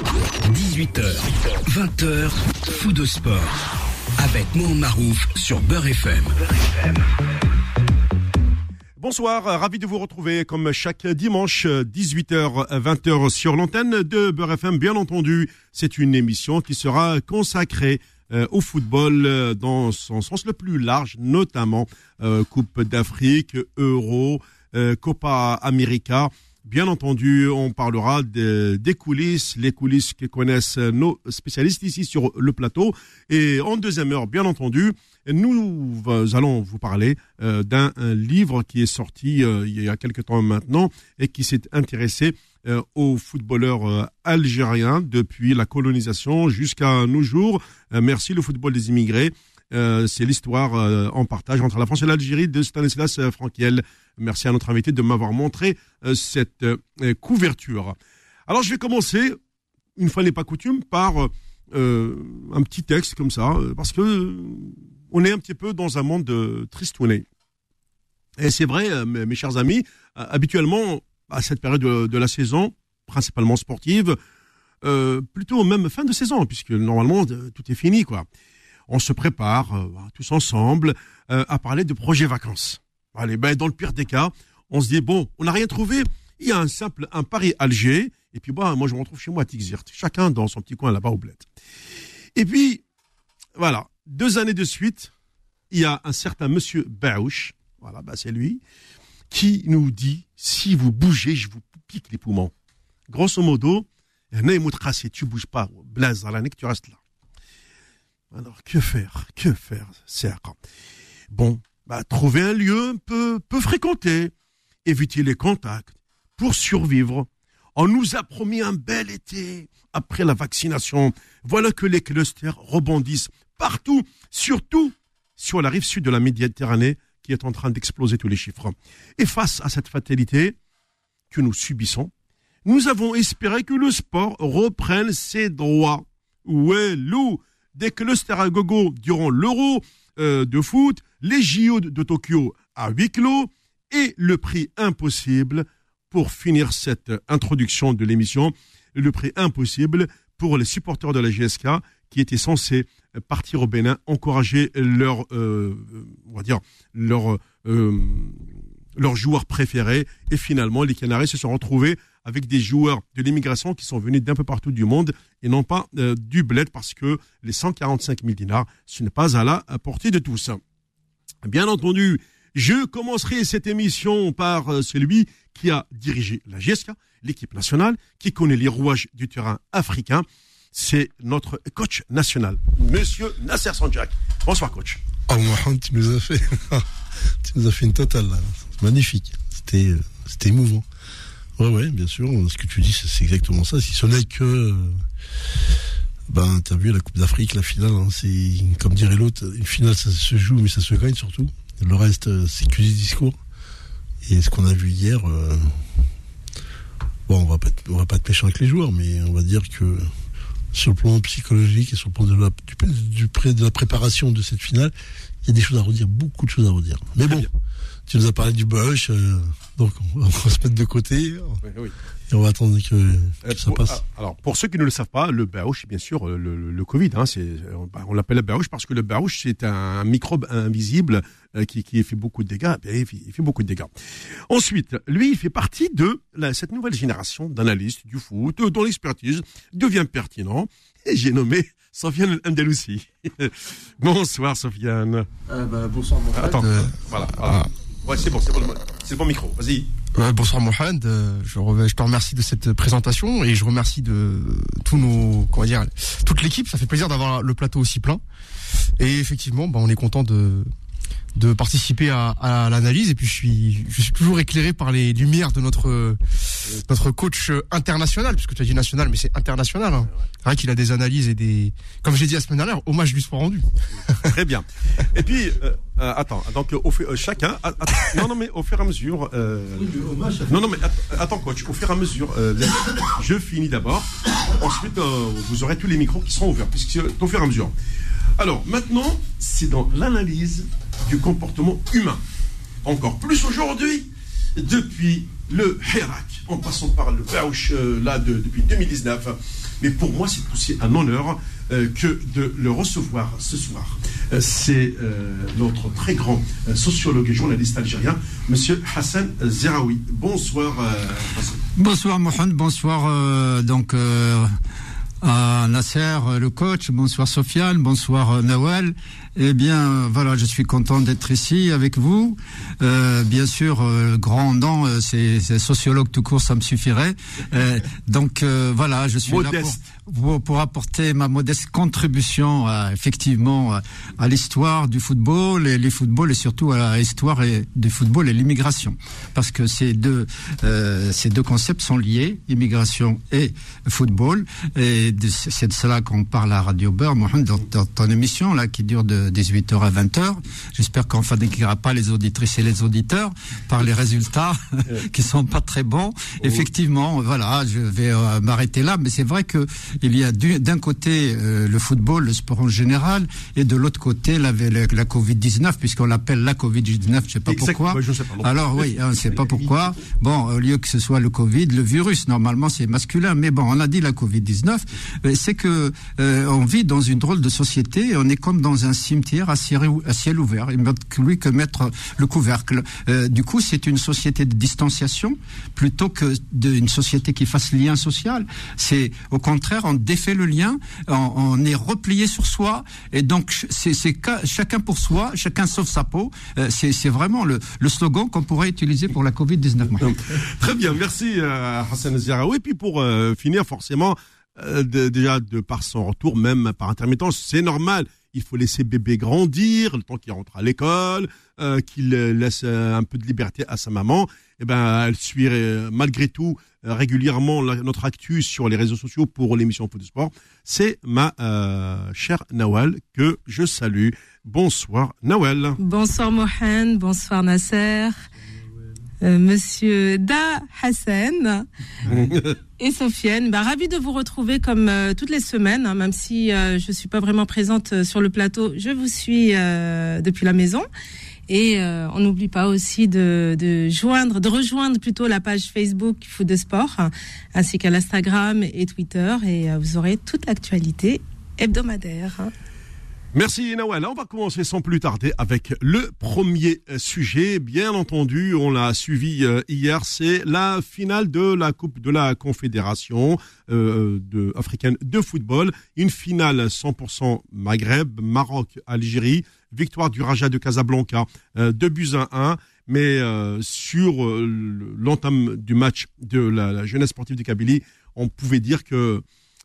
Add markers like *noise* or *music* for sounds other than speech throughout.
18h, 20h, fou de sport. Avec Mohamed Marouf sur Beurre FM. Bonsoir, ravi de vous retrouver comme chaque dimanche 18h 20h sur l'antenne de Beurre FM. Bien entendu, c'est une émission qui sera consacrée euh, au football euh, dans son sens le plus large, notamment euh, Coupe d'Afrique, Euro, Copa América. Bien entendu, on parlera des coulisses, les coulisses que connaissent nos spécialistes ici sur le plateau. Et en deuxième heure, bien entendu, nous allons vous parler d'un livre qui est sorti il y a quelque temps maintenant et qui s'est intéressé euh, aux footballeurs euh, algériens depuis la colonisation jusqu'à nos jours. Euh, merci le football des immigrés. C'est l'histoire en partage entre la France et l'Algérie de Stanislas Frankiel. Merci à notre invité de m'avoir montré cette couverture. Alors je vais commencer, une fois n'est pas coutume, par un petit texte comme ça, parce que on est un petit peu dans un monde de tristounet. Et c'est vrai, mes chers amis, habituellement, à cette période de, la saison, principalement sportive, euh, plutôt même fin de saison, puisque normalement euh, tout est fini, quoi. On se prépare euh, tous ensemble à parler de projets vacances. Allez, ben dans le pire des cas, on se dit bon, on n'a rien trouvé. Il y a un simple un Paris Alger, et puis bah, moi je me retrouve chez moi à Tixert, chacun dans son petit coin là-bas au bled. Et puis voilà, deux années de suite, il y a un certain Monsieur Baouch, voilà, bah c'est lui, qui nous dit si vous bougez, je vous pique les poumons. Grosso modo, tu bouges pas, blaze à l'année que tu restes là. Alors que faire Que faire, cercle Bon, bah, trouver un lieu peu, peu fréquenté, éviter les contacts pour survivre. On nous a promis un bel été après la vaccination. Voilà que les clusters rebondissent partout, surtout sur la rive sud de la Méditerranée, qui est en train d'exploser tous les chiffres. Et face à cette fatalité que nous subissons, nous avons espéré que le sport reprenne ses droits. Ouais, Lou, dès que le Staragogo durant l'Euro euh, de foot, les JO de, Tokyo à huis clos et le prix impossible pour finir cette introduction de l'émission, le prix impossible pour les supporters de la GSK qui étaient censés partir au Bénin, encourager leur, euh, on va dire, leur, euh, leurs joueurs préférés. Et finalement, les Canaries se sont retrouvés avec des joueurs de l'immigration qui sont venus d'un peu partout du monde et non pas euh, du bled parce que les 145 000 dinars, ce n'est pas à la portée de tous. Bien entendu, je commencerai cette émission par celui qui a dirigé la GESCA, l'équipe nationale, qui connaît les rouages du terrain africain c'est notre coach national, Monsieur Nasser Sanjak. Bonsoir, coach. Oh, Mohamed, tu nous as fait, *laughs* tu nous as fait une totale, là. magnifique. C'était, euh, c'était émouvant. Ouais, bien sûr. Ce que tu dis, c'est exactement ça. Si ce n'est que, ben, t'as vu la Coupe d'Afrique, la finale, hein, c'est, comme dirait l'autre, une finale, ça se joue, mais ça se gagne surtout. Le reste, euh, c'est que du discours. Et ce qu'on a vu hier, euh, bon, on va pas, on va pas être méchant avec les joueurs, mais on va dire que sur le plan psychologique et sur le plan de la, du, du, de la préparation de cette finale, il y a des choses à redire, beaucoup de choses à redire. Mais bon, tu nous as parlé du Bush, euh, donc *laughs* on va, se mettre de côté. Et on va attendre que, euh, ça passe. Ah, alors, pour ceux qui ne le savent pas, le Baouche, bien sûr, euh, le, le, Covid, hein, bah, on l'appelle le Baouche parce que le Baouche, c'est un microbe invisible qui, qui fait beaucoup de dégâts. Il fait, il fait, beaucoup de dégâts. Ensuite, lui, il fait partie de la, cette nouvelle génération d'analystes du foot dont l'expertise devient pertinent. Et j'ai nommé Sofiane Andalousi. *laughs* bonsoir, Sofiane. bah, bonsoir, mon Attends, voilà. voilà. Ouais, c'est bon, c'est bon, c'est bon micro. Vas-y. bonsoir Mohamed, euh, je, je, te remercie de cette présentation et je remercie de tous nos, comment dire, toute l'équipe. Ça fait plaisir d'avoir le plateau aussi plein. Et effectivement, bah, on est content de de participer à, à l'analyse. Et puis je suis je suis toujours éclairé par les lumières de notre notre coach international puisque tu as dit national mais c'est international hein. c'est vrai qu'il a des analyses et des comme j'ai dit la semaine dernière hommage du sport rendu. *laughs* Très bien. Et puis euh, euh, attends donc au fait, euh, chacun non non mais au fur et à mesure non non mais attends coach au fur et à mesure je finis d'abord. Ensuite vous aurez tous les micros qui seront ouverts puisque au fur et à mesure alors maintenant c'est dans l'analyse du comportement humain. Encore plus aujourd'hui, depuis le Hirak, en passant par le Baouch, euh, là, depuis 2019, Mais pour moi, c'est aussi un honneur euh, que de le recevoir ce soir. Euh, c'est notre très grand sociologue et journaliste algérien, Monsieur Hassan Zeraoui. Bonsoir, Hassan. Bonsoir Mohamed, bonsoir donc à Nasser, le coach, bonsoir Sofiane, bonsoir euh, Nawal. Eh bien, voilà, je suis content d'être ici avec vous. Euh, bien sûr, euh, grand nom, euh, c'est sociologue tout court, ça me suffirait. Euh, donc voilà, je suis là pour, pour apporter ma modeste contribution à, effectivement à, à l'histoire du football et les footballs et surtout à l'histoire du football et l'immigration, parce que ces deux euh, ces deux concepts sont liés, immigration et football. Et c'est de cela qu'on parle à Radio Beurre, Mohamed, dans, dans ton émission là qui dure de 18h à 20h. J'espère qu'on ne fatiguera pas les auditrices et les auditeurs par les résultats *laughs* qui sont pas très bons. Effectivement, voilà, je vais euh, m'arrêter là, mais c'est vrai que il y a du- d'un côté euh, le football, le sport en général, et de l'autre côté la, la, la Covid-19, puisqu'on l'appelle la Covid-19, je sais pas pourquoi. Je sais pas. Alors oui, on ne sait pas pourquoi. Bon, au lieu que ce soit le Covid, le virus, normalement c'est masculin, mais bon, on a dit la Covid-19, euh, c'est que euh, on vit dans une drôle de société, on est comme dans un cimetière à ciel, à ciel ouvert. Il ne lui que mettre le couvercle. Euh, du coup, c'est une société de distanciation plutôt que d'une société qui fasse lien social. C'est au contraire, on défait le lien, on, est replié sur soi, et donc c'est chacun pour soi, chacun sauve sa peau. Euh, c'est vraiment le, slogan qu'on pourrait utiliser pour la Covid-19. Mohamed. Très bien, merci euh, Hassan Zeraoui. Et puis pour euh, finir, forcément, déjà de par son retour, même par intermittence, c'est normal. Il faut laisser bébé grandir, le temps qu'il rentre à l'école, qu'il laisse un peu de liberté à sa maman. Et ben, elle suit euh, malgré tout euh, régulièrement la- notre actu sur les réseaux sociaux pour l'émission Foot de Sport. C'est ma euh, chère Nawal que je salue. Bonsoir Nawal. Bonsoir Mohan, bonsoir Nasser, euh, Monsieur Da Hassan *laughs* et Sofiane. Bah, ravi de vous retrouver comme euh, toutes les semaines, hein, même si je suis pas vraiment présente sur le plateau. Je vous suis depuis la maison. Et euh, on n'oublie pas aussi de, joindre, de rejoindre plutôt la page Facebook Foot de Sport, ainsi qu'à l'Instagram et Twitter. Et euh, vous aurez toute l'actualité hebdomadaire. Merci Nawal. On va commencer sans plus tarder avec le premier sujet. Bien entendu, on l'a suivi euh, hier, c'est la finale de la Coupe de la Confédération africaine de football. Une finale 100% Maghreb, Maroc, Algérie. Victoire du Raja de Casablanca, euh, 2 buts à 1. Mais euh, sur euh, l'entame du match de la, jeunesse sportive de Kabylie, on pouvait dire que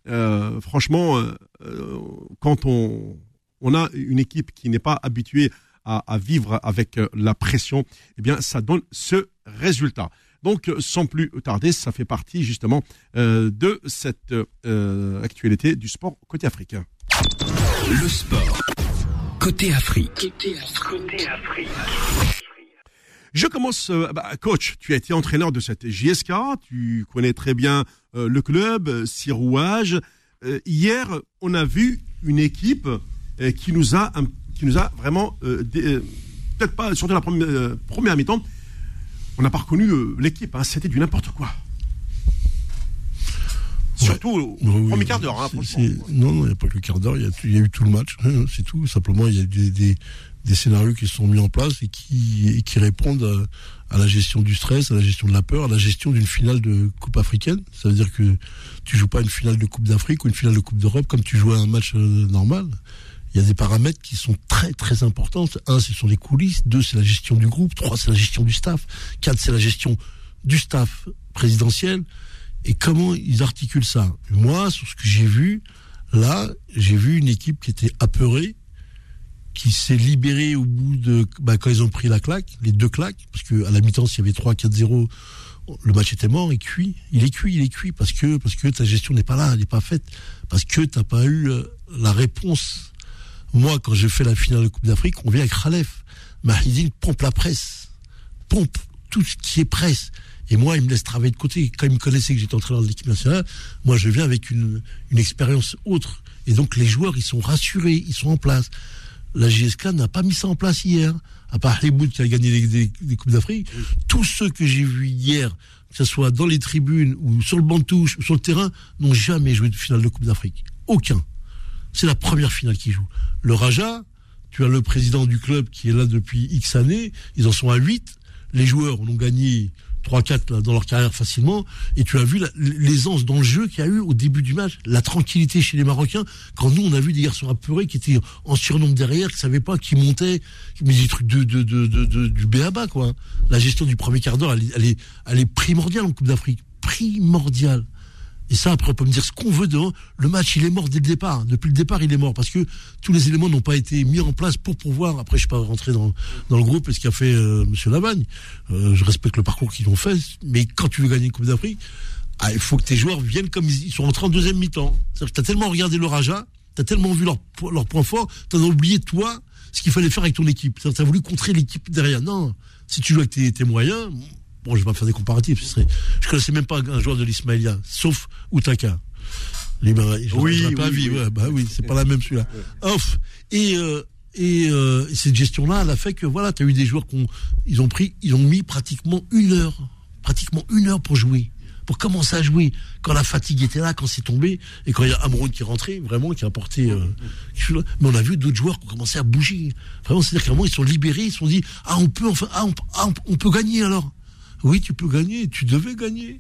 euh, franchement, euh, euh, quand on, on a une équipe qui n'est pas habituée à, vivre avec euh, la pression, eh bien, ça donne ce résultat. Donc, euh, sans plus tarder, ça fait partie justement euh, de cette euh, actualité du sport côté africain. Le sport. Côté Afrique. Je commence, euh, bah, coach, tu as été entraîneur de cette JSK, tu connais très bien euh, le club, euh, rouages. Euh, hier, on a vu une équipe euh, qui nous a, un- qui nous a vraiment, euh, euh, peut-être pas surtout la première, euh, première mi-temps, on n'a pas reconnu euh, l'équipe, hein, c'était du n'importe quoi. Surtout au Oui, oui, premier quart d'heure, hein, Non, non, il n'y a pas que le quart d'heure, il y, a y eu tout le match, hein, c'est tout. Simplement, il y a des, des, des scénarios qui sont mis en place et qui, et qui répondent à, à la gestion du stress, à la gestion de la peur, à la gestion d'une finale de Coupe africaine. Ça veut dire que tu joues pas une finale de Coupe d'Afrique ou une finale de Coupe d'Europe comme tu jouais un match euh, normal. Il y a des paramètres qui sont très très importants. Un, ce sont les coulisses. Deux, c'est la gestion du groupe. Trois, c'est la gestion du staff. Quatre, c'est la gestion du staff présidentiel et comment ils articulent ça? Moi, sur ce que j'ai vu, là, j'ai vu une équipe qui était apeurée, qui s'est libérée au bout de, bah, quand ils ont pris la claque, les deux claques, parce que à la mi-temps, s'il y avait 3-4-0, le match était mort et cuit. Il est cuit, il est cuit parce que, ta gestion n'est pas là, elle n'est pas faite, parce que t'as pas eu euh, la réponse. Moi, quand j'ai fait la finale de Coupe d'Afrique, on vient avec Khalef. Mahidine pompe la presse, pompe tout ce qui est presse. Et moi, il me laisse travailler de côté. Quand il me connaissait que j'étais entraîneur de l'équipe nationale, moi, je viens avec une, une expérience autre. Et donc, les joueurs, ils sont rassurés, ils sont en place. La GSK n'a pas mis ça en place hier. À part Heboud qui a gagné les, les- les Coupes d'Afrique, tous ceux que j'ai vus hier, que ce soit dans les tribunes ou sur le banc de touche ou sur le terrain, n'ont jamais joué de finale de Coupe d'Afrique. Aucun. C'est la première finale qu'ils jouent. Le Raja, tu as le président du club qui est là depuis X années, ils en sont à 8. Les joueurs en ont gagné 3-4 là, dans leur carrière facilement. Et tu as vu la- l'aisance dans le jeu qu'il y a eu au début du match, la tranquillité chez les Marocains. Quand nous, on a vu des garçons apeurés qui étaient en surnombre derrière, qui savaient pas, qui montaient, mais des trucs de, de, de, de, du béaba, quoi. La gestion du premier quart d'heure, elle est primordiale en Coupe d'Afrique. Primordiale. Et ça, après, on peut me dire ce qu'on veut devant. Le match, il est mort dès le départ. Depuis le départ, il est mort parce que tous les éléments n'ont pas été mis en place pour pouvoir. Après, je suis pas rentré dans, dans le groupe et ce qu'a fait euh, Monsieur Lavagne. Euh, je respecte le parcours qu'ils ont fait, mais quand tu veux gagner une Coupe d'Afrique, ah, il faut que tes joueurs viennent comme ils, sont rentrés en deuxième mi-temps. Que t'as tellement regardé le Raja, t'as tellement vu leur points forts, t'en as oublié toi ce qu'il fallait faire avec ton équipe. Que T'as voulu contrer l'équipe derrière. Non, si tu joues avec tes, tes moyens, bon, je vais pas faire des comparatifs. Ce serait, je connaissais même pas un joueur de l'Ismaïlia, sauf Outaka. Les Oui, pas oui, vu, oui. ouais, bah oui, c'est pas la même celui-là. Off. Et, euh, et, euh, et cette gestion-là, elle a fait que voilà, tu as eu des joueurs qui ont, ils ont pris, ils ont mis pratiquement une heure, pratiquement une heure pour jouer, pour commencer à jouer. Quand la fatigue était là, quand c'est tombé, et quand il y a Amroun qui est rentré, vraiment, qui a apporté. euh, mais on a vu d'autres joueurs qui ont commencé à bouger. Vraiment, c'est-à-dire qu'à un moment, ils sont libérés, ils se sont dit, ah, on peut enfin, ah, on, ah, on peut gagner alors. Oui, tu peux gagner, tu devais gagner.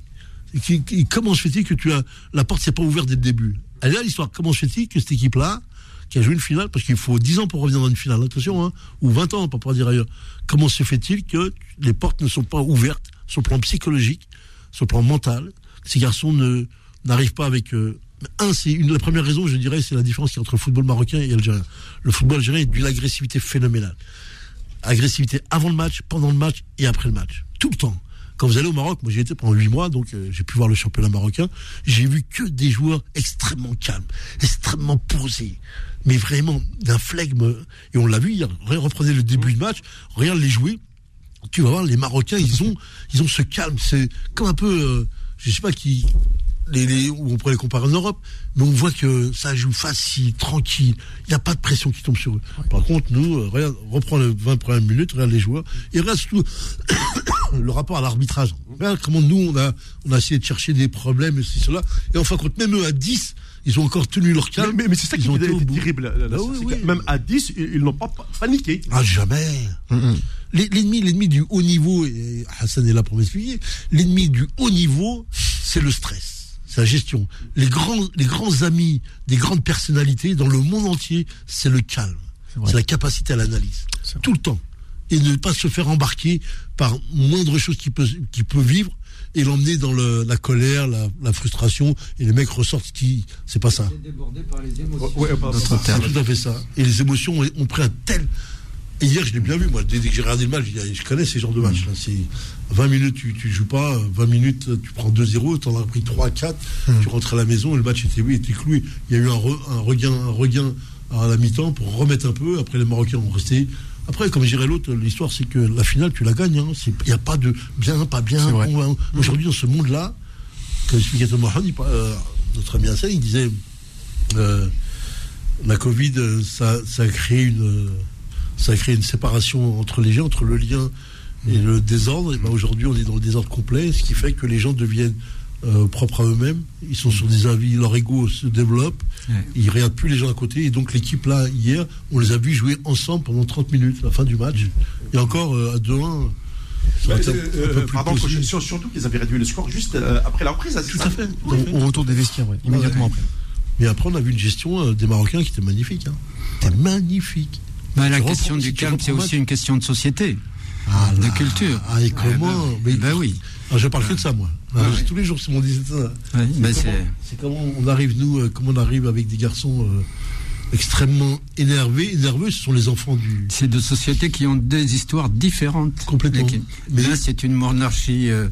Comment se fait-il que tu as la porte s'est pas ouverte dès le début? Elle est là l'histoire. Comment se fait-il que cette équipe-là, qui a joué une finale, parce qu'il faut 10 ans pour revenir dans une finale, attention, hein, ou 20 ans, pour pas dire ailleurs. Comment se fait-il que les portes ne sont pas ouvertes sur le plan psychologique, sur le plan mental? Ces garçons ne n'arrivent pas avec. euh, un, c'est une la première raison, je dirais, c'est la différence entre le football marocain et algérien. Le football algérien est d'une agressivité phénoménale agressivité avant le match, pendant le match et après le match. Tout le temps. Quand vous allez au Maroc, moi j'y étais pendant huit mois, donc euh, j'ai pu voir le championnat marocain, j'ai vu que des joueurs extrêmement calmes, extrêmement posés, mais vraiment d'un flegme. Et on l'a vu hier, reprenez le début du match, regarde les jouer, tu vas voir, les Marocains, ils ont, ils ont ce calme. C'est comme un peu, euh, je sais pas qui, les, les, où on pourrait les comparer en Europe, mais on voit que ça joue facile, tranquille. Il n'y a pas de pression qui tombe sur eux. Par contre, nous, euh, regarde, reprends les 20 premières minutes, regarde les joueurs, et regarde surtout le rapport à l'arbitrage. Regarde comment nous, on a, on a essayé de chercher des problèmes, et cela. Et en fin de compte, même eux, à 10, ils ont encore tenu leur calme. mais- mais c'est ça qui bout. terrible. là, là, Bah oui, oui. Même à 10, ils, ils n'ont pas pa- paniqué. Ah, jamais. L'e- L'ennemi, l'ennemi du haut niveau, et Hassan est là pour m'expliquer, l'ennemi du haut niveau, c'est le stress. C'est la gestion. Les grands, les grands amis des grandes personnalités dans le monde entier, c'est le calme. C'est la capacité à l'analyse. Tout le temps. Et ne pas se faire embarquer par moindre chose qu'il peut, qu'il peut vivre et l'emmener dans le- la colère, la, la frustration, et les mecs ressortent qui, c'est pas ça. débordé par les émotions. Ouais. C'est tout à fait ça. Et les émotions ont, ont pris un tel. Et hier, je l'ai bien vu, moi, dès dès que j'ai regardé le match, je, dis, je connais ces genres de matchs. là. C'est 20 minutes, tu, tu joues pas, 20 minutes, tu prends 2-0, t'en as pris 3-4, tu rentres à la maison, et le match était, oui, était cloué. Il y a eu un, re- un regain, un regain à la mi-temps pour remettre un peu. Après, les Marocains ont resté. Après, comme dirait l'autre, l'histoire, c'est que la finale, tu la gagnes. hein. Il n'y a pas de bien, pas bien. Bon, hein. Aujourd'hui, dans ce monde-là, comme expliquait euh, notre ami Hassan, il disait euh, la Covid, ça, ça a créé une, ça a créé une séparation entre les gens, entre le lien et le désordre. Et ben aujourd'hui, on est dans le désordre complet, ce qui fait que les gens deviennent euh, propres à eux-mêmes. Ils sont sur des avis, leur ego se développe. Ouais. Ils regardent plus les gens à côté. Et donc l'équipe là, hier, on les a vus jouer ensemble pendant 30 minutes, à la fin du match. Et encore euh, à 2-1. ça aurait Euh, pardon, sur- surtout qu'ils avaient réduit le score juste euh, après la reprise. Tout à fait. tout à fait. Au, au retour des vestiaires, ouais, immédiatement Ouais. après. Mais après, on a vu une gestion euh, des Marocains qui était magnifique. Hein. C'était magnifique. Ben, la question reprends- du calme, c'est aussi une question de société, Ah de là, culture. Ah, et comment Mais- ben oui. Ah, je parle que de ça, moi. Ah. Tous les jours, c'est mon disait ça. Ouais, comment- c'est- comment on arrive, nous, euh, comment on arrive avec des garçons euh, extrêmement énervés. Et nerveux, ce sont les enfants du. C'est deux sociétés qui ont des histoires différentes. Complètement. Mais L'un, c'est une monarchie euh,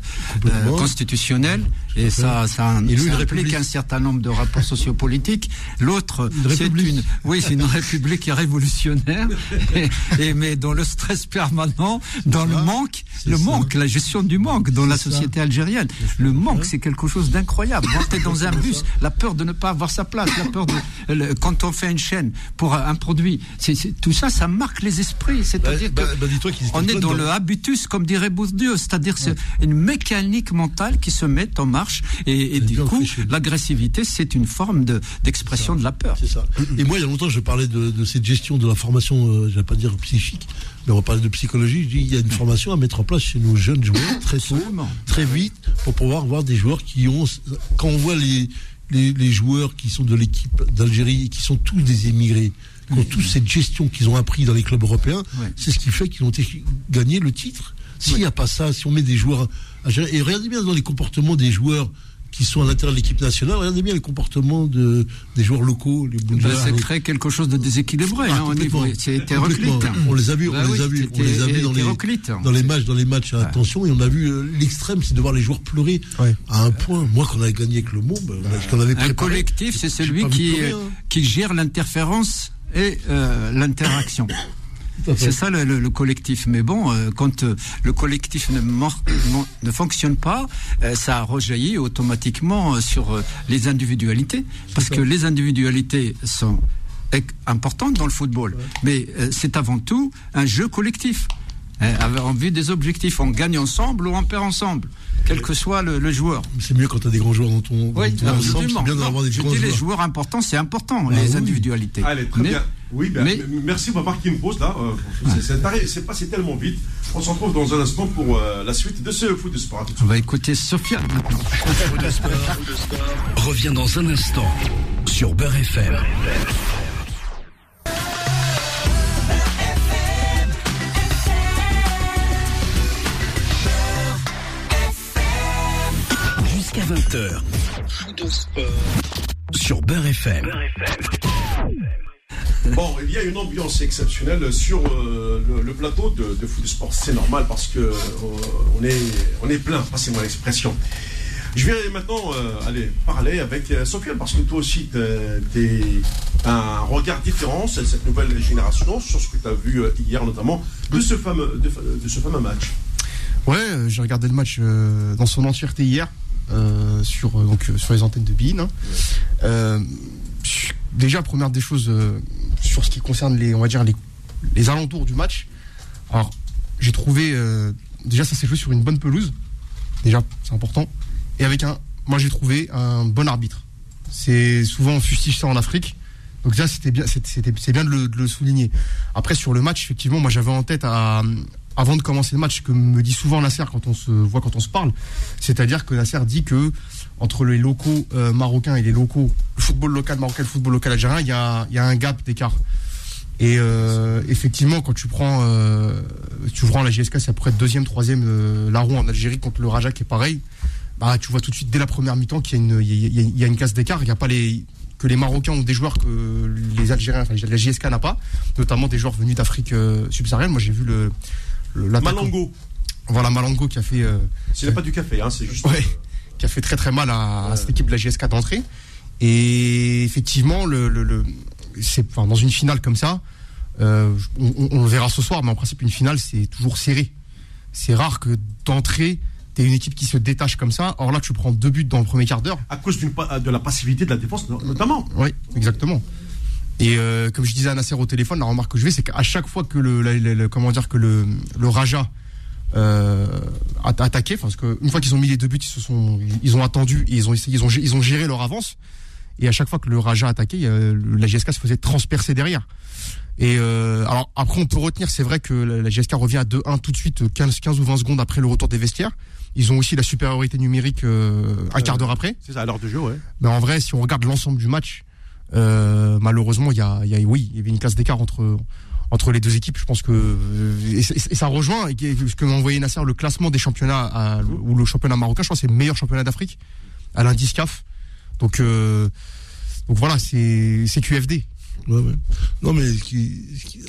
constitutionnelle, et ça, ça, Et ça implique un certain nombre de rapports sociopolitiques. L'autre, c'est une, oui, c'est une république révolutionnaire, *laughs* et, et- mais dans le stress permanent, dans le manque, le ça. manque, la gestion du manque dans la ça. société algérienne. Le manque, c'est quelque chose d'incroyable. *laughs* Rentrer dans un bus, la peur de ne pas avoir sa place, la peur de, le- quand on fait une chaîne, pour un produit. C'est, tout ça, ça marque les esprits. C'est-à-dire Bah, bah, on est dans le habitus, comme dirait Bourdieu, c'est-à-dire c'est une mécanique mentale qui se met en marche et, du coup, l'agressivité, c'est une forme de, d'expression de la peur. C'est ça. Et moi, il y a longtemps, je parlais de, de cette gestion de la formation, euh, je vais pas dire psychique, mais on va parler de psychologie. Je dis, il y a une *laughs* formation à mettre en place chez nos jeunes joueurs très tôt, très vite, pour pouvoir voir des joueurs qui ont. Quand on voit les, les, les joueurs qui sont de l'équipe d'Algérie et qui sont tous des émigrés, qui ont tous cette gestion qu'ils ont appris dans les clubs européens, Ouais. c'est ce qui fait qu'ils ont gagné le titre. S'il n'y a pas ça, si on met des joueurs à gérer, et regardez bien dans les comportements des joueurs qui sont à l'intérieur de l'équipe nationale, regardez bien les comportements de, des joueurs locaux, les Ben, ça crée quelque chose de déséquilibré Ah, hein, au niveau. complètement. C'est hétéroclite. Complètement. hein. On les a vus, on oui, les a vus, on les a vus dans les, hétéroclite. dans les matchs, dans les matchs à attention, et on a vu euh, l'extrême, c'est de voir les joueurs pleurer Ouais. à un point. Moi, qu'on avait gagné avec le Mont, ben, qu'on avait Un préparé, collectif, c'est celui qui, pleurer, euh, hein. qui gère l'interférence et euh, l'interaction. C'est ça le, le- le collectif. Mais bon, euh, quand euh, le collectif ne, mor- mon- ne fonctionne pas, euh, ça rejaillit automatiquement euh, sur euh, les individualités. Parce que les individualités sont ec- importantes dans le football. Mais euh, c'est avant tout un jeu collectif. Hein, avec- en vue des objectifs, on gagne ensemble ou on perd ensemble, quel que soit le, le joueur. C'est mieux quand tu as des grands joueurs dans ton, dans Oui, ton ensemble, absolument. c'est bien Non, d'avoir des je grands dis les joueurs. importants, c'est important, Bah les oui. individualités. Allez, très Mais- bien. Oui, ben, mais- merci, on va marquer une pause là. euh, c'est- passé tellement vite. On se retrouve dans un instant pour euh, la suite de ce foot de sport. On va écouter Sophia maintenant. Foot de sport revient dans un instant sur Beurre FM. Jusqu'à 20h. Foot de sport sur Beurre FM. *laughs* Bon, il y a une ambiance exceptionnelle sur euh, le, le plateau de, de foot sport. C'est normal parce que euh, on est on est plein. Passez-moi l'expression. Je vais maintenant euh, aller parler avec Sofiane parce que toi aussi tu as un regard différent sur cette nouvelle génération sur ce que tu as vu hier notamment de ce fameux de, de ce fameux match. Ouais, j'ai regardé le match dans son entièreté hier sur donc sur les antennes de Bein. hein. Ch- déjà première des choses euh, sur ce qui concerne les on va dire les, alentours du match. Alors j'ai trouvé euh, déjà ça s'est joué sur une bonne pelouse. Déjà c'est important et avec un moi j'ai trouvé un bon arbitre. C'est souvent on fustige ça en Afrique. Donc déjà c'était bien c'est bien de le, souligner. Après sur le match effectivement moi j'avais en tête avant de commencer le match, que me dit souvent Nasser quand on se voit, quand on se parle, c'est-à-dire que Nasser dit que entre les locaux euh, marocains et les locaux, le football local marocain le football local algérien, il y a, y un gap d'écart. Et euh, effectivement, quand tu prends, euh, tu prends la JSK, c'est après deuxième, troisième euh, larron en Algérie contre le Raja qui est pareil. Bah, tu vois tout de suite dès la première mi-temps qu'il y a une, il y a, il y a- il y a une casse d'écart. Il n'y a pas les que les Marocains ont des joueurs que les Algériens, enfin la JSK n'a pas, notamment des joueurs venus d'Afrique euh, subsaharienne. Moi, j'ai vu le le- Malango, Voilà Malango qui a fait euh, ce n'est pas du café, hein, c'est juste. Ouais. Qui a fait très très mal à, à cette équipe de la GSK d'entrée. Et effectivement, le, le, le- c'est, enfin, dans une finale comme ça, euh, on, on- on le verra ce soir, mais en principe, une finale, c'est toujours serré. C'est rare que d'entrée, t'es une équipe qui se détache comme ça. Or là, tu prends deux buts dans le premier quart d'heure. À cause d'une de la passivité de la défense, no- notamment. Oui, exactement. Et euh, comme je disais à Nasser au téléphone, la remarque que je fais, c'est qu'à chaque fois que le, la- la- la- comment dire que le, le Raja euh, a a attaqué, parce que une fois qu'ils ont mis les deux buts, ils se sont, ils ont attendu, et ils ont essayé, ils ont, ils ont géré leur avance. Et à chaque fois que le Raja attaquait, la GSK se faisait transpercer derrière. Et euh, alors après, on peut retenir, c'est vrai que la, la GSK revient à 2-1 tout de suite, 15, 15 ou 20 secondes après le retour des vestiaires. Ils ont aussi la supériorité numérique euh, un quart d'heure après. C'est ça, à l'heure de jeu, ouais. Mais en vrai, si on regarde l'ensemble du match, euh, malheureusement, il y a, il y a- oui, il y avait une classe d'écart entre entre les deux équipes. Je pense que euh, et, ça rejoint et ce que m'a envoyé Nasser, le classement des championnats ou le championnat marocain. Je crois c'est le meilleur championnat d'Afrique à l'indice CAF. Donc euh, donc voilà, c'est c'est QFD. Non, mais qui- qui-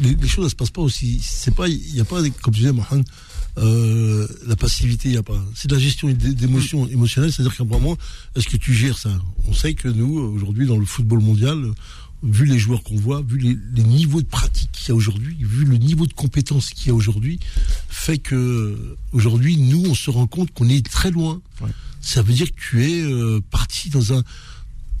les, choses ne se passent pas aussi. C'est pas, il n'y a pas, comme tu disais, Mohamed, euh, la passivité, il y a pas. C'est de la gestion d'é- d'émotions émotionnelles, c'est-à-dire qu'à un moment, est-ce que tu gères ça? On sait que nous, aujourd'hui, dans le football mondial, vu les joueurs qu'on voit, vu les, les niveaux de pratique qu'il y a aujourd'hui, vu le niveau de compétence qu'il y a aujourd'hui, fait que aujourd'hui, nous, on se rend compte qu'on est très loin. Ouais. Ça veut dire que tu es euh, parti dans un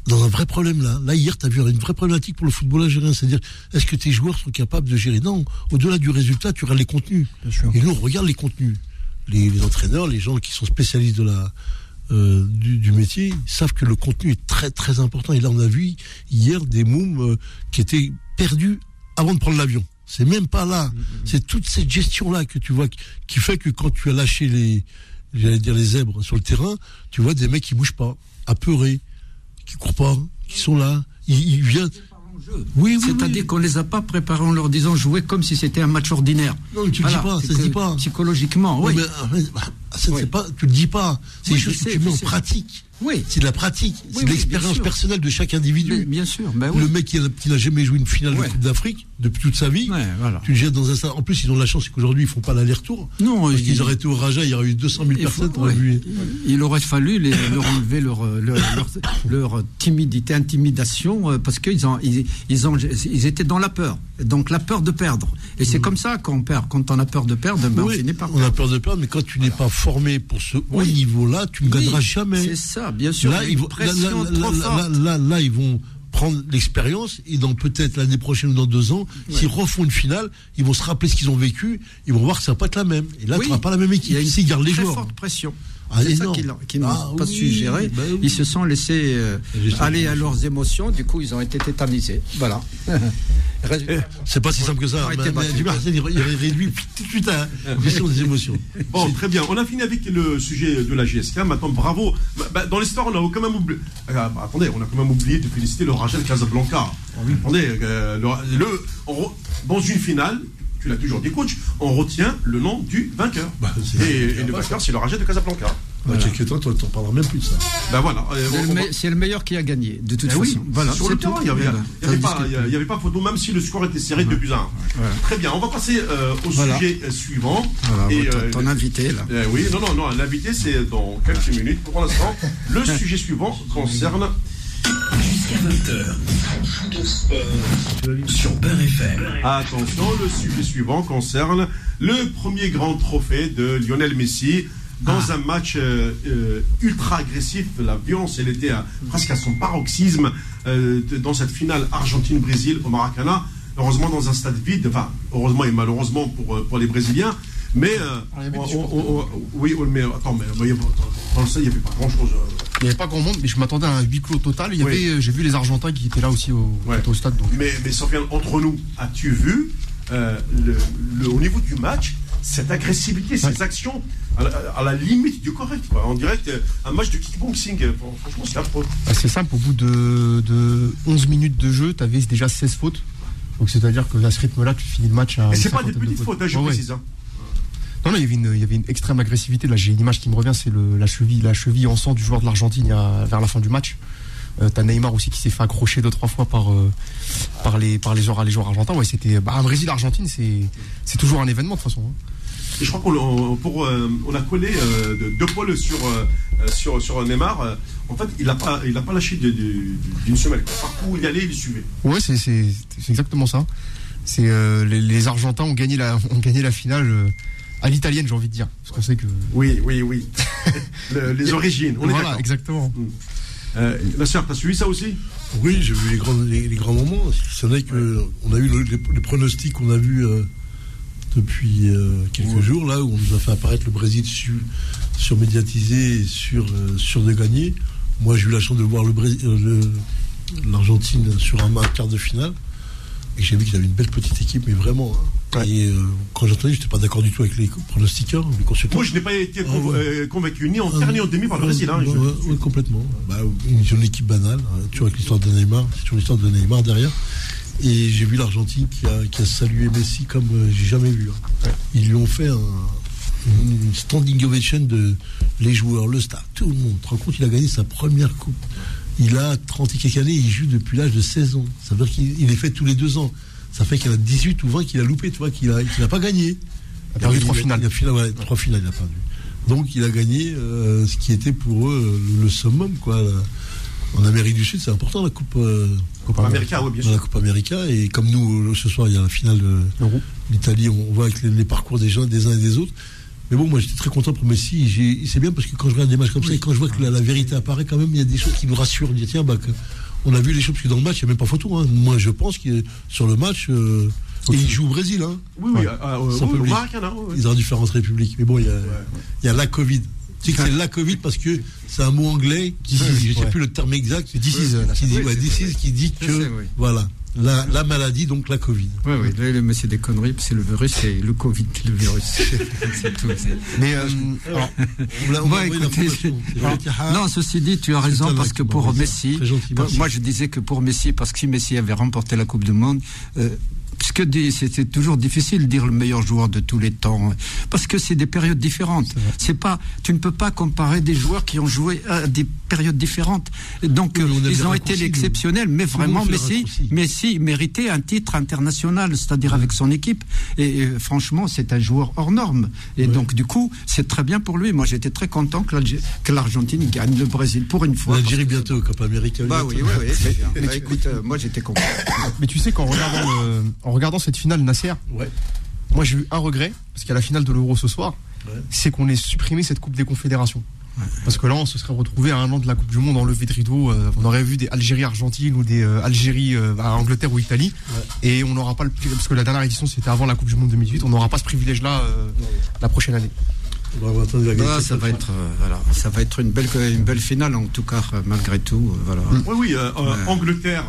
dans un vrai problème là. Là, hier, tu as vu une vraie problématique pour le football algérien. C'est-à-dire, est-ce que tes joueurs sont capables de gérer? Non, au-delà du résultat, tu regardes les contenus. Et nous, on regarde les contenus. Les, les entraîneurs, les gens qui sont spécialistes de la, euh, du, du métier savent que le contenu est très très important. Et là, on a vu hier des mômes euh, qui étaient perdus avant de prendre l'avion. C'est même pas là. C'est toute cette gestion-là que tu vois qui, qui fait que quand tu as lâché les, j'allais dire les zèbres sur le terrain, tu vois des mecs qui bougent pas, apeurés, qui courent pas, qui sont là. Ils, ils viennent. Oui, oui, C'est-à-dire oui. qu'on les a pas préparés en leur disant jouer comme si c'était un match ordinaire. Non, tu le dis pas, ça se dit pas. Psychologiquement, oui. mais, ah, bah, c'est pas, tu le dis pas. C'est choses que tu mets en pratique. Oui. C'est de la pratique. C'est de l'expérience personnelle de chaque individu. Mais bien sûr, ben oui. Le mec qui n'a jamais joué une finale de Coupe d'Afrique depuis toute sa vie, Ouais, voilà. tu le jettes dans un stade. En plus, ils ont de la chance, qu'aujourd'hui, ils font pas l'aller-retour. Non, Parce qu'ils auraient été au Raja, il y aurait eu 200 000 Il faut- personnes. t'aurais ouais. vu. Il aurait fallu les- leur enlever leur, euh, leur, leur- leur timidité, intimidation, euh, parce qu'ils ont, ils, ils ont, ils étaient dans la peur. Donc la peur de perdre. Et c'est comme ça qu'on perd. Quand on a peur de perdre, ben, Mm. Oui, on finit par on a peur de perdre, mais quand tu n'es pas formé pour ce haut Oui. niveau-là, tu ne gagneras jamais. C'est ça, bien sûr. Ils vont, là, ils vont prendre l'expérience et dans peut-être l'année prochaine ou dans deux ans, s'ils refont une finale, ils vont se rappeler ce qu'ils ont vécu, ils vont voir que ça va pas être la même. Et là, Oui. tu n'auras pas la même Il y équipe a une les très forte pression. Ah, c'est ça qu'ils qu'ils n'ont Ah, pas oui, su gérer. bah oui. Ils se sont laissés euh, aller à leurs émotions. Du coup, ils ont été tétanisés. Voilà. *laughs* Résultat. C'est pas si simple que ça. Mais- mais il réduit tout de suite à la gestion des émotions. Bon, très bien. On a fini avec le sujet de la GSK. Maintenant, bravo. Bah, bah, dans l'histoire, on a quand même oublié. Bah, attendez, on a quand même oublié de féliciter le Rajel Casablanca. Attendez, euh, le, le- on dans une finale, tu l'as toujours dit, coach, on retient le nom du vainqueur. Bah, et, et le vainqueur, c'est le Rajel de Casablanca. Dans quelques temps, tu n'en parleras même plus de ça. Ben voilà. C'est le, me- meilleur qui a gagné, de toute Eh oui, façon. Voilà, sur le terrain, tout. il n'y avait, Voilà. avait avait pas photo, même si le score était serré de 2 à 1. Très bien, on va passer euh, au Voilà. sujet euh, suivant. Voilà, Et, ton- euh, ton invité, là. euh, oui, non, non, non, l'invité c'est dans quelques minutes. Pour l'instant, le *laughs* sujet suivant concerne Jusqu'à 20h. Sur Beurre FM. Attention, le sujet suivant concerne le premier grand trophée de Lionel Messi dans un match euh, euh, ultra agressif. La violence, elle était à- presque à son paroxysme euh, de- dans cette finale Argentine-Brésil au Maracana. Heureusement, dans un stade vide, enfin, heureusement et malheureusement pour, euh, pour les Brésiliens. Mais, euh, avait on- on- on- oui, mais attends, mais, mais il y a- dans le stade, il n'y avait pas grand chose. Il n'y avait pas grand monde, mais je m'attendais à un huis clos total. Il y Oui. avait, euh, j'ai vu les Argentins qui étaient là aussi au, Ouais. au stade. Donc. Mais, mais Sofiane, entre nous, as-tu vu euh, le, le- au niveau du match cette agressivité, ces actions à la, à la limite du correct quoi. Dirait que, un match de kickboxing. euh, Franchement, c'est affreux. Bah, c'est simple, au bout de, de 11 minutes de jeu, tu avais déjà 16 fautes. Donc c'est-à-dire que à ce rythme-là, tu finis le match à. Et c'est pas des petites fautes, hein, je ouais. précise. hein. Non, non, il y avait une, il y avait une extrême agressivité. Là, j'ai une image qui me revient, c'est la cheville, la cheville en sang du joueur de l'Argentine vers la fin du match. Euh, T'as Neymar aussi qui s'est fait accrocher deux trois fois par euh, par les par les joueurs les joueurs argentins. Ouais, c'était bah, un Brésil Argentine, c'est c'est toujours un événement de toute façon. hein. Et je crois qu'on pour, euh, on a collé euh, de- deux poils sur, sur, sur Neymar. En fait, il n'a pas, il a pas lâché d'une semelle. Partout où il allait, il suivait. Ouais, c'est exactement ça. C'est les, les Argentins ont gagné la ont gagné la finale à l'italienne, j'ai envie de dire, parce qu'on sait que Oui, oui, oui. Le- les origines, on est voilà, d'accord. exactement. Euh, la sœur, t'as suivi ça aussi? Oui, j'ai vu les grands, les, les grands moments. C'est vrai que on a eu le- les, les pronostics qu'on a vus euh, depuis euh, quelques jours, là, où on nous a fait apparaître le Brésil sur, surmédiatisé et sur, euh, sûr de gagner. Moi, j'ai eu la chance de voir le Bré- le- l'Argentine sur un match quart de finale. Et j'ai vu qu'il avait une belle petite équipe, mais vraiment. hein. Et euh, quand j'entendais, je n'étais pas d'accord du tout avec les pronostiqueurs, les consultants. Moi, je n'ai pas été Ah euh, convaincu ni en quart ni en demi par le Brésil. hein. ouais, Je- ouais, ouais, complètement. Bah, une, une équipe banale, hein, toujours avec l'histoire de Neymar, toujours l'histoire de Neymar derrière. Et j'ai vu l'Argentine qui a, qui a salué Messi comme euh, j'ai jamais vu. hein. Ils lui ont fait un, une standing ovation de les joueurs, le staff, tout le monde. Tu te rends compte, il a gagné sa première coupe. Il a 30 et quelques années, il joue depuis l'âge de 16 ans. Ça veut dire qu'il il est fait tous les deux ans. Ça fait qu'il y en a 18 ou 20 qu'il a loupé, tu vois, qu'il n'a pas gagné. Il a perdu trois finales. Il a, final- ouais, trois finales, il a perdu. Donc il a gagné euh, ce qui était pour eux euh, le summum, quoi. En Amérique du Sud, c'est important la Coupe, euh, Copa América, oui, bien dans la sûr. Coupe América. Et comme nous, euh, ce soir, il y a la finale l'Italie, on voit avec les, les parcours des gens, des uns et des autres. Mais bon, moi j'étais très content pour Messi. C'est bien parce que quand je regarde des matchs comme ça et quand je vois que la, la vérité apparaît, quand même, il y a des choses qui nous rassurent. On dit tiens, bah, que- on a vu les choses parce que dans le match, il n'y a même pas photo. Hein. Moi, je pense que sur le match, euh, et il joue au Brésil. Hein. Oui, oui, euh, euh, Sans oui, au public. Maracanã, ouais. Ils le public. Mais bon, il y a, il y a la Covid. Tu sais que c'est la Covid parce que c'est un mot anglais qui, je ne sais Ouais. plus le terme exact, qui dit, Oui, ouais, qui dit que, oui. voilà, la, la maladie, donc la Covid. Oui, oui, là, le- mais c'est des conneries, c'est le virus, c'est le Covid, le virus. *laughs* c'est tout. Mais euh, alors, On l'a- on Moi, a envoyé écoutez, l'information. C'est alors, Al-Ittihad. non, ceci dit, tu as raison parce que pour. Messi, moi je disais que pour Messi, parce que si Messi avait remporté la Coupe du Monde, euh, puisque des- c'était toujours difficile de dire le meilleur joueur de tous les temps, parce que c'est des périodes différentes. C'est pas, tu ne peux pas comparer des joueurs qui ont joué à des périodes différentes. Donc Oui, mais on ils ont été exceptionnels, mais vraiment Messi. Messi méritait un titre international, c'est-à-dire avec son équipe. Et, franchement, c'est un joueur hors norme. Et donc du coup, c'est très bien pour lui. Moi, j'étais très content que que l'Argentine gagne le Brésil pour une fois. L'Algérie parce que- bientôt, Coupe Américaine. Bah oui, oui, oui. c'est *laughs* bien. Bah, écoute, euh, moi j'étais content. mais tu sais qu'en regardant, le- en regardant cette finale Nasser, Ouais. moi j'ai eu un regret parce qu'il y a la finale de l'Euro ce soir, Ouais. c'est qu'on ait supprimé cette Coupe des Confédérations. Parce que là, on se serait retrouvé à un an de la Coupe du Monde enlevé de rideau. euh, on aurait vu des Algérie-Argentine ou des euh, Algérie euh, à Angleterre ou Italie. Et on n'aura pas le parce que la dernière édition c'était avant la Coupe du Monde 2018. On n'aura pas ce privilège-là euh, la prochaine année. Ah, gagne. ça va être, euh, voilà, ça va être une belle, une belle finale en tout cas, euh, malgré tout. euh, voilà. Oui, oui, euh, euh, Ouais. Angleterre.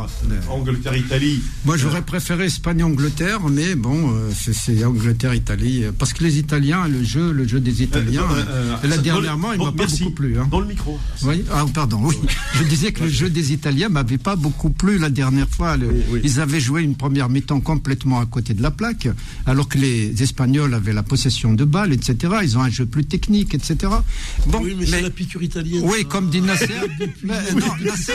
Angleterre, Italie. Moi, j'aurais préféré Espagne-Angleterre, mais bon, euh, c'est- Angleterre-Italie, euh, parce que les Italiens, le jeu, le jeu des Italiens, Euh, et là dernièrement, il m'a pas merci. beaucoup plu. Hein. Dans le micro. Oui, ah, pardon, oui. *laughs* Je disais que le jeu des Italiens m'avait pas beaucoup plu la dernière fois. Le- Oui, oui. Ils avaient joué une première mi-temps complètement à côté de la plaque, alors que les Espagnols avaient la possession de balles, etc. Ils ont un jeu plus technique, etc. Bon, Oui, mais, c'est la piqûre italienne. oui, ça. comme dit Nasser. Mais, non, Nasser,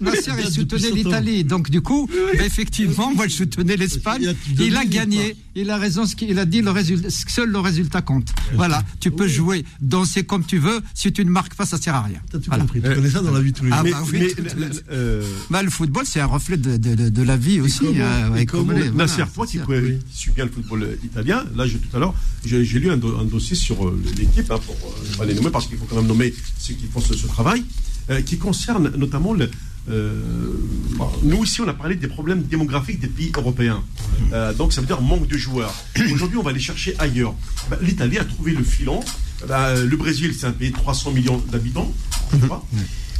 Nasser, il soutenait l'Italie. Donc, du coup, effectivement, moi, je soutenais l'Espagne. Il a- Il gagné. Il a raison. Ce qu'il a dit, le résultat, seul le résultat compte. Voilà. Tu peux jouer, danser comme tu veux. Si tu ne marques pas, ça sert à rien. T'as tout Voilà. compris. Tu connais ça dans la vie de tous les Ah, jours. mais, le- le- euh, Bah, le football, c'est un reflet de, de, de, de la vie aussi. voilà, Nasser, connais- qui suis bien le football euh, italien, là, tout à l'heure, j'ai lu un, do- un dossier sur euh, l'équipe, hein, pour euh, pas les nommer, parce qu'il faut quand même nommer ceux qui font ce, ce travail, euh, qui concerne notamment le. euh, bon, nous ici, on a parlé des problèmes démographiques des pays européens. Euh, donc, ça veut dire manque de joueurs. *clears throat* Aujourd'hui, on va aller chercher ailleurs. Bah, L'Italie a trouvé le filon. Bah, le Brésil, c'est un pays de 300 millions d'habitants. *clears throat*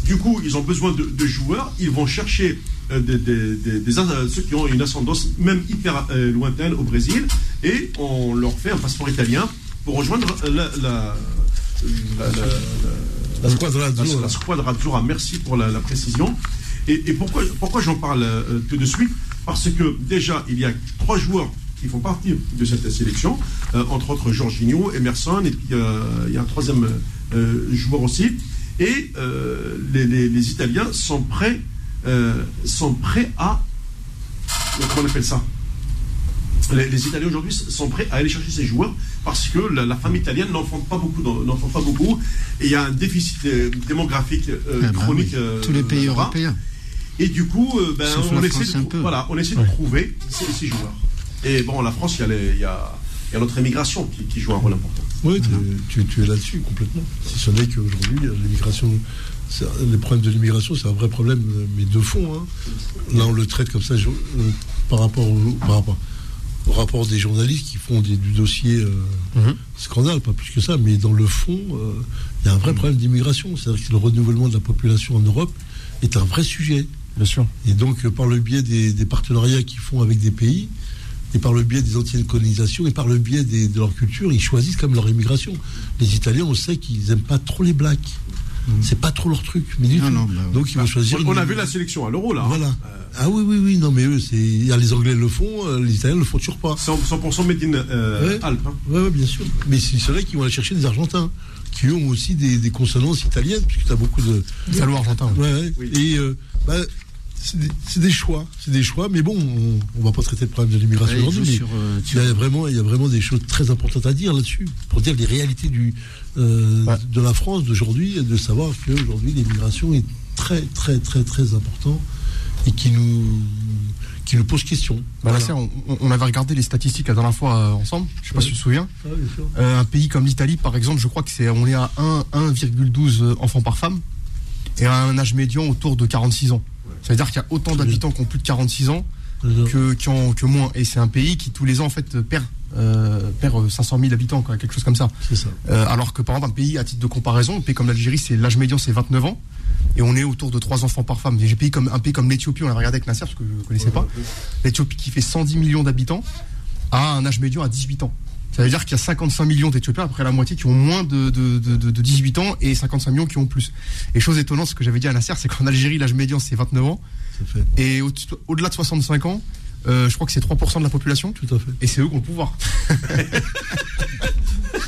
Du coup, ils ont besoin de, de joueurs. Ils vont chercher euh, des, des- des- des- ceux qui ont une ascendance même hyper lointaine au Brésil et on leur fait un passeport italien pour rejoindre la, la, la, squadra la- Azzurra. Azzurra. Merci pour la, précision. Et, et pourquoi, pourquoi j'en parle euh, tout de suite? Parce que déjà, il y a trois joueurs qui font partie de cette sélection, euh, entre autres Jorginho, Emerson, et puis euh, il y a un troisième joueur aussi. Et les, les- les Italiens sont prêts, sont prêts à. Comment on appelle ça? Les, les Italiens aujourd'hui sont prêts à aller chercher ces joueurs parce que la, la femme italienne n'enfante pas beaucoup, n'enfante pas beaucoup, et il y a un déficit euh, démographique euh, Ah bah chronique. oui. euh, Tous les pays européens. Et du coup, euh, ben, on, essaie France de, un trou- peu. voilà, on essaie de trouver ces, ces joueurs. Et bon, la France, il y a, les- il y a, il y a notre immigration qui, qui joue un rôle important. Oui, tu, tu- tu es là-dessus complètement. Si ce n'est qu'aujourd'hui, l'immigration, les problèmes de l'immigration, c'est un vrai problème, mais de fond. hein. Là, on le traite comme ça je- euh, par, rapport au, par rapport au rapport des journalistes qui font des- du dossier euh, Mhm. scandale, pas plus que ça, mais dans le fond, euh, il y a un vrai problème d'immigration. C'est-à-dire que le renouvellement de la population en Europe est un vrai sujet. Bien sûr. Et donc, euh, par le biais des, des partenariats qu'ils font avec des pays, et par le biais des anciennes colonisations, et par le biais des- de leur culture, ils choisissent comme leur immigration. Les Italiens, on sait qu'ils n'aiment pas trop les blacks. C'est pas trop leur truc. Mais du Non, tout. non, bah, donc, ils vont choisir. On, on a vu la sélection à l'euro, là. hein. Voilà. Euh, Ah oui, oui, oui. Non, mais eux, c'est. il y a Les Anglais le font, euh, les Italiens le font toujours pas. 100%, 100% made in euh, Ouais. Alpes. hein. Oui, bien sûr. Mais c'est ceux-là qui vont aller chercher des Argentins, qui ont aussi des, des consonances italiennes, puisque tu as beaucoup de. Salaud argentin. Ouais, ouais. Oui. Et euh, bah, c'est des, choix, c'est des choix. Mais bon, on, on va pas traiter le problème de l'immigration Ouais, aujourd'hui. joue mais sur, euh, Il y, a vraiment, il y a vraiment des choses très importantes à dire là-dessus, pour dire les réalités du, euh, Ouais. de la France d'aujourd'hui, et de savoir qu'aujourd'hui l'immigration est très, très, très, très important et qui nous qui nous pose question. Bah, Voilà. On, avait regardé les statistiques la dernière fois euh, ensemble. Je sais pas si tu te souviens. Euh, un pays comme l'Italie, par exemple, je crois que c'est on est à 1 1,12 enfants par femme et à un âge médian autour de 46 ans. Ça veut dire qu'il y a autant d'habitants qui ont plus de 46 ans que, qui ont, que moins. Et c'est un pays qui tous les ans en fait perd euh, perd 500 000 habitants, quoi, quelque chose comme ça. Euh, alors que par exemple un pays à titre de comparaison, un pays comme l'Algérie, c'est l'âge médian c'est 29 ans et on est autour de 3 enfants par femme. Pays comme un pays comme l'Éthiopie, on l'a regardé avec Nasser parce que je ne connaissais pas. L'Éthiopie qui fait 110 millions d'habitants a un âge médian à 18 ans. Ça veut dire qu'il y a 55 millions d'Éthiopiens, après la moitié, qui ont moins de, de, de, de- de 18 ans et 55 millions qui ont plus. Et chose étonnante, ce que j'avais dit à Nasser, c'est qu'en Algérie, l'âge médian, c'est 29 ans. Et au- au-delà de 65 ans, euh, je crois que c'est 3% de la population. Tout à fait. Et c'est eux qui ont le pouvoir. Ouais, *laughs*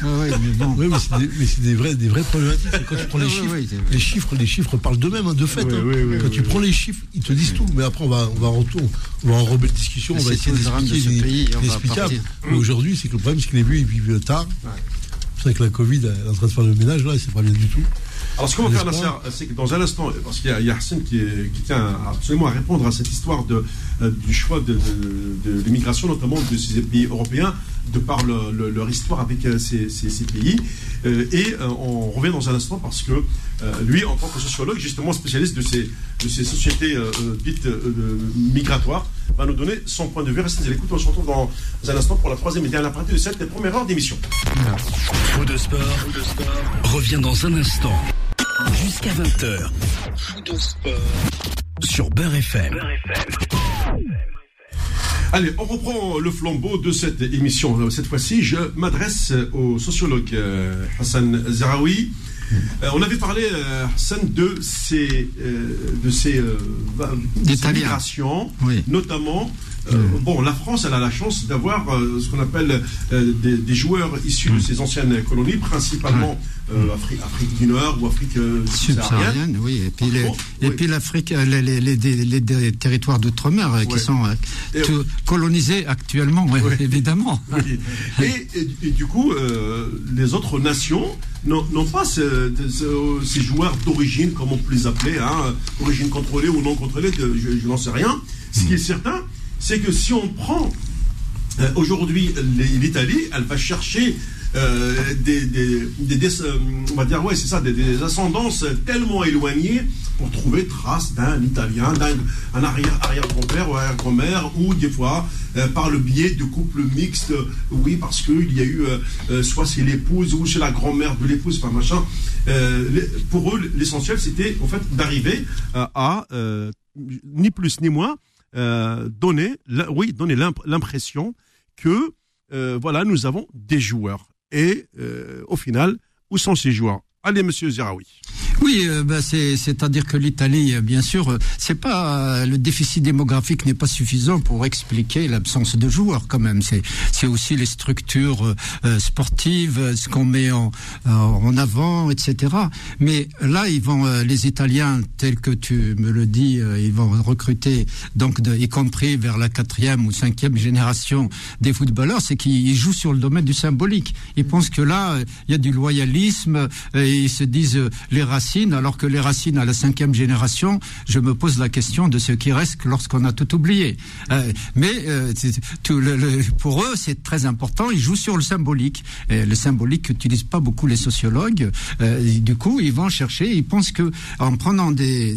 ouais, mais bon. Oui, mais c'est des, mais c'est des vrais, des vraies problématiques. Quand tu prends les Ouais, chiffres, ouais, les chiffres, les chiffres parlent d'eux-mêmes, hein, de fait. Hein. Quand tu prends les chiffres, ils te disent tout. Mais après, on va, on va en retour, on va enrober la discussion, on va C'est essayer d'expliquer l'explicable. Aujourd'hui, c'est que le problème, c'est que les vieux, ils vivent tard. C'est vrai que la Covid elle est en train de faire le ménage, là, et c'est pas bien du tout. Alors, ce qu'on va faire, Nasser, c'est que dans un instant, parce qu'il y a, il y a Hassan qui, est- qui tient absolument à répondre à cette histoire de, euh, du choix de, de- de l'immigration, notamment de ces pays européens, de par le- le- leur histoire avec euh, ces, ces- ces pays. Euh, et on revient dans un instant parce que lui, en tant que sociologue, justement spécialiste de ces, de ces sociétés dites migratoires, va nous donner son point de vue. Restez à l'écoute, on se retrouve dans un instant pour la troisième et dernière partie de cette première heure d'émission. Fou de sport, revient dans un instant. Jusqu'à 20h. Sur Beurre FM. Allez, on reprend le flambeau de cette émission. Cette fois-ci, je m'adresse au sociologue euh, Hassan Zeraoui. Euh, on avait parlé, euh, Hassan, de ces, euh, de ces, euh, va- ces D'Italiens. migrations, Oui. notamment. Euh, Bon, la France, elle a la chance d'avoir euh, ce qu'on appelle euh, des, des joueurs issus de ces anciennes colonies, principalement Afri- Afrique du Nord ou Afrique subsaharienne. oui. Et puis, les- Bon, et oui. puis l'Afrique, les, territoires d'outre-mer qui sont tout colonisés actuellement, évidemment. *laughs* Et, et- et du coup, les autres nations n'ont pas ce- de- ce- ces joueurs d'origine, comme on peut les appeler, hein, origine contrôlée ou non contrôlée, je, je n'en sais rien. Ce qui est certain, c'est que si on prend euh, aujourd'hui l'Italie, elle va chercher euh, des, des- euh, on va dire ouais c'est ça des, ascendances tellement éloignées pour trouver trace d'un Italien, d'un un arrière arrière grand-père ou arrière grand-mère ou des fois euh, par le biais de couples mixtes, oui parce qu'il y a eu soit c'est l'épouse ou chez la grand-mère de l'épouse, enfin machin. Pour eux l'essentiel c'était en fait d'arriver à ni plus ni moins euh, donner, oui, donner l'imp- l'impression que euh, voilà, nous avons des joueurs. Et euh, au final, où sont ces joueurs? Allez, monsieur Zeraoui. Oui, euh, c'est, c'est-à-dire que l'Italie, euh, bien sûr, euh, c'est pas euh, le déficit démographique n'est pas suffisant pour expliquer l'absence de joueurs quand même. C'est, aussi les structures sportives, ce qu'on met en, en avant, etc. Mais là, ils vont, les Italiens, tels que tu me le dis, ils vont recruter, donc, y compris vers la quatrième ou cinquième génération des footballeurs, c'est qu'ils jouent sur le domaine du symbolique. Ils pensent que là, il y a du loyalisme. Et ils se disent les alors que les racines à la cinquième génération, je me pose la question de ce qui reste lorsqu'on a tout oublié. Euh, mais euh, pour eux, c'est très important. Ils jouent sur le symbolique. Le symbolique qu'utilisent pas beaucoup les sociologues. Euh, du coup, ils vont chercher. Ils pensent que en prenant des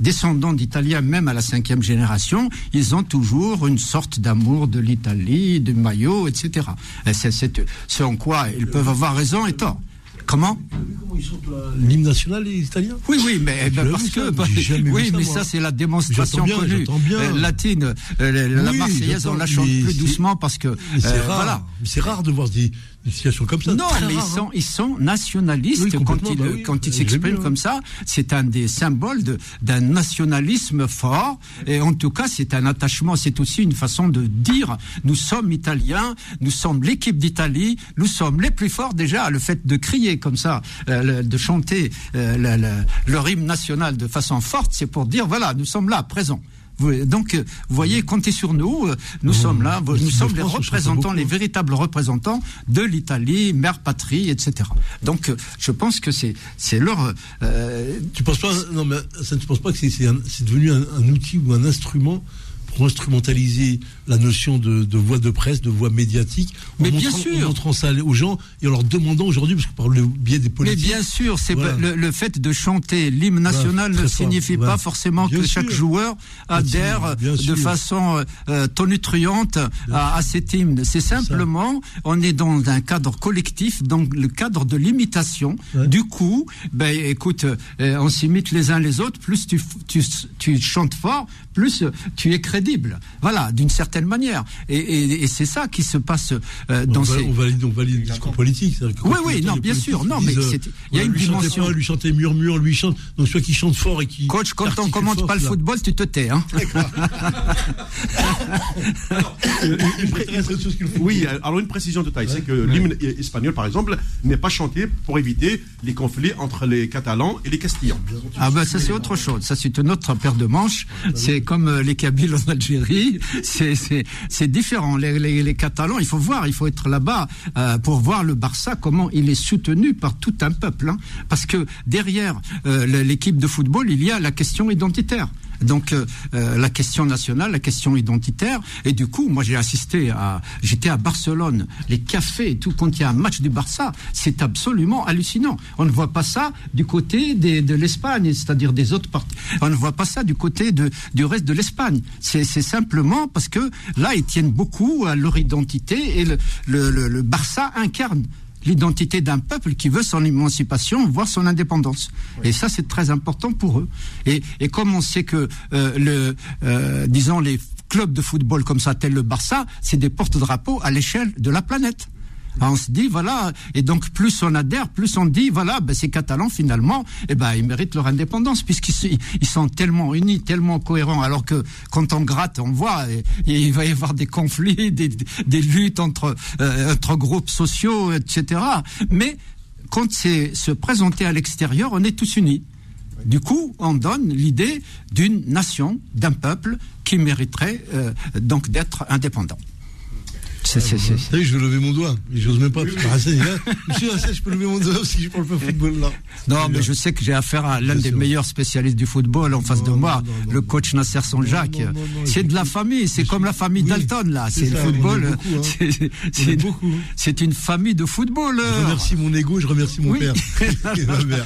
descendants d'Italiens, même à la cinquième génération, ils ont toujours une sorte d'amour de l'Italie, du maillot, etc. Et C'est c'est ce en quoi ils peuvent avoir raison et tort. Comment Comment ils sont l'hymne national, les Italiens Oui, oui, mais l'as parce que ça bah, oui, ça, mais moi. ça c'est la démonstration bien, connue bien. euh, latine. Euh, la Oui, Marseillaise, on la chante plus doucement parce que c'est euh, rare. voilà. C'est rare de voir des, des situations comme ça. Non, mais ils rare, sont, hein. ils sont nationalistes Oui, quand complètement, ils, bah oui. quand ils s'expriment comme ça. C'est un des symboles de- d'un nationalisme fort. Et en tout cas, c'est un attachement. C'est aussi une façon de dire nous sommes italiens, nous sommes l'équipe d'Italie, nous sommes les plus forts déjà. Le fait de crier comme ça, euh, le- de chanter euh, la- la- leur hymne national de façon forte, c'est pour dire voilà, nous sommes là, présents. Donc, euh, vous voyez, comptez sur nous. euh, Nous sommes là, nous sommes les représentants, les véritables représentants de l'Italie, mère patrie, etc. Donc, euh, je pense que c'est c'est leur. euh, Tu penses pas, non, mais ça ne tu penses pas que c'est devenu un, un outil ou un instrument pour instrumentaliser la notion de, de voix de presse, de voix médiatique, en Mais bien montrant, sûr. en montrant ça aux gens et en leur demandant aujourd'hui, parce que par le biais des Mais politiques. bien sûr, c'est Voilà. le, le fait de chanter l'hymne national ne signifie voilà. pas forcément Bien que chaque joueur adhère Bien de sûr. façon euh, à, à cet hymne. C'est simplement, on est dans un cadre collectif, dans le cadre de l'imitation. Ouais. Du coup, ben écoute, euh, on s'imite les uns les autres. Plus tu, tu, tu chantes fort, plus tu es crédible. Voilà, d'une certaine manière. Et, et, et c'est ça qui se passe euh, on, dans va- ces. on valide, on valide le discours politique. Oui, oui, non, bien sûr, non, mais euh, il y a voilà, une dimension. Pas, lui chantez murmure, lui chante. Donc soit qui chante fort et qui. Coach, quand on commente fort, pas le là. football, tu te tais. Hein. *laughs* Oui, euh, alors une précision de taille, c'est que l'hymne espagnol, par exemple, n'est pas chanté pour éviter les conflits entre les Catalans et les Castillans. Ah ben ça c'est autre chose. Ça c'est une autre paire de manches. C'est comme euh, les Kabyles en Algérie. C'est c'est différent. Les, Catalans, il faut voir, il faut être là-bas euh, pour voir le Barça comment il est soutenu par tout un peuple. hein. Parce que derrière euh, l'équipe de football, il y a la question identitaire. Donc euh, euh, la question nationale, la question identitaire, et du coup, moi j'ai assisté à, j'étais à Barcelone, les cafés tout, quand il y a un match du Barça, c'est absolument hallucinant. On ne voit pas ça du côté de l'Espagne, c'est-à-dire des autres parties. On ne voit pas ça du côté de, du reste de l'Espagne. C'est simplement parce que là, ils tiennent beaucoup à leur identité et le Barça incarne l'identité d'un peuple qui veut son émancipation, voire son indépendance. Et ça, c'est très important pour eux. Et, et comme on sait que euh, le, euh, disons les clubs de football comme ça, tel le Barça, c'est des porte-drapeaux à l'échelle de la planète. Ah, On se dit voilà et donc plus on adhère, plus on dit voilà ben, ces Catalans finalement eh ben ils méritent leur indépendance puisqu'ils ils sont tellement unis, tellement cohérents alors que quand on gratte on voit il va y avoir des conflits, des, luttes entre euh, entre groupes sociaux etc. Mais quand c'est se présenter à l'extérieur on est tous unis. Du coup, on donne l'idée d'une nation, d'un peuple qui mériterait euh, donc d'être indépendant. C'est- c'est- c'est- Vous savez, je vais lever mon doigt. J'ose même pas. parce que Hassan là. Monsieur Hassan, je peux lever mon doigt aussi, je parle pas football là. Non, mais je sais que j'ai affaire à l'un des sûr. meilleurs spécialistes du football en face de moi, non, non, le coach Nasser non, C'est de la famille, c'est comme la famille oui, Dalton là. c'est le football. hein. c'est- une, hein. c'est une famille de footballeurs. Je remercie mon ego, je remercie mon Oui. père. *laughs*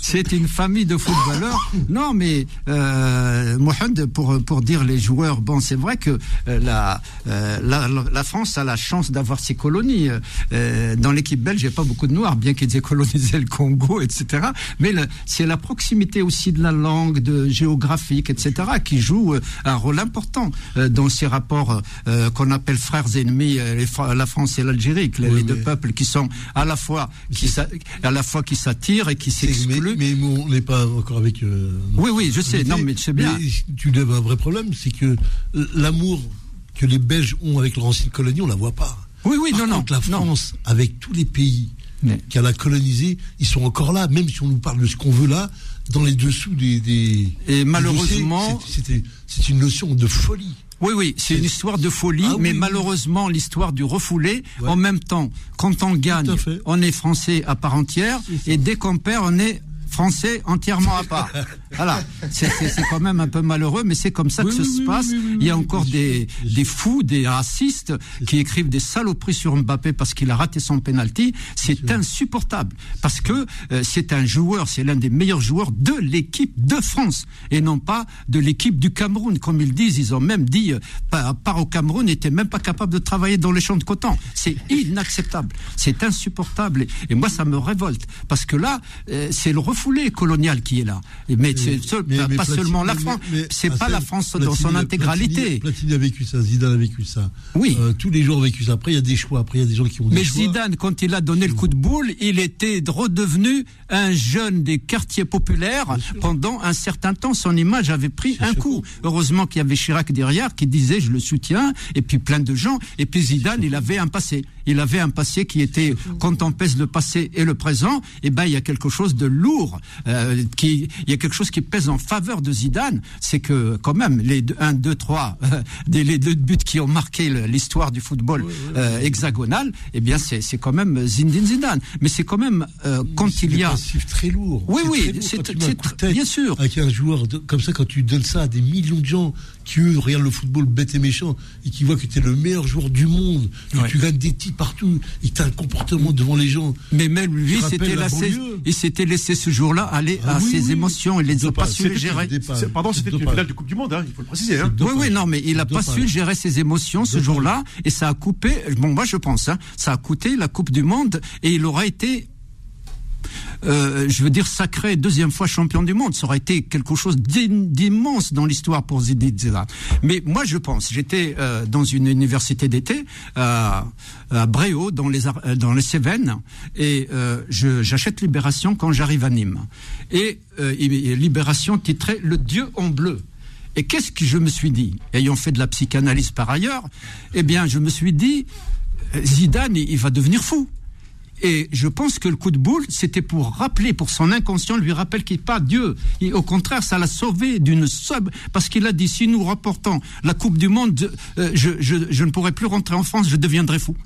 C'est une famille de footballeurs. Non, mais euh, Mohamed, pour pour dire les joueurs, bon, c'est vrai que euh, la, euh, la la France a la chance d'avoir ses colonies. Euh, dans l'équipe belge, il n'y a pas beaucoup de Noirs, bien qu'ils aient colonisé le Congo, etc. Mais c'est la proximité aussi de la langue, de géographique, etc., qui joue euh, un rôle important euh, dans ces rapports qu'on appelle frères ennemis, la France et l'Algérie, les, Oui, deux peuples qui sont à la fois qui s'a- à la fois qui s'attirent et qui s'excluent. mais on n'est pas encore avec. euh, Oui, oui, je sais. Non, mais sais bien. Mais tu lèves un vrai problème, c'est que l'amour que les Belges ont avec leur ancienne colonie, on la voit pas. Oui, oui, Par non, non. la non. France, avec tous les pays Mais- qu'elle a colonisés, ils sont encore là, même si on nous parle de ce qu'on veut là, dans les dessous des. des Et malheureusement- c'est- une notion de folie. Oui, oui, c'est une histoire de folie, Ah oui, mais oui. malheureusement, l'histoire du refoulé, Ouais. en même temps, quand on gagne, on est français à part entière, et dès qu'on perd, on est français entièrement à part. *laughs* voilà, c'est quand même un peu malheureux, mais c'est comme ça Oui, que ça oui, se oui, passe. Il y a encore des, des fous, des racistes qui écrivent des saloperies sur Mbappé parce qu'il a raté son penalty. C'est insupportable parce que euh, c'est un joueur, c'est l'un des meilleurs joueurs de l'équipe de France et non pas de l'équipe du Cameroun, comme ils disent. Ils ont même dit, euh, par, part au Cameroun, n'était même pas capable de travailler dans les champs de coton. C'est *laughs* inacceptable, c'est insupportable. Et, et moi, ça me révolte parce que là, euh, c'est le refoulé colonial qui est là. Mais, c'est seul- Mais- pas, mais pas Platini- seulement la France, c'est pas la France dans son intégralité. Platini, a vécu ça, Zidane a vécu ça. Oui. Euh, tous les joueurs ont vécu ça. Après, il y a des choix. Après, il y a des gens qui ont des Mais choix. Zidane, quand il a donné le coup de boule, il était redevenu un jeune des quartiers populaires. Pendant un certain temps, son image avait pris un coup. Heureusement qu'il y avait Chirac derrière qui disait je le soutiens, et puis plein de gens. Et puis Zidane, il avait un passé. Il avait un passé qui était, quand on pèse le passé et le présent, eh ben il y a quelque chose de lourd euh, qui il y a quelque chose qui pèse en faveur de Zidane, c'est que quand même les 1, 2, 3, les deux buts qui ont marqué l'histoire du football euh, hexagonal, eh bien c'est c'est quand même Zinedine Zidane. Mais c'est quand même euh, quand il y a C'est très lourd. Oui, oui, c'est- bien sûr. Avec un joueur de- comme ça, quand tu donnes ça à des millions de gens qui eux regardent le football bête et méchant et qui voient que tu es le meilleur joueur du monde, que Ouais. tu gagnes des titres partout et que tu as un comportement devant les gens. Mais même lui la il s'était laissé ce jour-là aller Ah à oui, ses oui. émotions. Il les a pas su gérer. Pardon, c'était une finale de Coupe du Monde, hein, il faut le préciser. Hein. Oui, oui, non, mais il n'a pas su gérer ses émotions ce jour-là, et ça a coupé. Bon, moi, je pense, hein, ça a coûté la Coupe du Monde, et il aurait été. Euh, je veux dire sacré deuxième fois champion du monde, ça aurait été quelque chose d'im- d'immense dans l'histoire pour Zidane. Mais moi je pense, j'étais euh, dans une université d'été à, Bréau dans les euh, dans les Cévennes et euh, j'achète Libération quand j'arrive à Nîmes et, Libération titrait Le Dieu en bleu. Et qu'est-ce que je me suis dit Ayant fait de la psychanalyse par ailleurs, eh bien, je me suis dit, Zidane, il va devenir fou. Et je pense que le coup de boule, c'était pour rappeler, pour son inconscient, lui rappelle qu'il n'est pas Dieu. Au contraire, ça l'a sauvé d'une sub, parce qu'il a dit, si nous rapportons la Coupe du Monde, euh, je ne pourrai plus rentrer en France, je deviendrai fou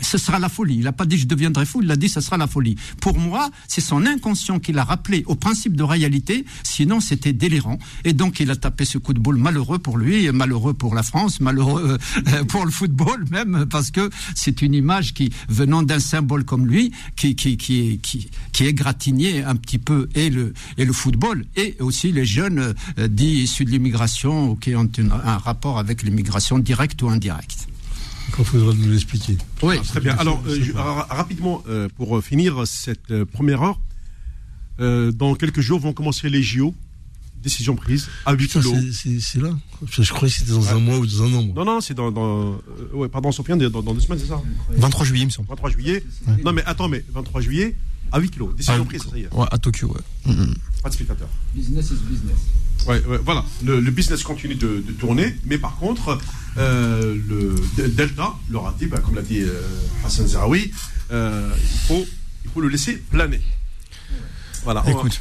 ce sera la folie. Il n'a pas dit je deviendrai fou, il a dit ce sera la folie. Pour moi, c'est son inconscient qui l'a rappelé au principe de réalité, sinon c'était délirant. Et donc il a tapé ce coup de boule malheureux pour lui, malheureux pour la France, malheureux euh, pour le football même, parce que c'est une image qui, venant d'un symbole comme lui, qui, qui, qui, qui, qui égratignait un petit peu et le, et le football, et aussi les jeunes euh, dits issus de l'immigration ou qui ont un rapport avec l'immigration directe ou indirecte. Quand il faudra nous l'expliquer. Oui. Très bien. Alors, euh, je- rapidement, euh, pour euh, finir cette euh, première heure, euh, dans quelques jours vont commencer les JO. Décision prise à c'est- là. Je je croyais que c'était dans un mois ou dans un an. moi. Non, non, c'est dans, dans euh, ouais, pardon, Sofiane, dans, dans deux semaines, c'est ça? 23 juillet, il me semble. 23 juillet. Non, mais attends, mais 23 juillet à 8 kilos. Décision Ah, prise, ça y est. Ouais, à Tokyo, ouais. Mm, mm. Pas de spectateurs. Business is business. Ouais, ouais, voilà. Le, le business continue de, de tourner, mais par contre, euh, le Delta, le raté, bah, comme l'a dit euh, Hassan Zeraoui, euh, il, faut, il faut le laisser planer. Voilà. va- Écoute,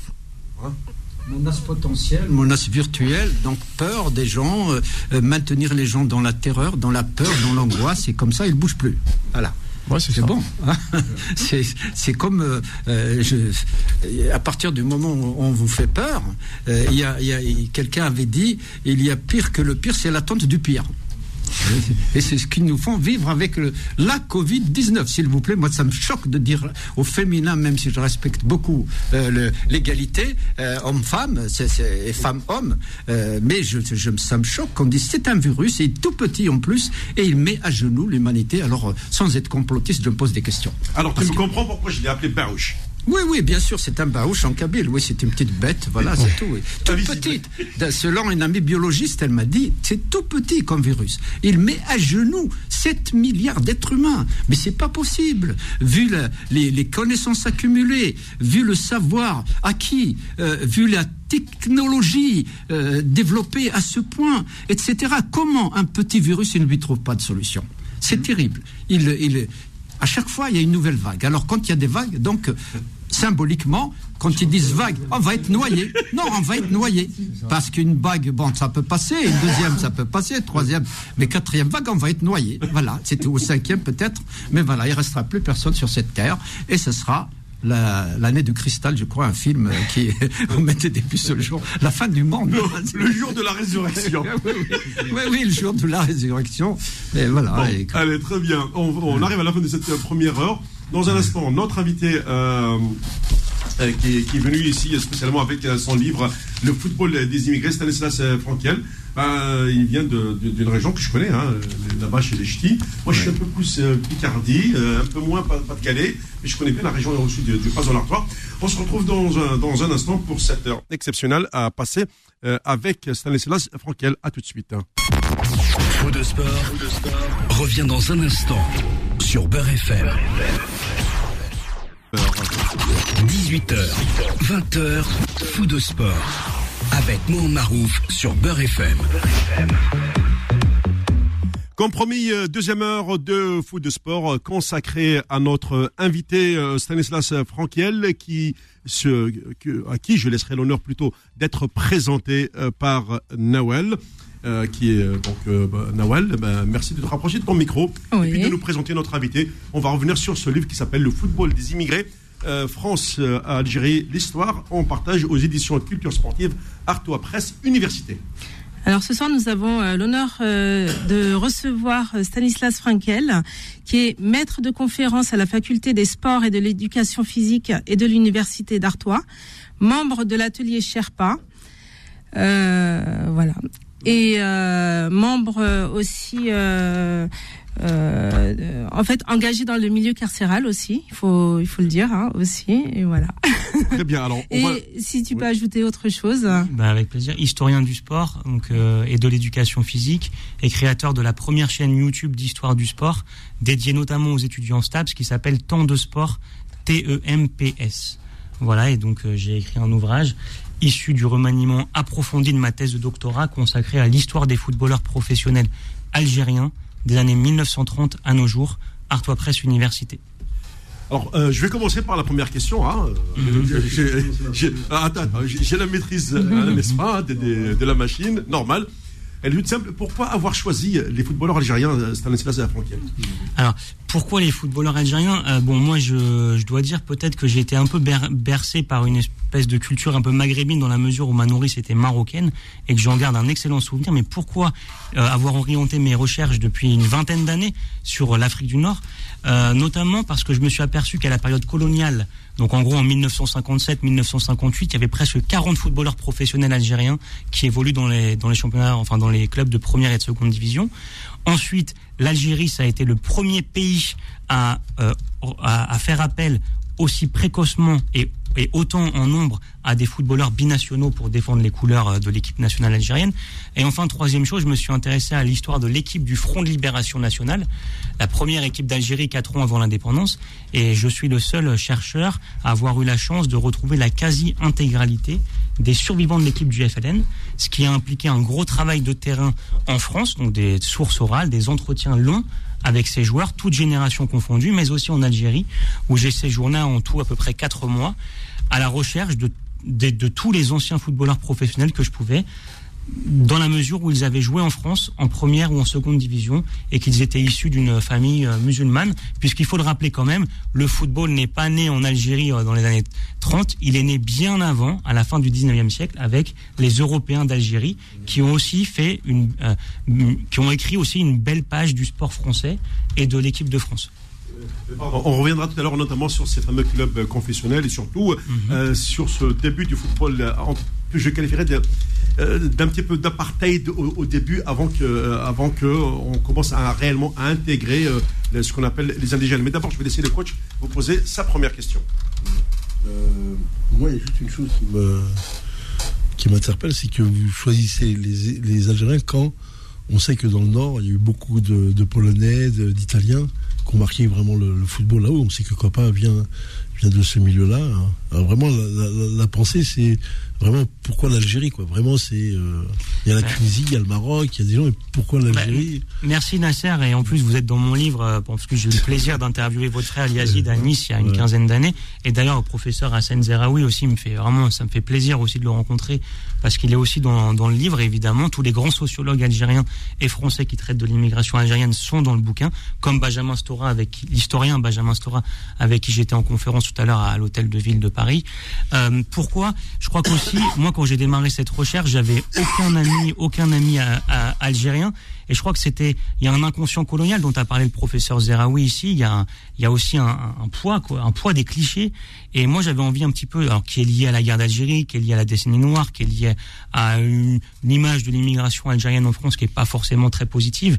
Menace potentielle, menace virtuelle, donc peur des gens, euh, maintenir les gens dans la terreur, dans la peur, dans l'angoisse, et comme ça, ils ne bougent plus. Voilà. C'est bon. hein. *laughs* c'est comme euh, euh, à partir du moment où on vous fait peur, euh, il y a- quelqu'un avait dit il y a pire que le pire, c'est l'attente du pire. Et c'est ce qu'ils nous font vivre avec le, la Covid-19, s'il vous plaît. Moi, ça me choque de dire au féminin, même si je respecte beaucoup euh, l'égalité, euh, homme-femme et femme-homme, euh, mais je, je, ça me choque qu'on dise c'est un virus, et tout petit en plus, et il met à genoux l'humanité. Alors, euh, sans être complotiste, je me pose des questions. Alors, tu me comprends pourquoi je l'ai appelé Barouche Oui, oui, bien sûr, c'est un baouche en kabyle. Oui, c'est une petite bête, voilà, c'est tout. Oui. Toute petite. Selon une amie biologiste, elle m'a dit, c'est tout petit comme virus. Il met à genoux 7 milliards d'êtres humains. Mais c'est pas possible. Vu la- les, les connaissances accumulées, vu le savoir acquis, euh, vu la technologie euh, développée à ce point, etc. Comment un petit virus, il ne lui trouve pas de solution? C'est terrible. Il, il, à chaque fois, il y a une nouvelle vague. Alors, quand il y a des vagues, donc, symboliquement, quand ils disent vague, on va être noyé. Non, on va être noyé. Parce qu'une vague, bon, ça peut passer, une deuxième, ça peut passer, troisième, mais quatrième vague, on va être noyé. Voilà, c'était au cinquième peut-être, mais voilà, il restera plus personne sur cette terre, et ce sera la- l'année du cristal, je crois, un film qui *laughs* vous mettez des puces le jour, la fin du monde. Le jour de la résurrection. *laughs* oui, oui, oui, oui, le jour de la résurrection. Et voilà. Bon, et- allez, très bien. On, on arrive à la fin de cette première heure. Dans un instant, notre invité euh, euh, qui, est, venu ici spécialement avec euh, son livre Le football des immigrés, Stanislas euh, Frankel. Euh, il vient d'une région que je connais, hein, là-bas chez les Ch'tis. Moi, je suis un peu plus Picardie, un peu moins pas, pas de Calais, mais je connais bien la région au sud du, du Pas-en-Artois. On se retrouve dans un, dans un instant pour cette heure exceptionnelle à passer avec Stanislas Frankel. À tout de suite. Faux sport, revient dans un instant sur Beurre FM. 18h, 20h, fou de sport. Avec Mohamed Marouf sur Beurre FM. Comme promis, euh, deuxième heure de foot de sport consacrée à notre invité euh, Stanislas Frankiel, qui à qui je laisserai l'honneur plutôt d'être présenté euh, par Nawel. Qui est donc bah, Nawel, bah, merci de te rapprocher de ton micro et puis de nous présenter notre invité. On va revenir sur ce livre qui s'appelle Le football des immigrés, France à Algérie, l'histoire. On partage aux éditions Culture Sportive Artois Presse Université. Alors ce soir, nous avons euh, l'honneur euh, de recevoir euh, Stanislas Frankel, qui est maître de conférence à la faculté des sports et de l'éducation physique et de l'université d'Artois, membre de l'atelier Sherpa. voilà. Et membre aussi euh, en fait engagé dans le milieu carcéral aussi, il faut il faut le dire hein, aussi et voilà. *laughs* Très bien. Alors et si tu peux ajouter autre chose. Bah avec plaisir. Historien du sport donc euh, et de l'éducation physique et créateur de la première chaîne YouTube d'histoire du sport dédiée notamment aux étudiants STAPS qui s'appelle Temps de sport T E M P S. Voilà et donc euh, j'ai écrit un ouvrage issu du remaniement approfondi de ma thèse de doctorat consacrée à l'histoire des footballeurs professionnels algériens des années 1930 à nos jours, Artois Presse Université. Alors, euh, je vais commencer par la première question. Hein. J'ai la maîtrise, euh, n'est-ce pas, de, la machine, normal. Elle est simple. Pourquoi avoir choisi les footballeurs algériens, euh, Stanislas Franquiel Alors, pourquoi les footballeurs algériens? Euh, Bon, moi, je, je dois dire peut-être que j'ai été un peu bercé par une espèce de culture un peu maghrébine dans la mesure où ma nourrice était marocaine et que j'en garde un excellent souvenir. Mais pourquoi euh, avoir orienté mes recherches depuis une vingtaine d'années sur l'Afrique du Nord? Notamment parce que je me suis aperçu qu'à la période coloniale, donc en gros en 1957-1958, il y avait presque 40 footballeurs professionnels algériens qui évoluent dans les, dans les championnats, enfin dans les clubs de première et de seconde division. Ensuite, l'Algérie, ça a été le premier pays à, euh, à, à faire appel aussi précocement et et autant en nombre à des footballeurs binationaux pour défendre les couleurs euh, de l'équipe nationale algérienne. Et enfin, troisième chose, je me suis intéressé à l'histoire de l'équipe du Front de Libération Nationale, la première équipe d'Algérie quatre ans avant l'indépendance. Et je suis le seul chercheur à avoir eu la chance de retrouver la quasi-intégralité des survivants de l'équipe du FLN, ce qui a impliqué un gros travail de terrain en France, donc des sources orales, des entretiens longs avec ces joueurs, toutes générations confondues, mais aussi en Algérie, où j'ai séjourné en tout à peu près quatre mois à la recherche de, de, tous les anciens footballeurs professionnels que je pouvais, dans la mesure où ils avaient joué en France en première ou en seconde division et qu'ils étaient issus d'une famille euh, musulmane, puisqu'il faut le rappeler quand même, le football n'est pas né en Algérie euh, dans les années 30, il est né bien avant, à la fin du 19e siècle, avec les Européens d'Algérie, qui ont aussi fait une, euh, qui ont écrit aussi une belle page du sport français et de l'équipe de France. On reviendra tout à l'heure notamment sur ces fameux clubs confessionnels et surtout mhm. sur ce début du football que je qualifierais euh, d'un petit peu d'apartheid au, début avant que, euh, avant que on commence à réellement à intégrer euh, ce qu'on appelle les indigènes. Mais d'abord, je vais laisser le coach vous poser sa première question. moi, il y a juste une chose qui me qui m'interpelle, c'est que vous choisissez les, les, Algériens quand on sait que dans le Nord, il y a eu beaucoup de, Polonais, d'Italiens qui ont marqué vraiment le, football là-haut. On sait que Copa vient, vient de ce milieu-là. Hein. vraiment, la pensée, c'est vraiment pourquoi l'Algérie quoi? Vraiment c'est euh, il y a la Tunisie il y a le Maroc il y a des gens pourquoi l'Algérie? Bah, merci Nasser et en plus vous êtes dans mon livre euh, parce que j'ai eu le plaisir d'interviewer votre frère Yazid à Nice il y a une quinzaine d'années. Et d'ailleurs le professeur Hassan Zeraoui aussi me fait vraiment ça me fait plaisir aussi de le rencontrer parce qu'il est aussi dans, dans le livre évidemment. Tous les grands sociologues algériens et français qui traitent de l'immigration algérienne sont dans le bouquin comme Benjamin Stora avec l'historien Benjamin Stora avec qui j'étais en conférence tout à l'heure à l'hôtel de ville de Paris. Euh, pourquoi? Je crois qu'aussi moi, quand j'ai démarré cette recherche, j'avais aucun ami, aucun ami algérien. Et je crois que c'était, il y a un inconscient colonial dont a parlé le professeur Zeraoui ici. Il y a, aussi un, poids, un poids des clichés. Et moi, j'avais envie un petit peu, alors qui est lié à la guerre d'Algérie, qui est lié à la décennie noire, qui est lié à une, image de l'immigration algérienne en France qui est pas forcément très positive.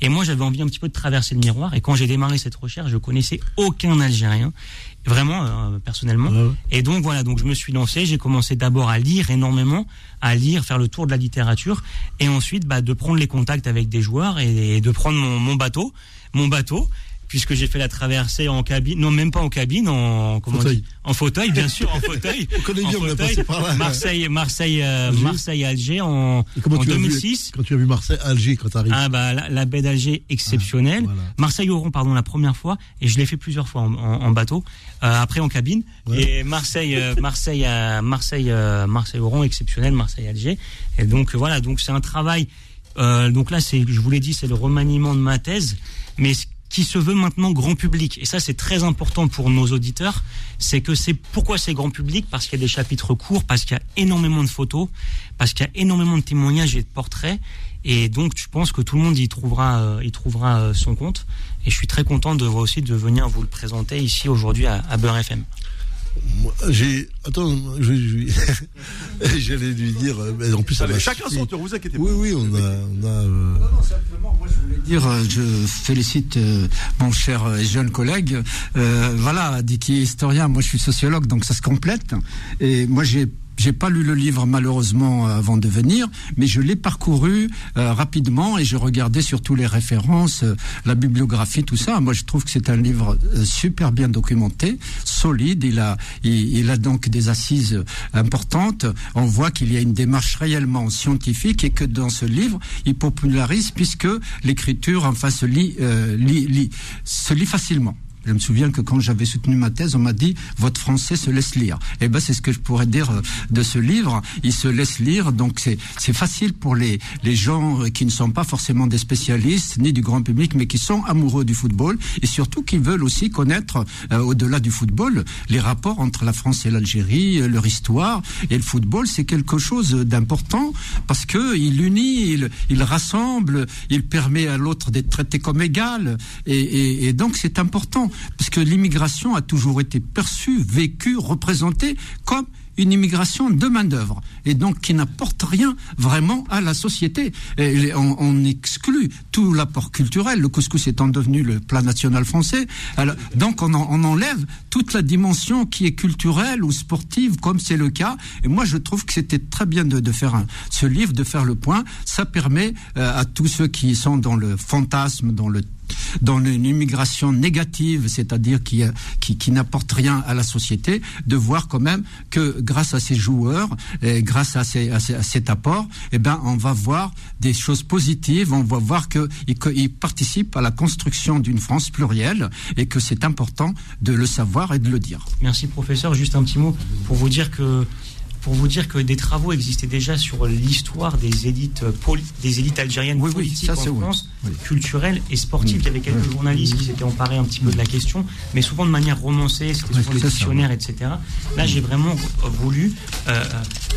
Et moi, j'avais envie un petit peu de traverser le miroir. Et quand j'ai démarré cette recherche, je connaissais aucun Algérien vraiment euh, personnellement. Et donc voilà, donc je me suis lancé, j'ai commencé d'abord à lire énormément, à lire, faire le tour de la littérature, et ensuite bah, de prendre les contacts avec des joueurs et, de prendre mon, mon bateau, mon bateau puisque j'ai fait la traversée en cabine, non même pas en cabine, en comment on Fauteuil. dit? En fauteuil, bien sûr, en *laughs* fauteuil. On connaît on passé par là. Marseille, Marseille, euh, Alger. Marseille, Alger en, en tu as vu- 2006. Quand tu as vu Marseille, Alger, quand tu arrives. Ah bah la, la baie d'Alger exceptionnelle. Ah, voilà. Marseille-Oran pardon la première fois et je l'ai fait plusieurs fois en, en- en bateau. Euh, après en cabine Ouais. et Marseille euh, Marseille euh, Marseille euh, Marseille-Oran exceptionnel Marseille-Alger et donc voilà donc c'est un travail. euh, donc là c'est je vous l'ai dit c'est le remaniement de ma thèse mais ce qui se veut maintenant grand public. Et ça c'est très important pour nos auditeurs. C'est que c'est pourquoi c'est grand public? Parce qu'il y a des chapitres courts parce qu'il y a énormément de photos parce qu'il y a énormément de témoignages et de portraits. Et donc je pense que tout le monde y trouvera euh, euh, son compte. Et je suis très content de aussi de venir vous le présenter ici aujourd'hui à, à FM. Moi, J'ai. Attends, je, je- *laughs* j'allais lui dire. euh, mais en plus, ça Allez, m'a chacun son tour, vous inquiétez pas. Oui, oui, on a. On a euh, simplement, moi, je voulais dire, euh, je félicite euh, mon cher euh, jeune collègue. Euh, voilà, dit qui est historien, moi je suis sociologue, donc ça se complète. Et moi j'ai j'ai pas lu le livre malheureusement euh, avant de venir, mais je l'ai parcouru euh, rapidement et je regardais surtout les références, euh, la bibliographie, tout ça. Moi, je trouve que c'est un livre euh, super bien documenté, solide. Il a, il, il a donc des assises euh, importantes. On voit qu'il y a une démarche réellement scientifique et que dans ce livre, il popularise puisque l'écriture, enfin, se lit, lit, lit- se lit facilement. Je me souviens que quand j'avais soutenu ma thèse, on m'a dit votre français se laisse lire. Et ben c'est ce que je pourrais dire euh, de ce livre. Il se laisse lire, donc c'est c'est facile pour les les gens euh, qui ne sont pas forcément des spécialistes ni du grand public, mais qui sont amoureux du football et surtout qui veulent aussi connaître euh, au-delà du football les rapports entre la France et l'Algérie, euh, leur histoire et le football. C'est quelque chose d'important parce que il unit, il, il rassemble, il permet à l'autre d'être traité comme égal et, et, et donc c'est important parce que l'immigration a toujours été perçue, vécue, représentée comme une immigration de main d'œuvre et donc qui n'apporte rien vraiment à la société. On, exclut tout l'apport culturel. Le couscous étant devenu le plat national français, donc on, en- on enlève toute la dimension qui est culturelle ou sportive, comme c'est le cas. Et moi, je trouve que c'était très bien de, de faire un, ce livre, de faire le point. Ça permet euh, à tous ceux qui sont dans le fantasme, dans le dans une immigration négative, c'est-à-dire qui, qui, qui n'apporte rien à la société, de voir quand même que grâce à ces joueurs, et grâce à, ces, à, ces- à cet apport, eh ben, on va voir des choses positives, on va voir qu'ils ils participent à la construction d'une France plurielle et que c'est important de le savoir et de le dire. Merci professeur. Juste un petit mot pour vous dire que pour vous dire que des travaux existaient déjà sur l'histoire des élites poli- des élites algériennes Oui, oui, politiques ça, en. France, Oui. culturelles et sportives. Il y avait quelques journalistes qui s'étaient emparés un petit peu de la question, mais souvent de manière romancée, c'était souvent des dictionnaires, etc. Là, j'ai vraiment voulu euh,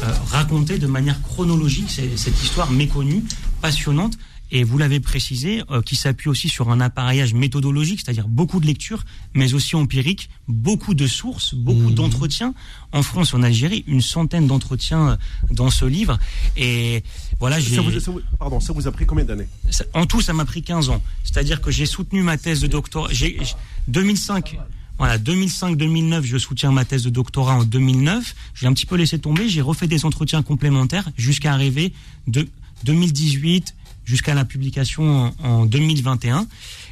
euh, raconter de manière chronologique cette histoire méconnue, passionnante. Et vous l'avez précisé, euh, qui s'appuie aussi sur un appareillage méthodologique, c'est-à-dire beaucoup de lectures, mais aussi empirique, beaucoup de sources, beaucoup d'entretiens. En France en Algérie, une centaine d'entretiens euh, dans ce livre. Et voilà, j'ai. Ça vous, ça vous- pardon, ça vous a pris combien d'années? En tout, ça m'a pris 15 ans. C'est-à-dire que j'ai soutenu ma thèse de doctorat. J'ai, j'ai- 2005. Voilà, 2005-2009, je soutiens ma thèse de doctorat en 2009. J'ai un petit peu laissé tomber. J'ai refait des entretiens complémentaires jusqu'à arriver de 2018 jusqu'à la publication en, en 2021.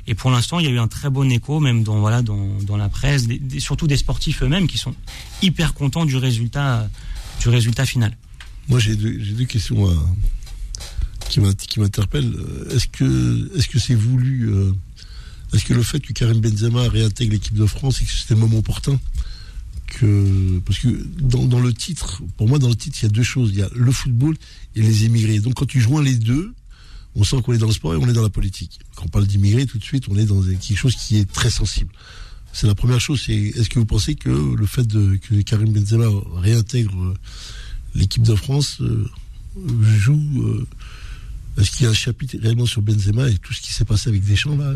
Et pour l'instant, il y a eu un très bon écho, même dans voilà dans, dans la presse, des- surtout des sportifs eux-mêmes qui sont hyper contents du résultat du résultat final. Moi, j'ai deux, deux questions à- qui m'int- qui m'interpellent. Euh, Est-ce que est-ce que c'est voulu euh, Est-ce que le fait que Karim Benzema réintègre l'équipe de France et que c'était le moment opportun que parce que dans, dans le titre, pour moi, dans le titre, il y a deux choses. Il y a le football et les immigrés. Donc, quand tu joins les deux, on sent qu'on est dans le sport et on est dans la politique. Quand on parle d'immigrés, tout de suite, on est dans quelque chose qui est très sensible. C'est la première chose. C'est est-ce que vous pensez que le fait que Karim Benzema réintègre euh, l'équipe de France euh, joue euh, Est-ce qu'il y a un chapitre réellement sur Benzema et tout ce qui s'est passé avec Deschamps là?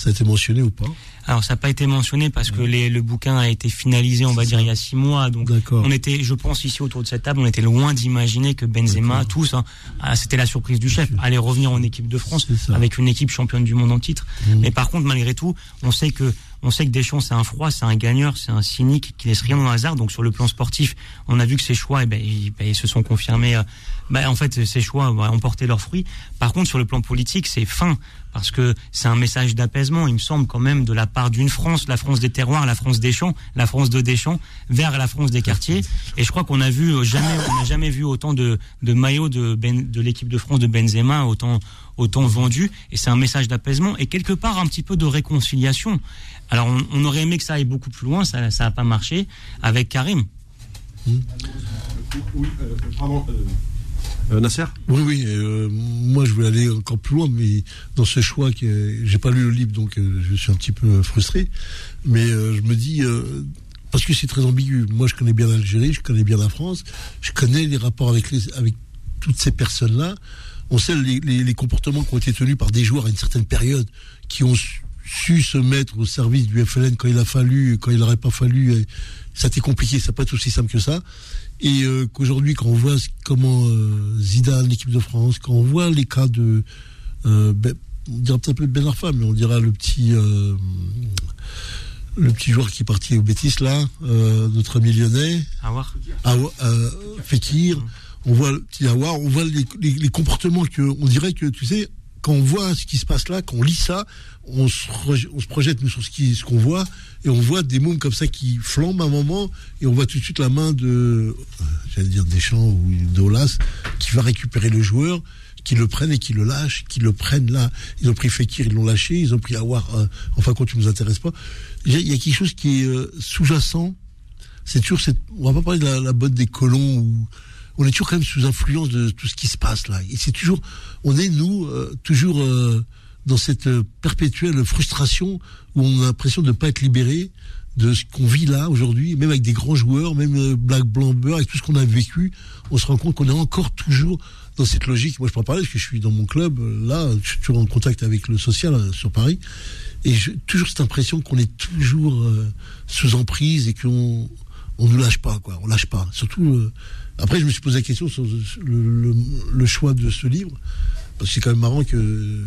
Ça a été mentionné ou pas? Alors ça n'a pas été mentionné parce que les- le bouquin a été finalisé, on va dire, il y a six mois. Donc on était, je pense, ici autour de cette table, on était loin d'imaginer que Benzema, tous, hein, ah, c'était la surprise du chef, allait revenir en équipe de France avec une équipe championne du monde en titre. Mhm. Mais par contre, malgré tout, on sait que On sait que Deschamps, c'est un froid, c'est un gagneur, c'est un cynique qui laisse rien au hasard. Donc sur le plan sportif, on a vu que ses choix, eh ben, ils, ben, ils se sont confirmés. euh, ben, en fait, ces choix ont porté leurs fruits. Par contre, sur le plan politique, c'est fin parce que c'est un message d'apaisement, il me semble quand même, de la part d'une France, la France des terroirs, la France des champs, la France de Deschamps, vers la France des quartiers. Et je crois qu'on a euh, jamais, n'a jamais vu autant de, de maillots de, ben, de l'équipe de France de Benzema, autant, autant vendus. Et c'est un message d'apaisement et quelque part un petit peu de réconciliation. Alors on, aurait aimé que ça aille beaucoup plus loin, ça, ça a pas marché avec Karim. Oui, euh, pardon. Euh, Nasser Oui, oui. euh, moi, je voulais aller encore plus loin, mais dans ce choix que j'ai pas lu le livre, donc euh, je suis un petit peu frustré. Mais euh, je me dis euh, parce que c'est très ambigu. Moi, je connais bien l'Algérie, je connais bien la France, je connais les rapports avec avec toutes ces personnes-là. On sait les, les, comportements qui ont été tenus par des joueurs à une certaine période, qui ont su, se mettre au service du FLN quand il a fallu, quand il n'aurait pas fallu. Ça a été compliqué, ça peut être aussi simple que ça. Et euh, qu'aujourd'hui, quand on voit comment euh, Zidane, l'équipe de France, quand on voit les cas de, euh, ben, on dira peut-être Ben Arfa, mais on dira le petit, le petit joueur qui est parti au Bétis là, notre ami lyonnais, À voir. Awa- Fekir, on voit le petit Awar, on voit les, les- les comportements que, on dirait que, tu sais, quand on voit ce qui se passe là, quand on lit ça, on se, on se projette sur ce qu'on voit, et on voit des mômes comme ça qui flambent à un moment, et on voit tout de suite la main de, j'allais dire Deschamps ou d'Olas, qui va récupérer le joueur, qui le prennent et qui le lâchent, qui le prennent là. Ils ont pris Fekir, ils l'ont lâché, ils ont pris Awar, euh, enfin quand tu nous intéresse pas. Il y a- quelque chose qui est euh, sous-jacent, c'est toujours on va pas parler de la, la botte des colons où on est toujours quand même sous influence de tout ce qui se passe là. Et c'est toujours, on est nous euh, toujours euh, dans cette euh, perpétuelle frustration où on a l'impression de ne pas être libéré de ce qu'on vit là aujourd'hui, même avec des grands joueurs, même Black Blamber, avec tout ce qu'on a vécu, on se rend compte qu'on est encore toujours dans cette logique. Moi, je peux en parler parce que je suis dans mon club là, je suis toujours en contact avec le social sur Paris, et j'ai toujours cette impression qu'on est toujours sous emprise et qu'on on ne lâche pas, quoi. On lâche pas. Surtout. Après, je me suis posé la question sur le, le- le choix de ce livre, parce que c'est quand même marrant que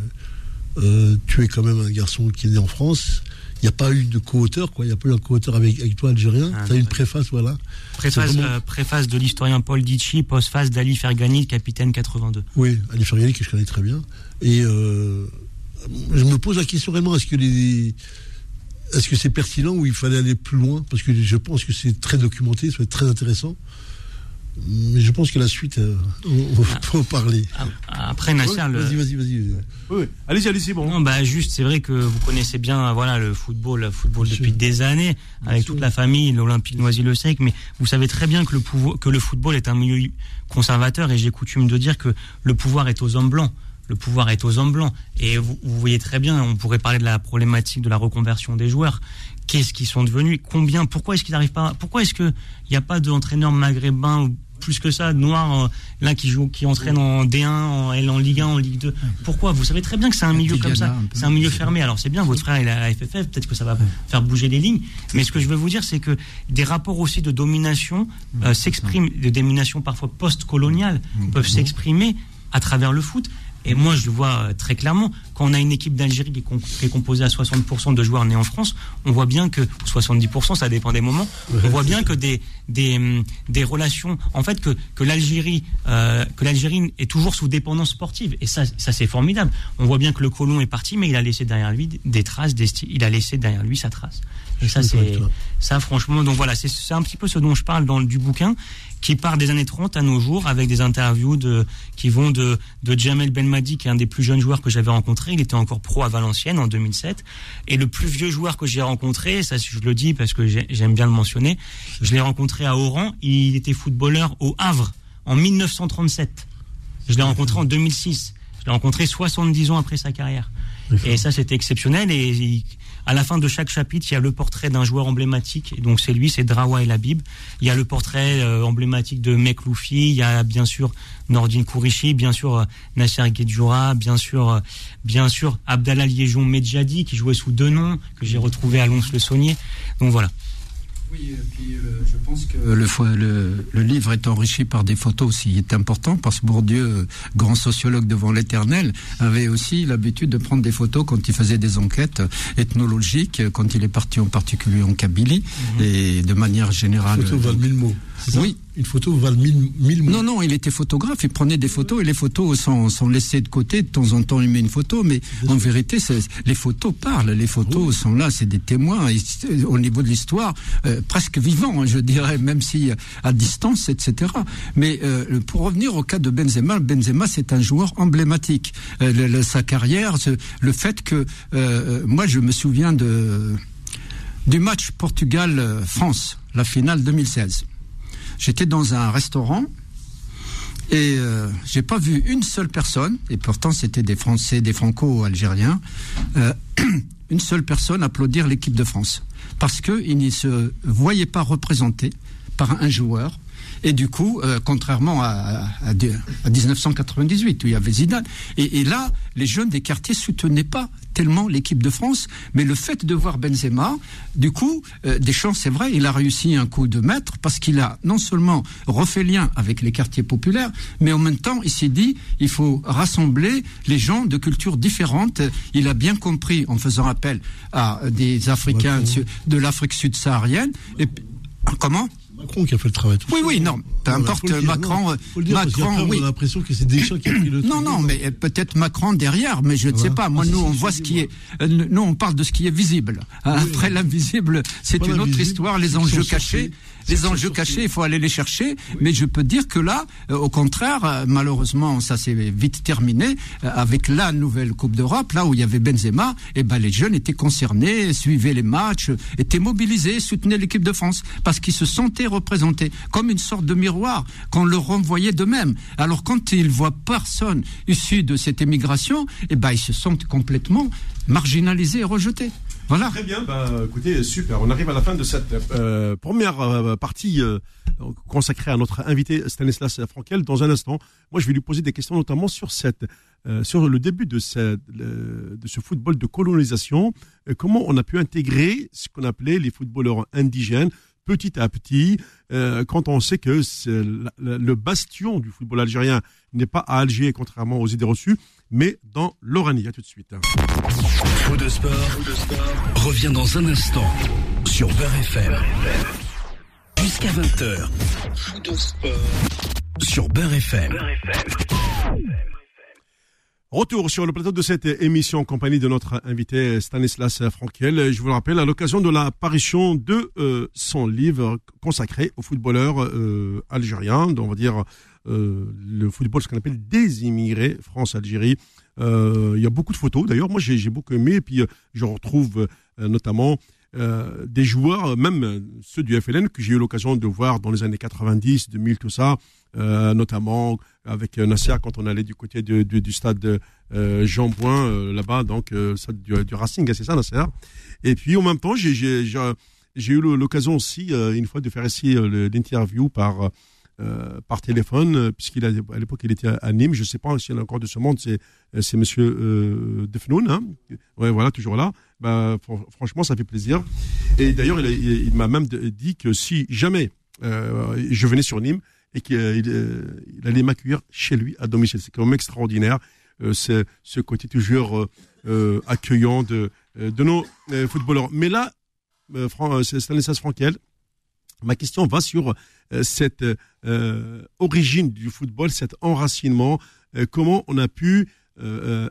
euh, tu es quand même un garçon qui est né en France. Il n'y a pas eu de co-auteur, quoi. Il n'y a pas eu un co-auteur avec, avec toi, algérien. Ah, tu as une préface, voilà. Préface, C'est vraiment- euh, préface de l'historien Paul Ditchy, postface d'Ali Fergani, capitaine 82. Oui, Ali Fergani, que je connais très bien. Et euh, je me pose la question réellement, est-ce que les. Est-ce que c'est pertinent ou il fallait aller plus loin? Parce que je pense que c'est très documenté, ça va être très intéressant. Mais je pense que la suite, euh, on va pas en parler. Ah, Après, Nasser, Ouais, le, Vas-y, vas-y, vas-y. Oui. Allez-y, allez-y, bon. Non, bah juste, c'est vrai que vous connaissez bien, voilà, le football, le football Bien depuis sûr. des années, avec sûr. toute la famille, l'Olympique Noisy-le-Sec, mais vous savez très bien que le pouvoir, que le football est un milieu conservateur, et j'ai coutume de dire que le pouvoir est aux hommes blancs. Le pouvoir est aux hommes blancs. Et vous, vous voyez très bien, on pourrait parler de la problématique de la reconversion des joueurs. Qu'est-ce qu'ils sont devenus Combien Pourquoi est-ce qu'ils n'arrivent pas Pourquoi est-ce qu'il n'y a pas d'entraîneur maghrébin ou plus que ça, noir, euh, là qui joue, qui entraîne en D1, en, L- en Ligue 1, en Ligue 2 Pourquoi? Vous savez très bien que c'est un milieu comme ça. C'est un milieu fermé. Alors c'est bien, votre frère il est à la FFF, peut-être que ça va faire bouger les lignes. Mais ce que je veux vous dire, c'est que des rapports aussi de domination euh, s'expriment, de domination parfois post-coloniale, peuvent s'exprimer à travers le foot. Et moi, je le vois euh, très clairement. Quand on a une équipe d'Algérie qui, est com- qui est composée à 60% de joueurs nés en France, on voit bien que, ou 70%, ça dépend des moments, on voit bien que des, des, hum, des relations, en fait, que, que l'Algérie, euh, que l'Algérie est toujours sous dépendance sportive. Et ça, ça c'est formidable. On voit bien que le colon est parti, mais il a laissé derrière lui des traces, des il a laissé derrière lui sa trace. Et ça, c'est, ça, franchement, donc voilà, c'est, un petit peu ce dont je parle dans le, du bouquin, qui part des années 30 à nos jours, avec des interviews de, qui vont de, de Jamel Belmadi, qui est un des plus jeunes joueurs que j'avais rencontré. Il était encore pro à Valenciennes en 2007. Et le plus vieux joueur que j'ai rencontré, ça je le dis parce que j'ai- j'aime bien le mentionner, je l'ai rencontré à Oran. Il était footballeur au Havre en 1937. Je l'ai rencontré en 2006. Je l'ai rencontré 70 ans après sa carrière. Et ça, c'était exceptionnel. Et il- à la fin de chaque chapitre, il y a le portrait d'un joueur emblématique. Donc, c'est lui, c'est Drawa El Habib. Il y a le portrait euh, emblématique de Mekloufi. Il y a bien sûr Nordine Kourichi, bien sûr euh, Nasser Guedjoura, bien sûr, euh, bien sûr Abdallah Liéjon Medjadi, qui jouait sous deux noms, que j'ai retrouvé à Lons-le-Saunier. Donc voilà. Oui, et puis euh, je pense que le, fo- le, le livre est enrichi par des photos aussi, est important parce que Bourdieu, euh, grand sociologue devant l'éternel, avait aussi l'habitude de prendre des photos quand il faisait des enquêtes euh, ethnologiques, quand il est parti en particulier en Kabylie, et de manière générale. Une photo valent mille mots. Oui. Une photo valent mille, mille mots. Non, non, il était photographe, il prenait des photos et les photos sont, sont laissées de côté. De temps en temps, il met une photo, mais en vérité, les photos parlent. Les photos sont là, c'est des témoins et au niveau de l'histoire, euh, presque vivants, hein, je dirais, même si euh, à distance, etc. Mais euh, pour revenir au cas de Benzema, Benzema, c'est un joueur emblématique. Euh, le- le- sa carrière, ce- le fait que, euh, moi, je me souviens de du match Portugal-France, la finale 2016. J'étais dans un restaurant et euh, j'ai pas vu une seule personne, et pourtant c'était des Français, des Franco-Algériens, euh, *clears throat* une seule personne applaudir l'équipe de France. Parce qu'ils ne se voyaient pas représentés par un joueur. Et du coup, euh, contrairement à, à, à 1998 où il y avait Zidane, et, et là, les jeunes des quartiers soutenaient pas tellement l'équipe de France, mais le fait de voir Benzema, du coup, euh, Deschamps, c'est vrai, il a réussi un coup de maître parce qu'il a non seulement refait lien avec les quartiers populaires, mais en même temps, il s'est dit, il faut rassembler les gens de cultures différentes. Il a bien compris, en faisant appel à des Africains de, l'Afrique subsaharienne. Et comment? Macron qui a fait le travail. tout Oui, oui, non, peu Non, importe, dire, Macron, non, faut le dire, parce Macron, oui. On a l'impression que c'est Deschamps qui a pris le Non, non, mais euh, peut-être Macron derrière, mais je ne sais pas. Moi, Ah, nous, on voit ce qui est. euh, Nous, on parle de ce qui est visible. Après, l'invisible, c'est une autre histoire. Les enjeux cachés. Les enjeux cachés, il faut aller les chercher. Mais je peux dire que là, euh, au contraire, euh, malheureusement, ça s'est vite terminé euh, avec la nouvelle Coupe d'Europe, là où il y avait Benzema. Et ben, les jeunes étaient concernés, suivaient les matchs, étaient mobilisés, soutenaient l'équipe de France parce qu'ils se sentaient représentés comme une sorte de miroir qu'on leur renvoyait d'eux-mêmes. Alors quand ils voient personne issu de cette émigration, et ben ils se sentent complètement marginalisés et rejetés. Voilà. Très bien, bah, écoutez, super. On arrive à la fin de cette euh, première euh, partie euh, consacrée à notre invité Stanislas Frankel. Dans un instant, moi, je vais lui poser des questions, notamment sur cette, sur le début de, ce football de colonisation. Comment on a pu intégrer ce qu'on appelait les footballeurs indigènes petit à petit, quand on sait que le bastion du football algérien n'est pas à Alger, contrairement aux idées reçues, mais dans l'Oranie. À tout de suite. Faux de sport, revient dans un instant sur Beurre FM. Jusqu'à 20h. Sur Beurre FM. Retour sur le plateau de cette émission en compagnie de notre invité Stanislas Frankel. Je vous le rappelle, à l'occasion de l'apparition de euh, son livre consacré aux footballeurs euh, algériens, dont on va dire le football, ce qu'on appelle des immigrés, France-Algérie. Euh, il y a beaucoup de photos, d'ailleurs, moi j'ai beaucoup aimé, et puis euh, je retrouve euh, notamment euh, des joueurs, euh, même euh, ceux du FLN, que j'ai eu l'occasion de voir dans les années 90, 2000, tout ça, euh, notamment avec euh, Nasser quand on allait du côté du stade de, euh, Jean Bouin euh, là-bas, donc euh, du, du Racing, hein, c'est ça Nasser? Et puis en même temps, j'ai eu l'occasion aussi euh, une fois de faire ici euh, l'interview par euh, par téléphone, euh, puisqu'il à l'époque il était à Nîmes. Je sais pas s'il y en a encore de ce monde. C'est euh, c'est Monsieur euh, Defnoun, hein. Voilà, toujours là. Bah, fr- franchement, ça fait plaisir. Et d'ailleurs, il, m'a même dit que si jamais je venais sur Nîmes et qu'il il allait m'accueillir chez lui à domicile, c'est quand même extraordinaire. C'est ce côté toujours accueillant de de nos footballeurs. Mais là, Fran- Stanislas Frankel. Ma question va sur euh, cette euh, origine du football, cet enracinement. euh, comment on a pu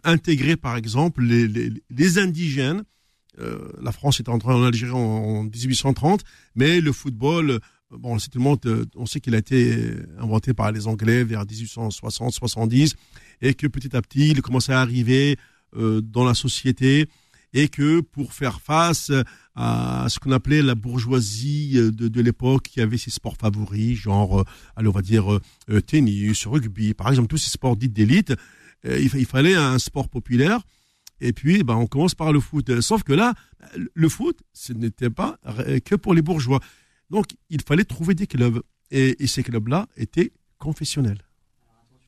intégrer, par exemple, les, indigènes. La France est entrée en Algérie en, en 1830, mais le football, bon, c'est tout le monde, on sait qu'il a été inventé par les Anglais vers 1860-70, et que petit à petit, il commençait à arriver dans la société, et que pour faire face à ce qu'on appelait la bourgeoisie euh, de, de l'époque, qui avait ses sports favoris, genre, euh, allez, on va dire euh, tennis, rugby, par exemple, tous ces sports dits d'élite, euh, il, il fallait un sport populaire. Et puis, ben, on commence par le foot. Euh, Sauf que là, le foot, ce n'était pas que pour les bourgeois. Donc, il fallait trouver des clubs. Et, et ces clubs-là étaient confessionnels.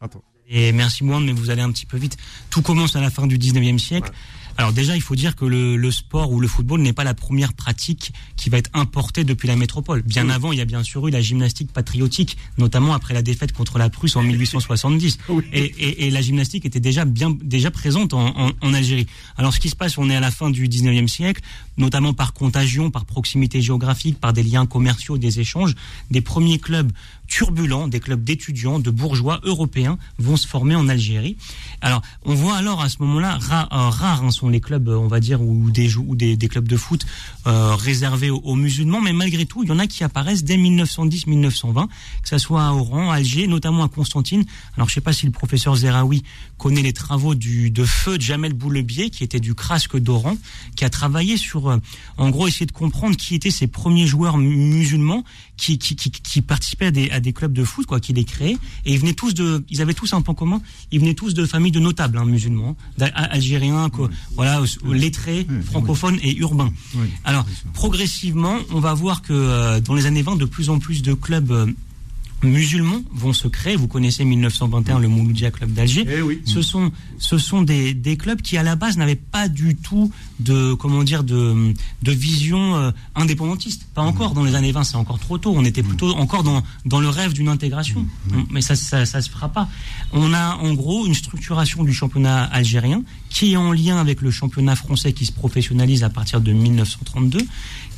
Attends. Et merci Moine, mais vous allez un petit peu vite. Tout commence à la fin du 19e siècle. Alors déjà, il faut dire que le, le sport ou le football n'est pas la première pratique qui va être importée depuis la métropole. Bien avant, il y a bien sûr eu la gymnastique patriotique, notamment après la défaite contre la Prusse en 1870. Et, et, et la gymnastique était déjà bien déjà présente en, en, en Algérie. Alors ce qui se passe, on est à la fin du 19e siècle, notamment par contagion, par proximité géographique, par des liens commerciaux, des échanges, des premiers clubs turbulents, des clubs d'étudiants, de bourgeois européens vont se former en Algérie. Alors, on voit alors à ce moment-là, ra- euh, rares hein, sont les clubs, euh, on va dire, ou des, clubs de foot euh, réservés aux, musulmans, mais malgré tout, il y en a qui apparaissent dès 1910-1920, que ce soit à Oran, Alger, notamment à Constantine. Alors, je sais pas si le professeur Zeraoui connaît les travaux de feu Jamel Boulebier, qui était du Crasque d'Oran, qui a travaillé sur, euh, en gros, essayer de comprendre qui étaient ces premiers joueurs mu- musulmans qui, qui participaient à des, à des clubs de foot, quoi, qui les créaient. Et ils venaient tous de, ils avaient tous un point commun. Ils venaient tous de familles de notables, hein, musulmans, algériens, quoi, voilà, lettrés, francophones et urbains. Alors, progressivement, on va voir que euh, dans les années 20, de plus en plus de clubs euh, musulmans vont se créer. Vous connaissez 1921 le Mouloudia Club d'Alger. Eh oui. Ce sont, ce sont des, des clubs qui à la base n'avaient pas du tout de, comment dire, de, de vision euh, indépendantiste. Pas encore dans les années 20, c'est encore trop tôt. On était plutôt encore dans, dans le rêve d'une intégration. Mais ça, ça, ça se fera pas. On a en gros une structuration du championnat algérien qui est en lien avec le championnat français qui se professionnalise à partir de 1932,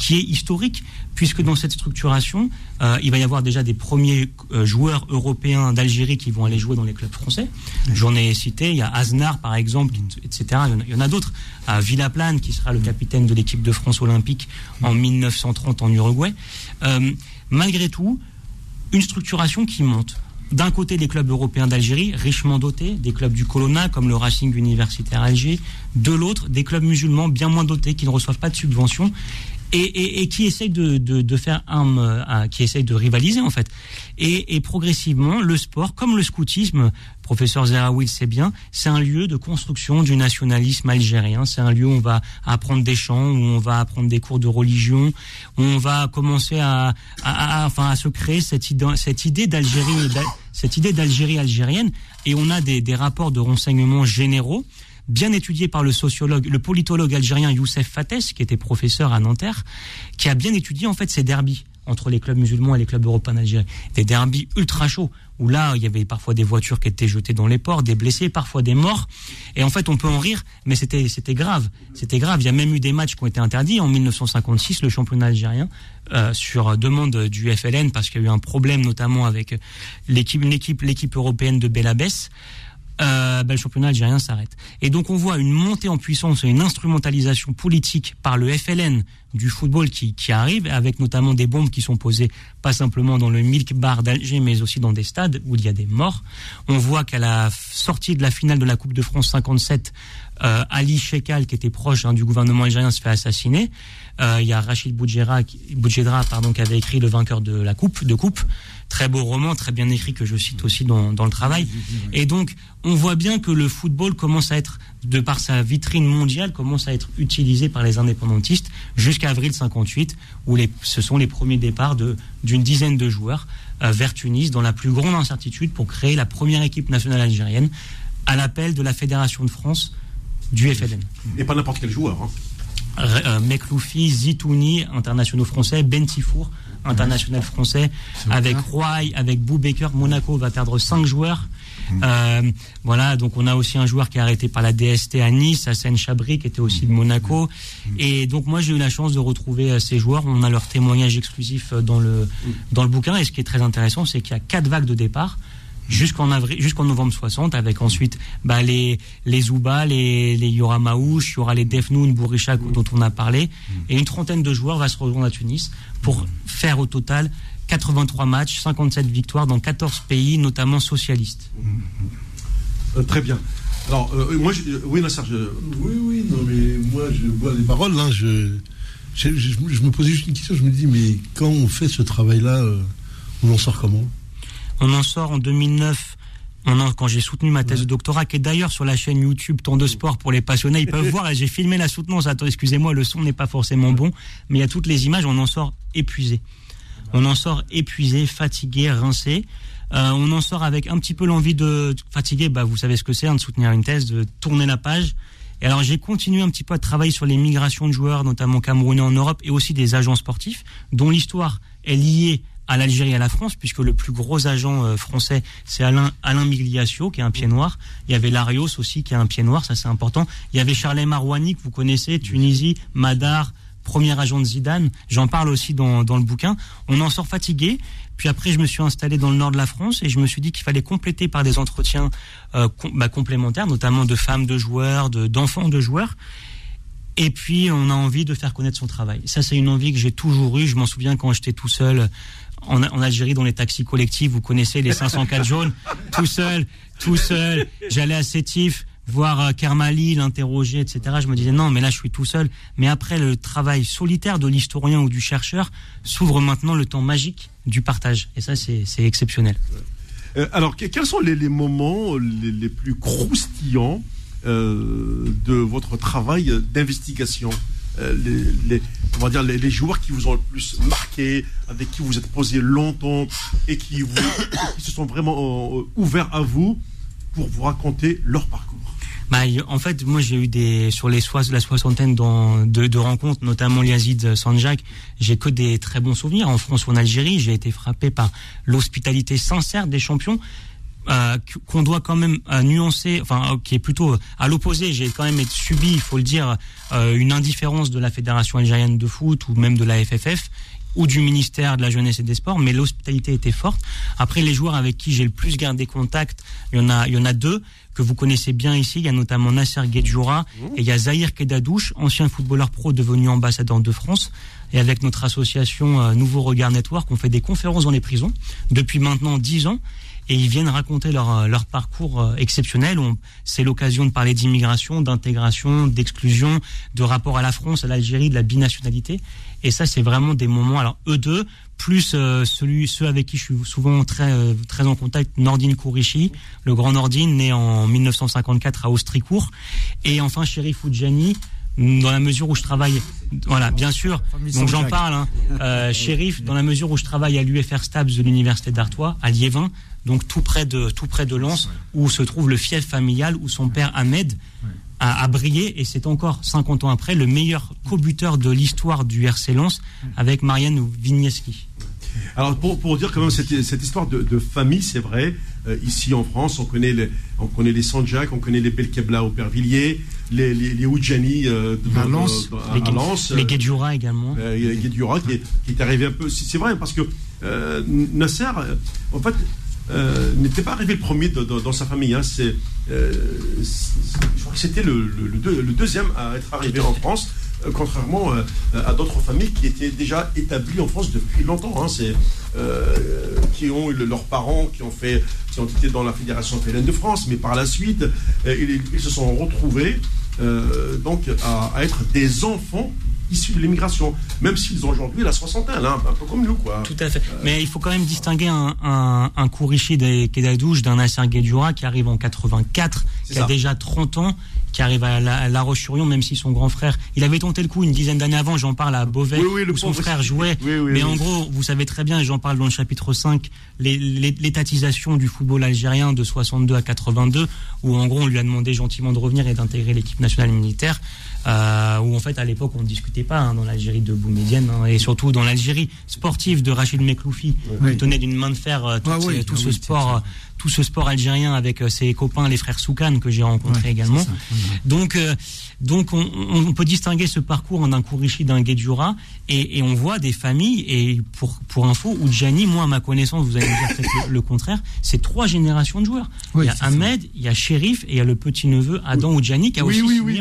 qui est historique puisque dans cette structuration, euh, il va y avoir déjà des premiers euh, joueurs européens d'Algérie qui vont aller jouer dans les clubs français. J'en ai cité, il y a Aznar par exemple, qui- etc. Il y en a, il y en a d'autres. À Villaplane qui sera le capitaine de l'équipe de France olympique en 1930 en Uruguay. Euh, malgré tout, une structuration qui monte. D'un côté, les clubs européens d'Algérie, richement dotés, des clubs du Colonna, comme le Racing Universitaire Alger. De l'autre, des clubs musulmans bien moins dotés, qui ne reçoivent pas de subventions et, qui essayent de, faire un, euh, qui essayent de rivaliser en fait. Et, progressivement, le sport, comme le scoutisme, professeur Zeraoui sait bien, c'est un lieu de construction du nationalisme algérien. C'est un lieu où on va apprendre des chants, où on va apprendre des cours de religion, où on va commencer à, à, se créer cette idée, d'Algérie, d'Al- cette idée d'Algérie algérienne. Et on a des, des rapports de renseignements généraux bien étudié par le sociologue, le politologue algérien Youssef Fates, qui était professeur à Nanterre, qui a bien étudié en fait ces derbies entre les clubs musulmans et les clubs européens d'Algérie. Des derbies ultra chauds, où là, il y avait parfois des voitures qui étaient jetées dans les ports, des blessés, parfois des morts. Et en fait, on peut en rire, mais c'était, c'était grave. C'était grave. Il y a même eu des matchs qui ont été interdits. En 1956, le championnat algérien, euh, sur demande du FLN, parce qu'il y a eu un problème notamment avec l'équipe, une équipe, l'équipe européenne de Belabès, euh, ben, le championnat algérien s'arrête. Et donc on voit une montée en puissance et une instrumentalisation politique par le FLN du football qui, qui arrive, avec notamment des bombes qui sont posées pas simplement dans le Milk Bar d'Alger, mais aussi dans des stades où il y a des morts. On voit qu'à la sortie de la finale de la Coupe de France 57, euh, Ali Shekal, qui était proche hein, du gouvernement algérien, se fait assassiner. Euh, il y a Rachid Boudjedra, pardon, qui avait écrit Le vainqueur de la coupe, de coupe. Très beau roman, très bien écrit que je cite aussi dans, le travail. Et donc, on voit bien que le football commence à être, de par sa vitrine mondiale, commence à être utilisé par les indépendantistes jusqu'à avril 58, où ce sont les premiers départs d'une dizaine de joueurs euh, vers Tunis, dans la plus grande incertitude, pour créer la première équipe nationale algérienne, à l'appel de la Fédération de France du FLN. Et pas n'importe quel joueur. Hein. Euh, Mekloufi, Zitouni, internationaux français, Bentifour, international français, avec Roy, avec Boubaker. Monaco va perdre cinq joueurs. Euh, voilà, donc on a aussi un joueur qui est arrêté par la DST à Nice, Hassan Chabri, qui était aussi de Monaco. Et donc moi j'ai eu la chance de retrouver euh, ces joueurs. On a leur témoignage exclusif euh, dans le dans le bouquin. Et ce qui est très intéressant, c'est qu'il y a quatre vagues de départ jusqu'en avril, jusqu'en novembre 60, avec ensuite bah, les les Zouba, les les Yora Maouche, il y aura les Defnoun, Bourichak dont on a parlé, et une trentaine de joueurs va se rejoindre à Tunis pour faire au total 83 matchs, 57 victoires dans 14 pays, notamment socialistes. Euh, très bien. Alors, euh, moi, je- euh, oui, Nasser, je- Oui, oui, non, mais moi, je vois les paroles, hein, je, je, je- je me posais juste une question, je me dis, mais quand on fait ce travail-là, euh, on en sort comment? On en sort en 2009. On en- quand j'ai soutenu ma thèse de doctorat, qui est d'ailleurs sur la chaîne YouTube Temps de Sport pour les passionnés, ils peuvent *laughs* voir. J'ai filmé la soutenance. Attends, excusez-moi, le son n'est pas forcément bon, mais il y a toutes les images. On en sort épuisé. On en sort épuisé, fatigué, rincé. Euh, on en sort avec un petit peu l'envie de fatigué. Bah, vous savez ce que c'est, hein, de soutenir une thèse, de tourner la page Et alors j'ai continué un petit peu à travailler sur les migrations de joueurs, notamment camerounais en Europe, et aussi des agents sportifs, dont l'histoire est liée à l'Algérie et à la France, puisque le plus gros agent euh, français, c'est Alain, Alain Migliaccio, qui est un pied noir. Il y avait Larios aussi, qui est un pied noir, ça c'est important. Il y avait Charles Marouani, que vous connaissez, Tunisie, Madar, premier agent de Zidane. J'en parle aussi dans, dans le bouquin. On en sort fatigué. Puis après, je me suis installé dans le nord de la France et je me suis dit qu'il fallait compléter par des entretiens euh, bah, complémentaires, notamment de femmes de joueurs, de- d'enfants de joueurs. Et puis, on a envie de faire connaître son travail. Ça, c'est une envie que j'ai toujours eue. Je m'en souviens quand j'étais tout seul en, en Algérie dans les taxis collectifs. Vous connaissez les 504 *laughs* jaunes. Tout seul, tout seul. J'allais à Sétif voir euh, Kermali, l'interroger, etc. Je me disais non, mais là, je suis tout seul. Mais après, le travail solitaire de l'historien ou du chercheur s'ouvre maintenant le temps magique du partage. Et ça, c'est exceptionnel. Euh, alors, que- quels sont les, les moments les, les plus croustillants euh, de votre travail d'investigation? Euh, les, les- dire les, joueurs qui vous ont le plus marqué, avec qui vous êtes posé longtemps et qui, vous, *coughs* se sont vraiment euh, ouverts à vous pour vous raconter leur parcours. Bah, en fait, moi, j'ai eu des sur les soix- la soixantaine dans- de, de rencontres, notamment Yazid Sanjak. J'ai que des très bons souvenirs en France ou en Algérie. J'ai été frappé par l'hospitalité sincère des champions. Euh, qu- qu'on doit quand même euh, nuancer, enfin euh, qui est plutôt à l'opposé. J'ai quand même subi, il faut le dire, une indifférence de la fédération algérienne de foot ou même de la FFF ou du ministère de la jeunesse et des sports, mais l'hospitalité était forte. Après, les joueurs avec qui j'ai le plus gardé contact, il y en a, il y en a deux que vous connaissez bien ici. Il y a notamment Nasser Guedjoura et il y a Zahir Kedadouche, ancien footballeur pro devenu ambassadeur de France. Et avec notre association Nouveau Regard Network, on fait des conférences dans les prisons depuis maintenant dix ans. Et ils viennent raconter leur, euh, leur parcours euh, exceptionnel. On- C'est l'occasion de parler d'immigration, d'intégration, d'exclusion, de rapport à la France, à l'Algérie, de la binationalité. Et ça, c'est vraiment des moments. Alors eux deux, plus euh, celui, ceux avec qui je suis souvent très euh, très en contact, Nordine Kourichi, le grand Nordine, né en 1954 à Austricourt, et enfin Chérif Oudjani, dans la mesure où je travaille, voilà, bien sûr. Donc j'en parle, hein, *laughs* euh, Chérif, dans la mesure où je travaille à l'UFR Stabs de l'université d'Artois, à Liévin, donc tout près de tout près de Lens, où se trouve le fief familial où son père Ahmed a, a brillé et c'est encore 50 ans après le meilleur co-buteur de l'histoire du RC Lens avec Marianne Vigneski. Alors pour, pour dire quand même cette, cette histoire de, de famille, c'est vrai. euh, ici en France, on connaît les, on connaît les Sanjak, on connaît les Belkebla au Pervilliers, les les, les Oudjani euh, de- À de- Lens. de- à- les à Lens, les Guedjoura également. euh, a Guedjura qui, est- qui est arrivé un peu. C'est vrai parce que euh, Nasser, en fait, euh, n'était pas arrivé le premier de- de- dans sa famille. hein. C'est, euh, je crois que c'était le, le- le deux- le deuxième à être arrivé en France. euh, Contrairement euh, à d'autres familles qui étaient déjà établies en France depuis longtemps, hein. c'est euh, qui ont eu le- leurs parents qui ont fait, qui ont été dans la fédération féline de France, mais par la suite, euh, ils, ils se sont retrouvés euh, donc à, à être des enfants issus de l'immigration, même s'ils ont aujourd'hui la soixantaine, hein, un peu comme nous, quoi. Tout à fait. Mais il faut quand même distinguer un, un, un Kourichi des Kedadouche d'un Nasser qui arrive en 84, C'est qui a déjà 30 ans, qui arrive à La, à la Roche-sur-Yon, même si son grand frère, il avait tenté le coup une dizaine d'années avant, j'en parle à Beauvais, Oui, oui, le où son frère jouait. Oui, Mais en gros, vous savez très bien, et j'en parle dans le chapitre 5, les- les- l'étatisation du football algérien de 62 à 82, où en gros on lui a demandé gentiment de revenir et d'intégrer l'équipe nationale militaire, euh, où en fait à l'époque on ne discutait pas hein, dans l'Algérie de Boumedienne, hein, et surtout dans l'Algérie sportive de Rachid Mekloufi, Oui. qui tenait d'une main de fer euh, tout, Ah oui, tout ah ce oui, sport. euh, tout ce sport algérien avec euh, ses copains, les frères Soukan, que j'ai rencontrés également. Donc, euh, donc on, on peut distinguer ce parcours en un Kourichi, d'un Guedjura, et, et on voit des familles, et pour, pour info, Oudjani, moi, à ma connaissance, vous allez me dire peut-être le, le contraire, c'est trois générations de joueurs. Oui, il y a ça. Ahmed, il y a Shérif, et il y a le petit-neveu Adam Oudjani, qui a aussi oui, signé oui,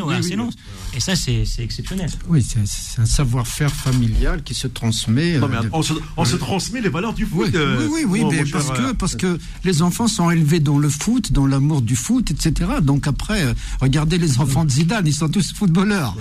oui, oui. Et ça, c'est exceptionnel. Oui, c'est- un savoir-faire familial qui se transmet. Non, euh, mais de- on, se, on se transmet les valeurs du foot. Oui, euh, oui, oui, oui, mon- mais cher, parce euh, que parce que les enfants sont élevés dans le foot, dans l'amour du foot, etc. Donc après, euh, regardez les enfants de Zidane, ils sont tous footballeurs.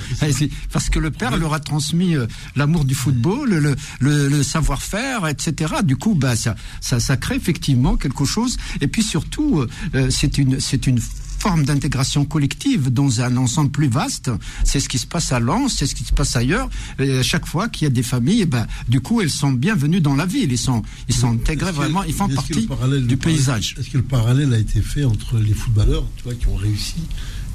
Parce que le père leur a transmis euh, l'amour du football, le, le, le savoir-faire, etc. Du coup, bah ça, ça, ça crée effectivement quelque chose. Et puis surtout, euh, euh, c'est une c'est une forme d'intégration collective dans un ensemble plus vaste. C'est ce qui se passe à Lens, c'est ce qui se passe ailleurs. Et chaque fois qu'il y a des familles, eh ben, du coup, elles sont bienvenues dans la ville. Ils sont, ils sont intégrés vraiment, ils font partie du paysage. Est-ce que le parallèle a été fait entre les footballeurs, tu vois, qui ont réussi,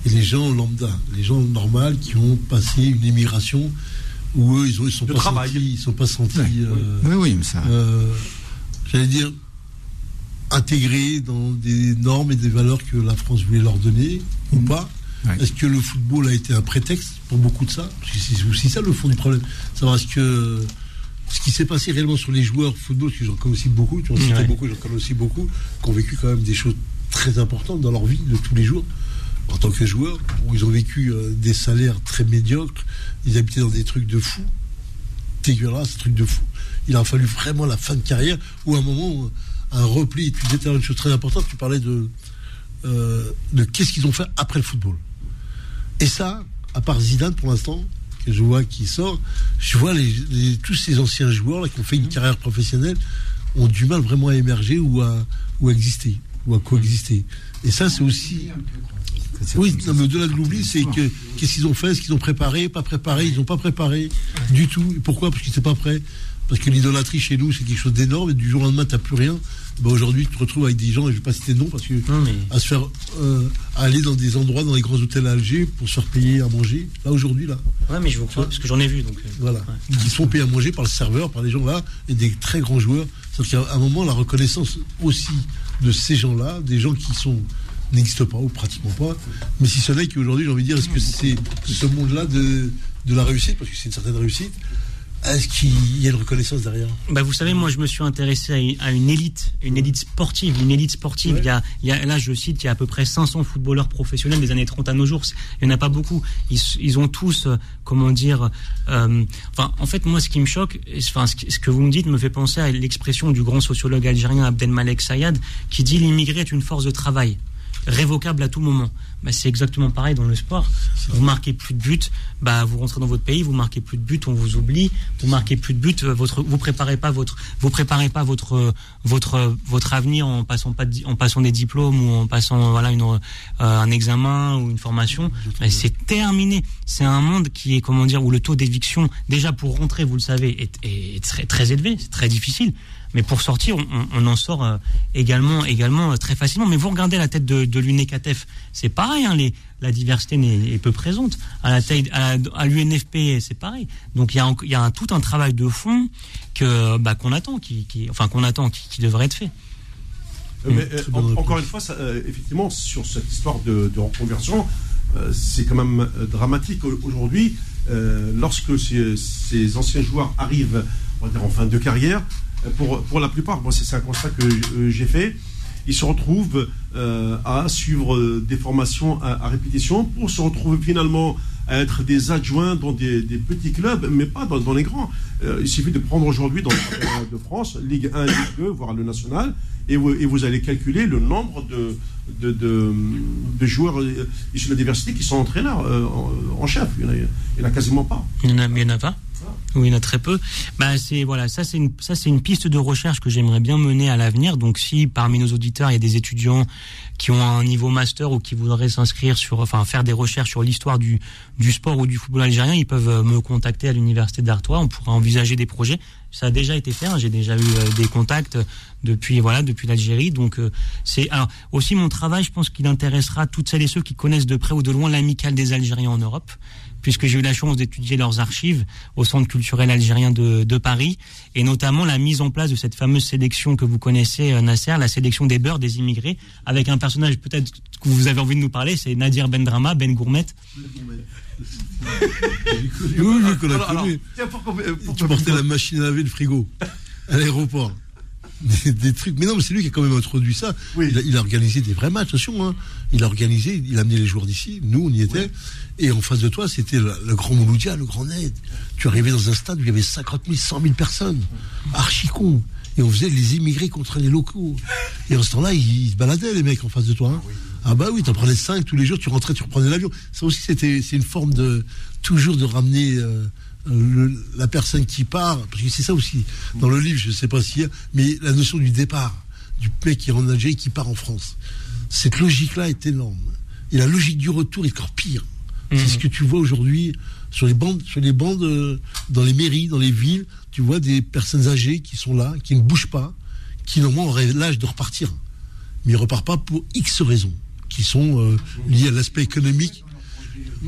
et les gens lambda, les gens normaux qui ont passé une émigration où eux, ils, ont, ils sont pas sentis, ils sont pas sentis. euh, Oui, oui, mais ça. euh, j'allais dire, intégrés dans des normes et des valeurs que la France voulait leur donner ou pas Ouais. Est-ce que le football a été un prétexte pour beaucoup de ça? Parce que c'est aussi ça le fond du problème. Savoir est-ce que ce qui s'est passé réellement sur les joueurs de football, parce que j'en connais aussi beaucoup, tu en citais Ouais. beaucoup, j'en connais aussi beaucoup, qui ont vécu quand même des choses très importantes dans leur vie de tous les jours en tant que joueurs, où ils ont vécu euh, des salaires très médiocres, ils habitaient dans des trucs de fou, dégueulasses, trucs de fou. Il a fallu vraiment la fin de carrière ou un moment, où un repli. Tu disais une chose très importante, tu parlais de, euh, de qu'est-ce qu'ils ont fait après le football. Et ça, à part Zidane pour l'instant, que je vois qui sort, je vois les, les- tous ces anciens joueurs là, qui ont fait une carrière professionnelle ont du mal vraiment à émerger ou à, ou à exister, ou à coexister. Et ça, c'est aussi. Oui, non, mais au-delà de l'oubli, c'est que qu'est-ce qu'ils ont fait, ce qu'ils ont préparé, pas préparé, ils n'ont pas préparé du tout. Et pourquoi? Parce qu'ils n'étaient pas prêts. Parce que l'idolâtrie chez nous, c'est quelque chose d'énorme, et du jour au lendemain, tu n'as plus rien. Ben, Aujourd'hui, tu te retrouves avec des gens, et je ne vais pas citer de nom, parce que Non, mais- à se faire euh, à aller dans des endroits, dans les grands hôtels à Alger, pour se faire payer à manger. Là, aujourd'hui, là, Ouais, mais je vous crois, parce que j'en ai vu. Donc, euh, voilà. ouais. Qui sont payés à manger par le serveur, par les gens là, et des très grands joueurs. Sauf qu'à un moment, la reconnaissance aussi de ces gens-là, des gens qui sont n'existent pas ou pratiquement pas. Mais si ce n'est qu'aujourd'hui, j'ai envie de dire, est-ce que c'est ce monde-là de, de la réussite, parce que c'est une certaine réussite, est-ce qu'il y a une reconnaissance derrière Bah, vous savez, moi, je me suis intéressé à une, élite, une élite sportive, une élite sportive. Ouais. Il, y a, il y a, là, je cite, il y a à peu près 500 footballeurs professionnels des années 30 à nos jours. Il n'y en a pas beaucoup. Ils, ils ont tous, euh, comment dire, euh, enfin, en fait, moi, ce qui me choque, enfin, ce que vous me dites me fait penser à l'expression du grand sociologue algérien Abdelmalek Sayad, qui dit l'immigré est une force de travail révocable à tout moment. Bah, c'est exactement pareil dans le sport. Vous marquez plus de buts, bah vous rentrez dans votre pays, vous marquez plus de buts, on vous oublie. Vous marquez plus de buts, euh, votre, vous préparez pas votre, vous préparez pas votre, euh, votre, euh, votre avenir en passant pas, de en passant des diplômes ou en passant voilà une, euh, un examen ou une formation. Et c'est terminé. C'est un monde qui est comment dire où le taux d'éviction déjà pour rentrer, vous le savez, est, est très très élevé, c'est très difficile. Mais pour sortir, on, en sort euh, également, également euh, très facilement. Mais vous regardez la tête de, de l'UNECATEF, c'est pareil, hein, les, la diversité n'est est peu présente. À la à, à l'UNFP, c'est pareil. Donc il y a, en- il y a un- tout un travail de fond que bah, qu'on attend, qui, qui, enfin qu'on attend, qui, qui devrait être fait. Euh, mais, euh, en- réponse. encore une fois, ça, euh, effectivement, sur cette histoire de, de reconversion, euh, c'est quand même dramatique au- aujourd'hui. euh, lorsque ces, ces anciens joueurs arrivent, on va dire, en fin de carrière, euh, pour, pour la plupart, moi, c'est un constat que euh, j'ai fait, ils se retrouvent euh, à suivre des formations à, répétition pour se retrouver finalement à être des adjoints dans des, petits clubs, mais pas dans, les grands. Euh, il suffit de prendre aujourd'hui dans le de France, Ligue 1, Ligue 2, voire le national, et vous, allez calculer le nombre de, de, de, joueurs issus de la diversité qui sont entraîneurs en, chef. Il n'y en, a- quasiment pas. Il y en en a pas Oui, il y en a très peu. Bah, c'est voilà, ça c'est une ça c'est une piste de recherche que j'aimerais bien mener à l'avenir. Donc, si parmi nos auditeurs il y a des étudiants qui ont un niveau master ou qui voudraient s'inscrire sur, enfin, faire des recherches sur l'histoire du du sport ou du football algérien, ils peuvent euh, me contacter à l'université d'Artois. On pourra envisager des projets. Ça a déjà été fait. hein. J'ai déjà eu euh, des contacts depuis voilà depuis l'Algérie. Donc, euh, c'est alors aussi mon travail. Je pense qu'il intéressera toutes celles et ceux qui connaissent de près ou de loin l'amicale des Algériens en Europe puisque j'ai eu la chance d'étudier leurs archives au Centre culturel algérien de, de Paris, et notamment la mise en place de cette fameuse sélection que vous connaissez, euh, Nasser, la sélection des beurs des immigrés, avec un personnage peut-être que vous avez envie de nous parler, c'est Nadir Ben Drama, Ben Gourmet. Oui, oui, qu'on a Alors, alors, connu. tiens, pour qu'on- pour Tu portais la machine à laver, le frigo, à l'aéroport. Des, des trucs. Mais non, mais c'est lui qui a quand même introduit ça. Oui. Il, a, il a organisé des vrais matchs, attention. Hein. Il a organisé, il a amené les joueurs d'ici. Nous, on y était. Et en face de toi, c'était le, le grand Mouloudia, le grand Ned. Tu arrivais dans un stade où il y avait 50 000, 100 000 personnes. Archi con. Et on faisait les immigrés contre les locaux. Et en ce temps-là, ils, ils se baladaient, les mecs, en face de toi. hein. Ah bah oui, t'en prenais 5 tous les jours, tu rentrais, tu reprenais l'avion. Ça aussi, c'était, c'est une forme de, toujours de ramener euh, le- la personne qui part, parce que c'est ça aussi, dans le livre, je ne sais pas s'il y a, mais la notion du départ, du mec qui rentre en Algérie qui part en France. Cette logique-là est énorme. Et la logique du retour est encore pire. C'est ce que tu vois aujourd'hui sur les bandes, sur les bandes, euh, dans les mairies, dans les villes. Tu vois des personnes âgées qui sont là, qui ne bougent pas, qui normalement auraient l'âge de repartir, mais ils repartent pas pour X raisons, qui sont euh, liées à l'aspect économique.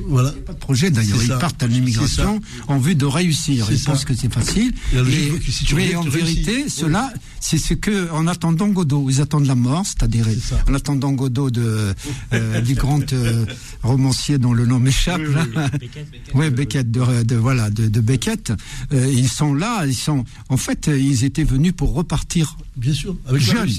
Voilà. Pas de projet d'ailleurs. Ils ça. partent à l'immigration en vue de réussir. Ils ça. pensent que c'est facile. Et si tu mais en vérité, Oui. cela, c'est ce que, en attendant Godot, ils attendent la mort, c'est-à-dire en attendant Godot de, euh, *laughs* du grand euh, romancier dont le nom m'échappe. là. Ouais, Beckett, de, de- voilà, de, de Beckett. Euh, ils sont là, ils sont, en fait, ils étaient venus pour repartir Bien sûr, avec la jeunes,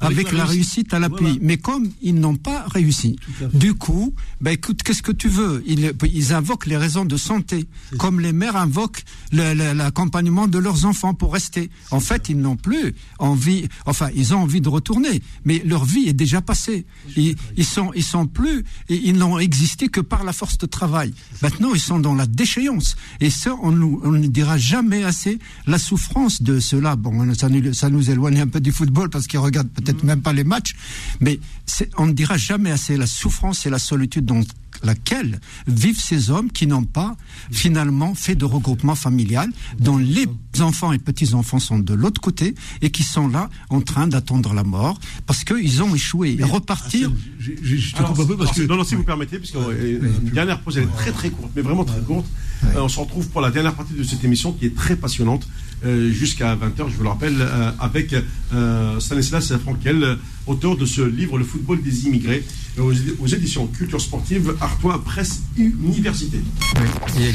avec, la réussite à l'appui. Voilà. Mais comme ils n'ont pas réussi, du coup, ben écoute, qu'est-ce que tu veux? Ils, ils invoquent les raisons de santé, comme les mères invoquent l'accompagnement de leurs enfants pour rester. En fait, ils n'ont plus envie, enfin, ils ont envie de retourner, mais leur vie est déjà passée. Ils, ils sont, ils sont plus, ils n'ont existé que par la force de travail. Maintenant, ils sont dans la déchéance. Et ça, on ne dira jamais assez la souffrance de cela. Bon, ça nous, ça nous éloigne un peu du football parce qu'ils regardent peut-être même pas les matchs, mais c'est- on ne dira jamais assez la souffrance et la solitude dans laquelle vivent ces hommes qui n'ont pas finalement fait de regroupement familial, dont les enfants et petits-enfants sont de l'autre côté et qui sont là en train d'attendre la mort parce qu'ils ont échoué. Et repartir, Je, je- je te Alors, coupe un peu parce que. non, non, si vous permettez, puisque euh, une dernière pause, elle est très très courte, mais vraiment très courte. Euh, on se retrouve pour la dernière partie de cette émission qui est très passionnante jusqu'à 20h, je vous le rappelle, euh, avec euh, Stanislas Frankel, euh, auteur de ce livre Le football des immigrés, euh, aux, éditions Culture Sportive, Artois Presse Université.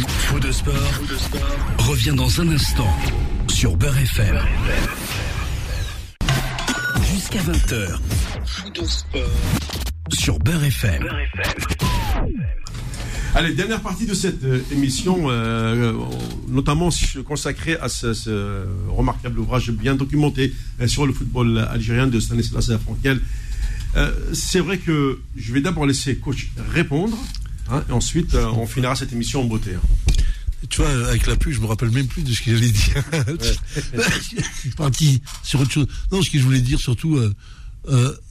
Faux de sport, revient dans un instant sur Beurre FM. Jusqu'à 20h. Sur Beurre FM. Allez, dernière partie de cette euh, émission, euh, euh, notamment consacrée à ce, ce remarquable ouvrage bien documenté euh, sur le football algérien de Stanislas Frankel. C'est vrai que je vais d'abord laisser coach répondre, hein, et ensuite on finira cette émission en beauté. hein. Tu vois, avec la pluie, je me rappelle même plus de ce que j'allais dire. je suis parti sur autre chose. Non, ce que je voulais dire surtout,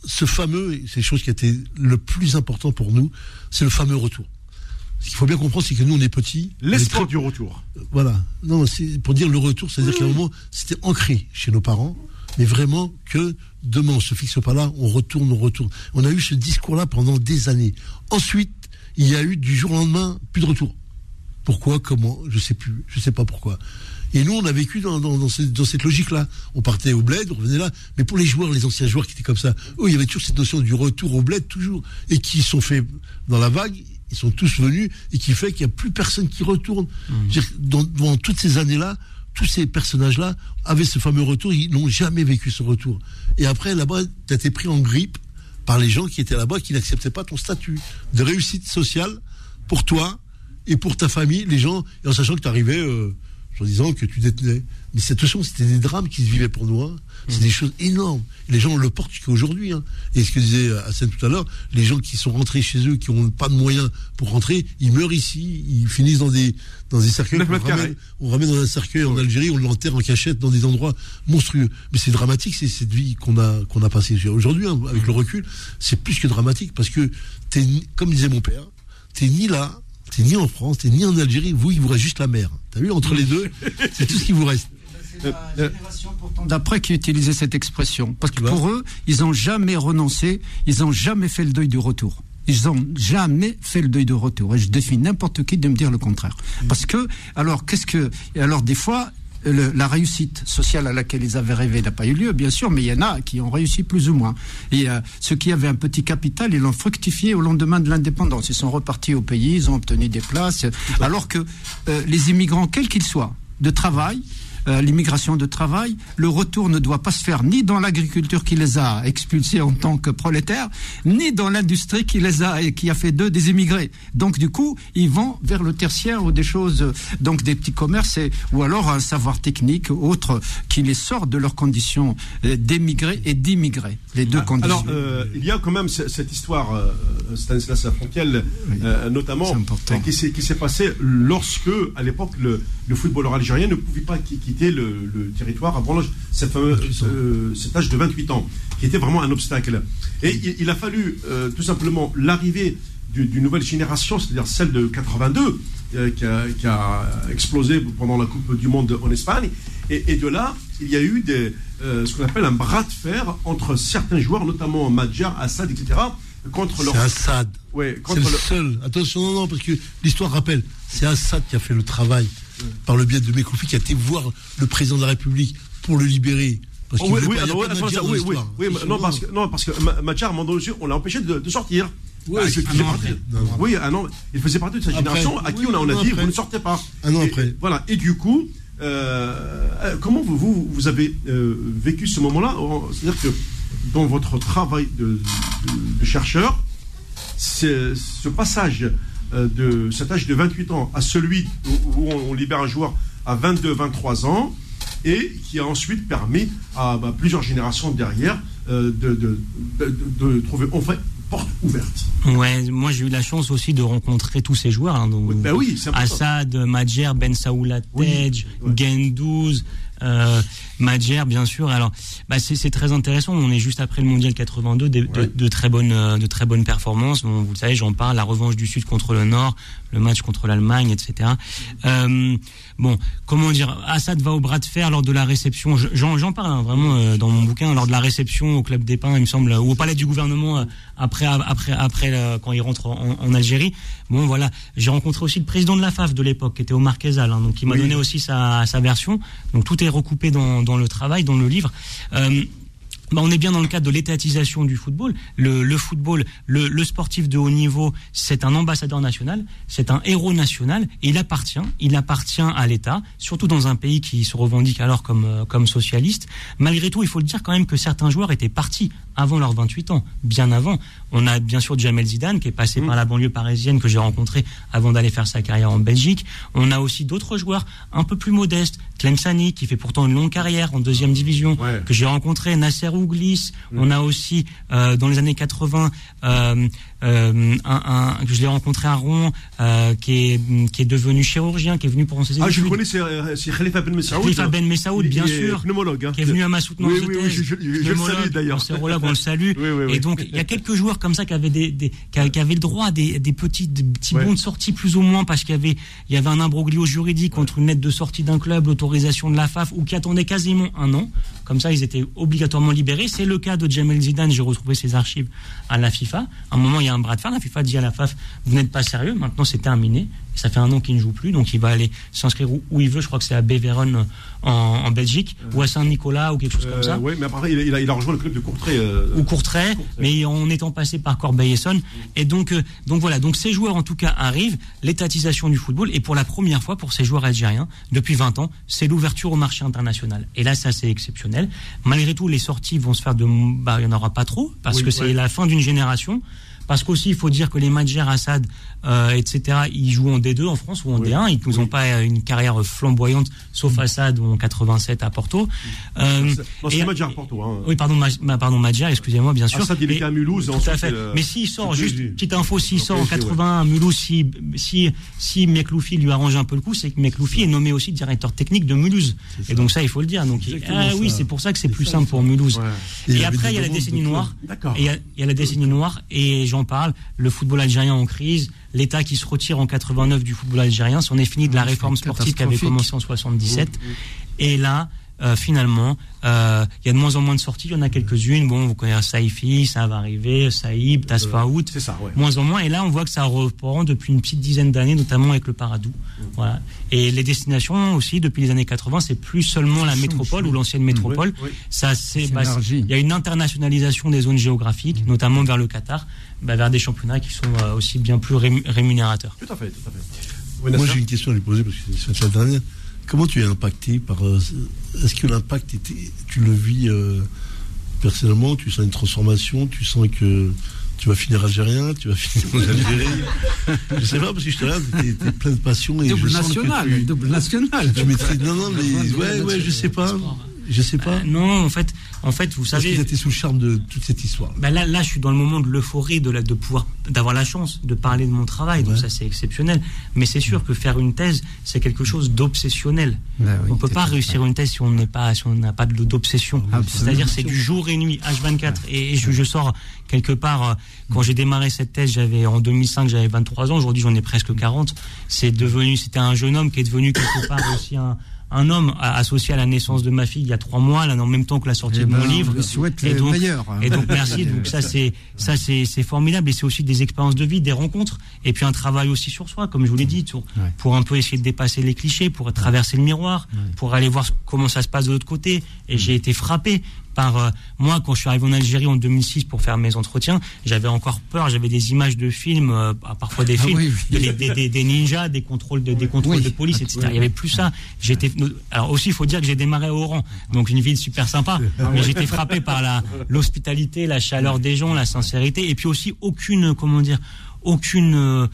ce fameux, et c'est chose qui a été le plus important pour nous, c'est le fameux retour. Ce qu'il faut bien comprendre, c'est que nous, on est petits. L'espoir du retour. Voilà. Non, c'est pour dire le retour, c'est-à-dire qu'à un moment, c'était ancré chez nos parents, mais vraiment que demain, on se fixe pas là, on retourne, on retourne. On a eu ce discours-là pendant des années. Ensuite, il y a eu du jour au lendemain plus de retour. Pourquoi Comment Je sais plus. Je sais pas pourquoi. Et nous, on a vécu dans, dans, dans cette, dans cette logique-là. On partait au bled, on revenait là. Mais pour les joueurs, les anciens joueurs qui étaient comme ça, eux, il y avait toujours cette notion du retour au bled, toujours. Et qui sont faits dans la vague, ils sont tous venus, et qui fait qu'il n'y a plus personne qui retourne. Que Dans, dans toutes ces années-là, tous ces personnages-là avaient ce fameux retour, ils n'ont jamais vécu ce retour. Et après, là-bas, tu as été pris en grippe par les gens qui étaient là-bas, qui n'acceptaient pas ton statut de réussite sociale pour toi et pour ta famille, les gens, et en sachant que tu arrivais euh, en disant que tu détenais. Mais cette façon, c'était des drames qui se vivaient pour nous. hein. C'est des choses énormes. Les gens le portent jusqu'à aujourd'hui. hein. Et ce que disait Hassan tout à l'heure, les gens qui sont rentrés chez eux, qui n'ont pas de moyens pour rentrer, ils meurent ici, ils finissent dans des, dans des cercueils. Mètres ramène, on ramène dans un cercueil en Algérie, on l'enterre en cachette dans des endroits monstrueux. Mais c'est dramatique, c'est cette vie qu'on a, qu'on a passée. Aujourd'hui, hein, avec le recul, c'est plus que dramatique parce que, comme disait mon père, t'es ni là, t'es ni en France, t'es ni en Algérie, vous, il vous reste juste la mer. T'as vu, entre les deux, *laughs* c'est tout ce qui vous reste. d'après qui utilisait cette expression. Parce que Tu pour eux, ils n'ont jamais renoncé, ils n'ont jamais fait le deuil du retour. Ils n'ont jamais fait le deuil du retour. Et je défie n'importe qui de me dire le contraire. Parce que, alors, qu'est-ce que. Alors, des fois. Le- la réussite sociale à laquelle ils avaient rêvé n'a pas eu lieu, bien sûr, mais il y en a qui ont réussi plus ou moins. Et euh, ceux qui avaient un petit capital, ils l'ont fructifié au lendemain de l'indépendance. Ils sont repartis au pays, ils ont obtenu des places. Alors que euh, les immigrants, quels qu'ils soient, de travail, euh, l'immigration de travail, le retour ne doit pas se faire ni dans l'agriculture qui les a expulsés en tant que prolétaires, ni dans l'industrie qui les a et qui a fait d'eux des immigrés. Donc du coup, ils vont vers le tertiaire ou des choses, euh, donc des petits commerces, et, ou alors un savoir technique autre qui les sort de leurs conditions euh, d'émigrés et d'immigrés. Les deux conditions. Alors, euh, il y a quand même ce- cette histoire, euh, Stanislas Frankel, notamment, qui s'est passée lorsque, à l'époque, le, le footballeur algérien ne pouvait pas qui- quitter le, le territoire avant l'âge- cette fameuse- euh, cet âge de 28 ans, qui était vraiment un obstacle. Et il, il a fallu euh, tout simplement l'arrivée d'une nouvelle génération, c'est-à-dire celle de 82, euh, qui, a, qui, a, explosé pendant la Coupe du Monde en Espagne. Et, et de là, il y a eu des, euh, ce qu'on appelle un bras de fer entre certains joueurs, notamment Madjar, Assad, etc., contre leur. Assad. Ouais, c'est le seul. Attention, non, non, parce que l'histoire rappelle, c'est Assad qui a fait le travail par le biais de Mekoufi, qui a été voir le président de la République pour le libérer. Parce oui, oui, non, parce que, non, parce que Ma- Madjar, à un moment donné, on l'a empêché de, de sortir. Ouais, Ah, un an. Oui, un an. Il faisait partie de sa Après. génération à qui Oui, on a, on dit après. vous ne sortez pas. Un an Et- après. voilà. Et du coup, euh, euh, comment vous, vous, vous avez euh, vécu ce moment-là En- C'est-à-dire que dans votre travail de, de- de chercheur, ce passage de cet âge de 28 ans à celui où, on, libère un joueur à 22, 23 ans, et qui a ensuite permis à bah, plusieurs générations derrière euh, de, de- de- de- trouver enfin porte ouverte. Ouais, moi j'ai eu la chance aussi de rencontrer tous ces joueurs. hein, donc, ben oui. Assad, Madjer, Ben Saoula Oui, Tej, ouais. Gendouz, euh, Madjer, bien sûr. Alors, bah, c'est très intéressant. On est juste après le mondial 82, de, de- Ouais. de très bonnes, euh, de très bonnes performances. Bon, vous le savez, j'en parle. La revanche du Sud contre le Nord, le match contre l'Allemagne, etc. Euh, bon, comment dire? Assad va au bras de fer lors de la réception. Je- J'en j'en parle hein, vraiment euh, dans mon bouquin lors de la réception au club des Pins, il me semble, ou au palais du gouvernement après après après euh, quand il rentre en, en Algérie. Bon, voilà. J'ai rencontré aussi le président de la FAF de l'époque, qui était Omar Kezal, hein, donc il m'a Oui. donné aussi sa, sa version. Donc tout est recoupé dans, dans le travail, dans le livre. Euh, bah, on est bien dans le cadre de l'étatisation du football. Le, football, le, sportif de haut niveau, c'est un ambassadeur national, c'est un héros national, il appartient, il appartient à l'État, surtout dans un pays qui se revendique alors comme, euh, comme socialiste. Malgré tout, il faut le dire quand même que certains joueurs étaient partis avant leurs 28 ans, bien avant. On a bien sûr Jamel Zidane qui est passé par la banlieue parisienne que j'ai rencontré avant d'aller faire sa carrière en Belgique. On a aussi d'autres joueurs un peu plus modestes, Clem Sani qui fait pourtant une longue carrière en deuxième division Ouais. que j'ai rencontré, Nasser Ouglis. On a aussi euh, dans les années 80 euh, euh, un, un- que je l'ai rencontré à Rouen euh, qui est qui est devenu chirurgien, qui est venu pour ses Ah, je connais, c'est euh, c'est Khalifa Ben Messaoud. Khalifa Ben Messaoud, bien sûr, pneumologue. hein. qui est venu à ma soutenance Oui, oui, oui, je, je- je le salue d'ailleurs. on le salue. *laughs* Oui, oui, oui. Et donc, il y a quelques joueurs comme ça qui avaient des, des qui avaient le droit à des, des petits, des petits Ouais. bons de sortie plus ou moins parce qu'il y avait, il y avait un imbroglio juridique entre une lettre de sortie d'un club, l'autorisation de la FAF ou qui attendait quasiment un an. Comme ça, ils étaient obligatoirement libérés. C'est le cas de Jamel Zidane. J'ai retrouvé ses archives à la FIFA. À un moment, il y a un bras de fer. La FIFA dit à la FAF, vous n'êtes pas sérieux. Maintenant, c'est terminé. Ça fait un an qu'il ne joue plus. Donc, il va aller s'inscrire où, où il veut. Je crois que c'est à Beveren en, en Belgique ou à Saint-Nicolas ou quelque chose comme Euh, ça oui, mais après, il a, il rejoint le club de Courtrai. euh, ou Courtrai, mais en étant passé par Corbeil-Essonne. Et donc, euh, donc voilà, donc ces joueurs en tout cas arrivent, l'étatisation du football, et pour la première fois pour ces joueurs algériens, depuis 20 ans, c'est l'ouverture au marché international. Et là, ça c'est exceptionnel. Malgré tout, les sorties vont se faire de, bah, il y en aura pas trop, parce Oui, que c'est ouais. la fin d'une génération. Parce qu'aussi, il faut dire que les Madjer, Assad, euh, etc., ils jouent en D2 en France ou en Oui. D1. Ils n'ont pas euh, une carrière flamboyante, sauf Assad en 87 à Porto. Euh, Non, c'est et- Madjar Porto. Hein. oui, pardon, ma, ma- pardon, excusez-moi, bien sûr. Assad, il était à Mulhouse. Tout ensuite, à fait. euh, Mais s'il sort, juste petite info, s'il sort en PSG, 81 à Mulhouse, si, si, si Mekloufi lui arrange un peu le coup, c'est que Mekloufi est nommé aussi directeur technique de Mulhouse. Et donc ça, il faut le dire. Donc, ah oui, c'est pour ça que c'est plus simple pour Mulhouse. Et après, il y a la décennie noire. D'accord. Et il y a- il y, a la décennie noire, et j'en parle, le football algérien en crise, l'État qui se retire en 89 du football algérien, c'en est fini de la Ah, réforme sportive qui avait commencé en 77. Et là, euh, finalement, euh, il y a de moins en moins de sorties, il y en a quelques-unes. Bon, vous connaissez Saifi, ça va arriver, Saïb, Tasfaout, C'est ça, ouais. moins en moins. Et là, on voit que ça reprend depuis une petite dizaine d'années, notamment avec le Paradou. Voilà. Et les destinations aussi, depuis les années 80, c'est plus seulement la métropole ou l'ancienne métropole. Oui, oui. Ça, c'est, bah, il y a une internationalisation des zones géographiques, notamment vers le Qatar, bah, vers des championnats qui sont euh, aussi bien plus rému- rémunérateurs. Tout à fait, tout à fait. Oui, Moi, j'ai une question à lui poser parce que c'est la dernière. Comment tu es impacté par. euh, Est-ce que l'impact, était- tu le vis euh, personnellement? Tu sens une transformation? Tu sens que tu vas finir algérien? Tu vas finir en Algérie? *laughs* Je sais pas parce que je te regarde, t'es plein de passion et Double je sens national, que tu, double national. tu maîtrises. Non, non, mais ouais, ouais, je sais pas. Je sais pas. Euh, non, en fait, en fait, vous savez. qu'ils étaient sous le charme de toute cette histoire. Bah là, là, je suis dans le moment de l'euphorie, de, la, de pouvoir, d'avoir la chance de parler de mon travail. Donc ça, c'est exceptionnel. Mais c'est sûr que faire une thèse, c'est quelque chose d'obsessionnel. Bah oui, on peut pas réussir une thèse si on n'est pas, si on n'a pas d'obsession. Absolument. C'est-à-dire, c'est du jour et nuit, H24. Et, et je, je sors quelque part. euh, Quand j'ai démarré cette thèse, j'avais en 2005, j'avais 23 ans. Aujourd'hui, j'en ai presque 40. C'est devenu, c'était un jeune homme qui est devenu quelque part aussi un. Un homme a- associé à la naissance de ma fille il y a trois mois, là, en même temps que la sortie Eh de mon ben, livre. lui souhaite Et le donc- meilleur. et donc merci. *laughs* Donc ça c'est ça c'est c'est formidable et c'est aussi des expériences de vie, des rencontres et puis un travail aussi sur soi, comme je vous l'ai dit, pour, Ouais. pour un peu essayer de dépasser les clichés, pour traverser le miroir, pour aller voir comment ça se passe de l'autre côté. Et j'ai été frappé par euh, moi quand je suis arrivé en Algérie en 2006 pour faire mes entretiens, j'avais encore peur, j'avais des images de films, euh, parfois des Ah films, oui, oui. Des, des- des- des ninjas, des contrôles de des contrôles Oui. de police, etc. Il y avait plus ça. J'étais alors aussi il faut dire que j'ai démarré à Oran, donc une ville super sympa, mais j'étais frappé par la l'hospitalité, la chaleur des gens, la sincérité et puis aussi aucune comment dire aucune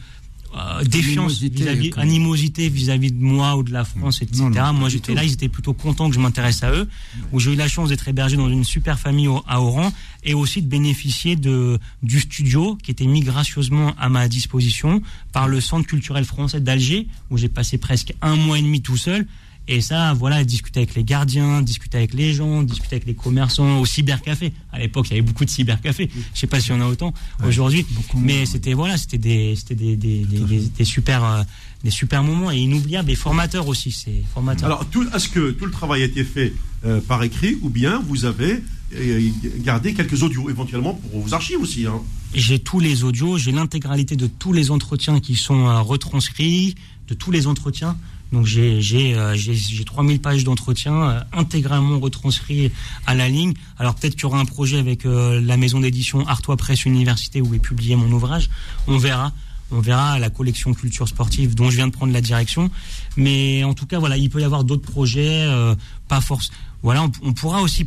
euh, défiance Animosité, vis-à-vis animosité vis-à-vis de moi ou de la France etc. Non, non, pas moi j'étais là ils étaient plutôt contents que je m'intéresse à eux où j'ai eu la chance d'être hébergé dans une super famille au- à Oran et aussi de bénéficier de du studio qui était mis gracieusement à ma disposition par le Centre culturel français d'Alger où j'ai passé presque un mois et demi tout seul et ça, voilà, discuter avec les gardiens, discuter avec les gens, discuter avec les commerçants, au cybercafé. À l'époque, il y avait beaucoup de cybercafés. Je sais pas s'il y en a autant aujourd'hui, mais c'était voilà, c'était des, c'était des, des, des, des- des super, euh, des super moments et inoubliables et formateurs aussi. C'est formateur. Alors, est-ce que tout le travail a été fait euh, par écrit ou bien vous avez euh, gardé quelques audios éventuellement pour vos archives aussi hein? J'ai tous les audios, j'ai l'intégralité de tous les entretiens qui sont euh, retranscrits, de tous les entretiens. Donc j'ai j'ai euh, j'ai j'ai 3000 pages d'entretien euh, intégralement retranscrits à la ligne. Alors peut-être qu'il y aura un projet avec euh, la maison d'édition Artois Presse Université où est publié mon ouvrage. On verra. On verra la collection culture sportive dont je viens de prendre la direction. Mais en tout cas, voilà, il peut y avoir d'autres projets, euh, pas force. Voilà, on pourra aussi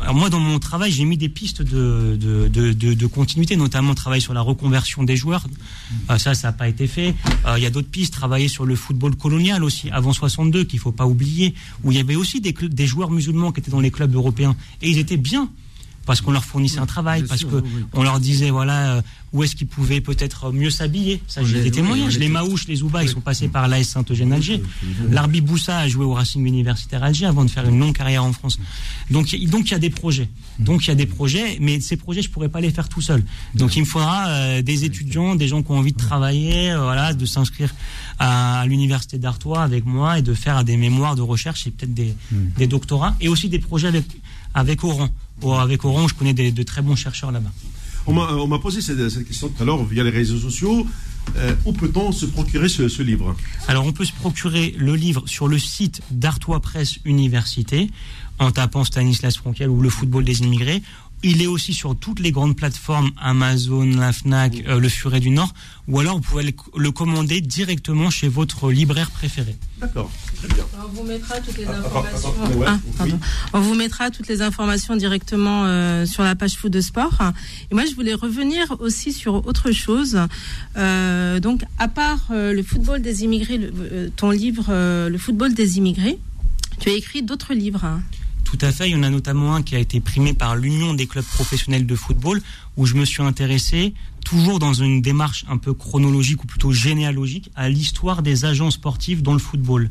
alors moi, dans mon travail, j'ai mis des pistes de, de, de, continuité, notamment travailler sur la reconversion des joueurs. Euh, ça, ça n'a pas été fait. Euh, Il y a d'autres pistes, travailler sur le football colonial aussi, avant 62, qu'il faut pas oublier, où il y avait aussi des, des joueurs musulmans qui étaient dans les clubs européens. Et ils étaient bien, parce qu'on leur fournissait un travail, bien parce sûr, que oui, oui. on leur disait, voilà, euh, où est-ce qu'ils pouvaient peut-être mieux s'habiller? Ça, j'ai des témoignages. oui, les. Maouches, les Zouba, ils sont passés par l'AS Saint-Eugène-Alger. L'Arbi Boussa a joué au Racing Universitaire Alger avant de faire une longue carrière en France. Donc, il- donc il y a des projets. Donc il y a des projets, mais ces projets, je pourrais pas les faire tout seul. Donc il me faudra euh, des étudiants, des gens qui ont envie de travailler, euh, voilà, de s'inscrire à, l'université d'Artois avec moi et de faire des mémoires de recherche et peut-être des, des doctorats et aussi des projets avec avec Oran. Avec Oran, je connais des- de très bons chercheurs là-bas. On m'a on m'a posé cette, question tout à l'heure via les réseaux sociaux. Euh, où peut-on se procurer ce, ce livre? Alors, on peut se procurer le livre sur le site d'Artois Presse Université en tapant Stanislas Frankel ou le football des immigrés. Il est aussi sur toutes les grandes plateformes Amazon, la Fnac, euh, le Furet du Nord, ou alors vous pouvez le, le commander directement chez votre libraire préféré. D'accord, très bien. On vous mettra toutes les Attends, informations. attends, ouais, Ah, oui. pardon. On vous mettra toutes les informations directement euh, sur la page Foot de Sport. Et moi, je voulais revenir aussi sur autre chose. Euh, donc, à part euh, le football des immigrés, le- euh, ton livre, euh, le football des immigrés, tu as écrit d'autres livres. Tout à fait. Il y en a notamment un qui a été primé par l'Union des clubs professionnels de football, où je me suis intéressé, toujours dans une démarche un peu chronologique ou plutôt généalogique, à l'histoire des agents sportifs dans le football.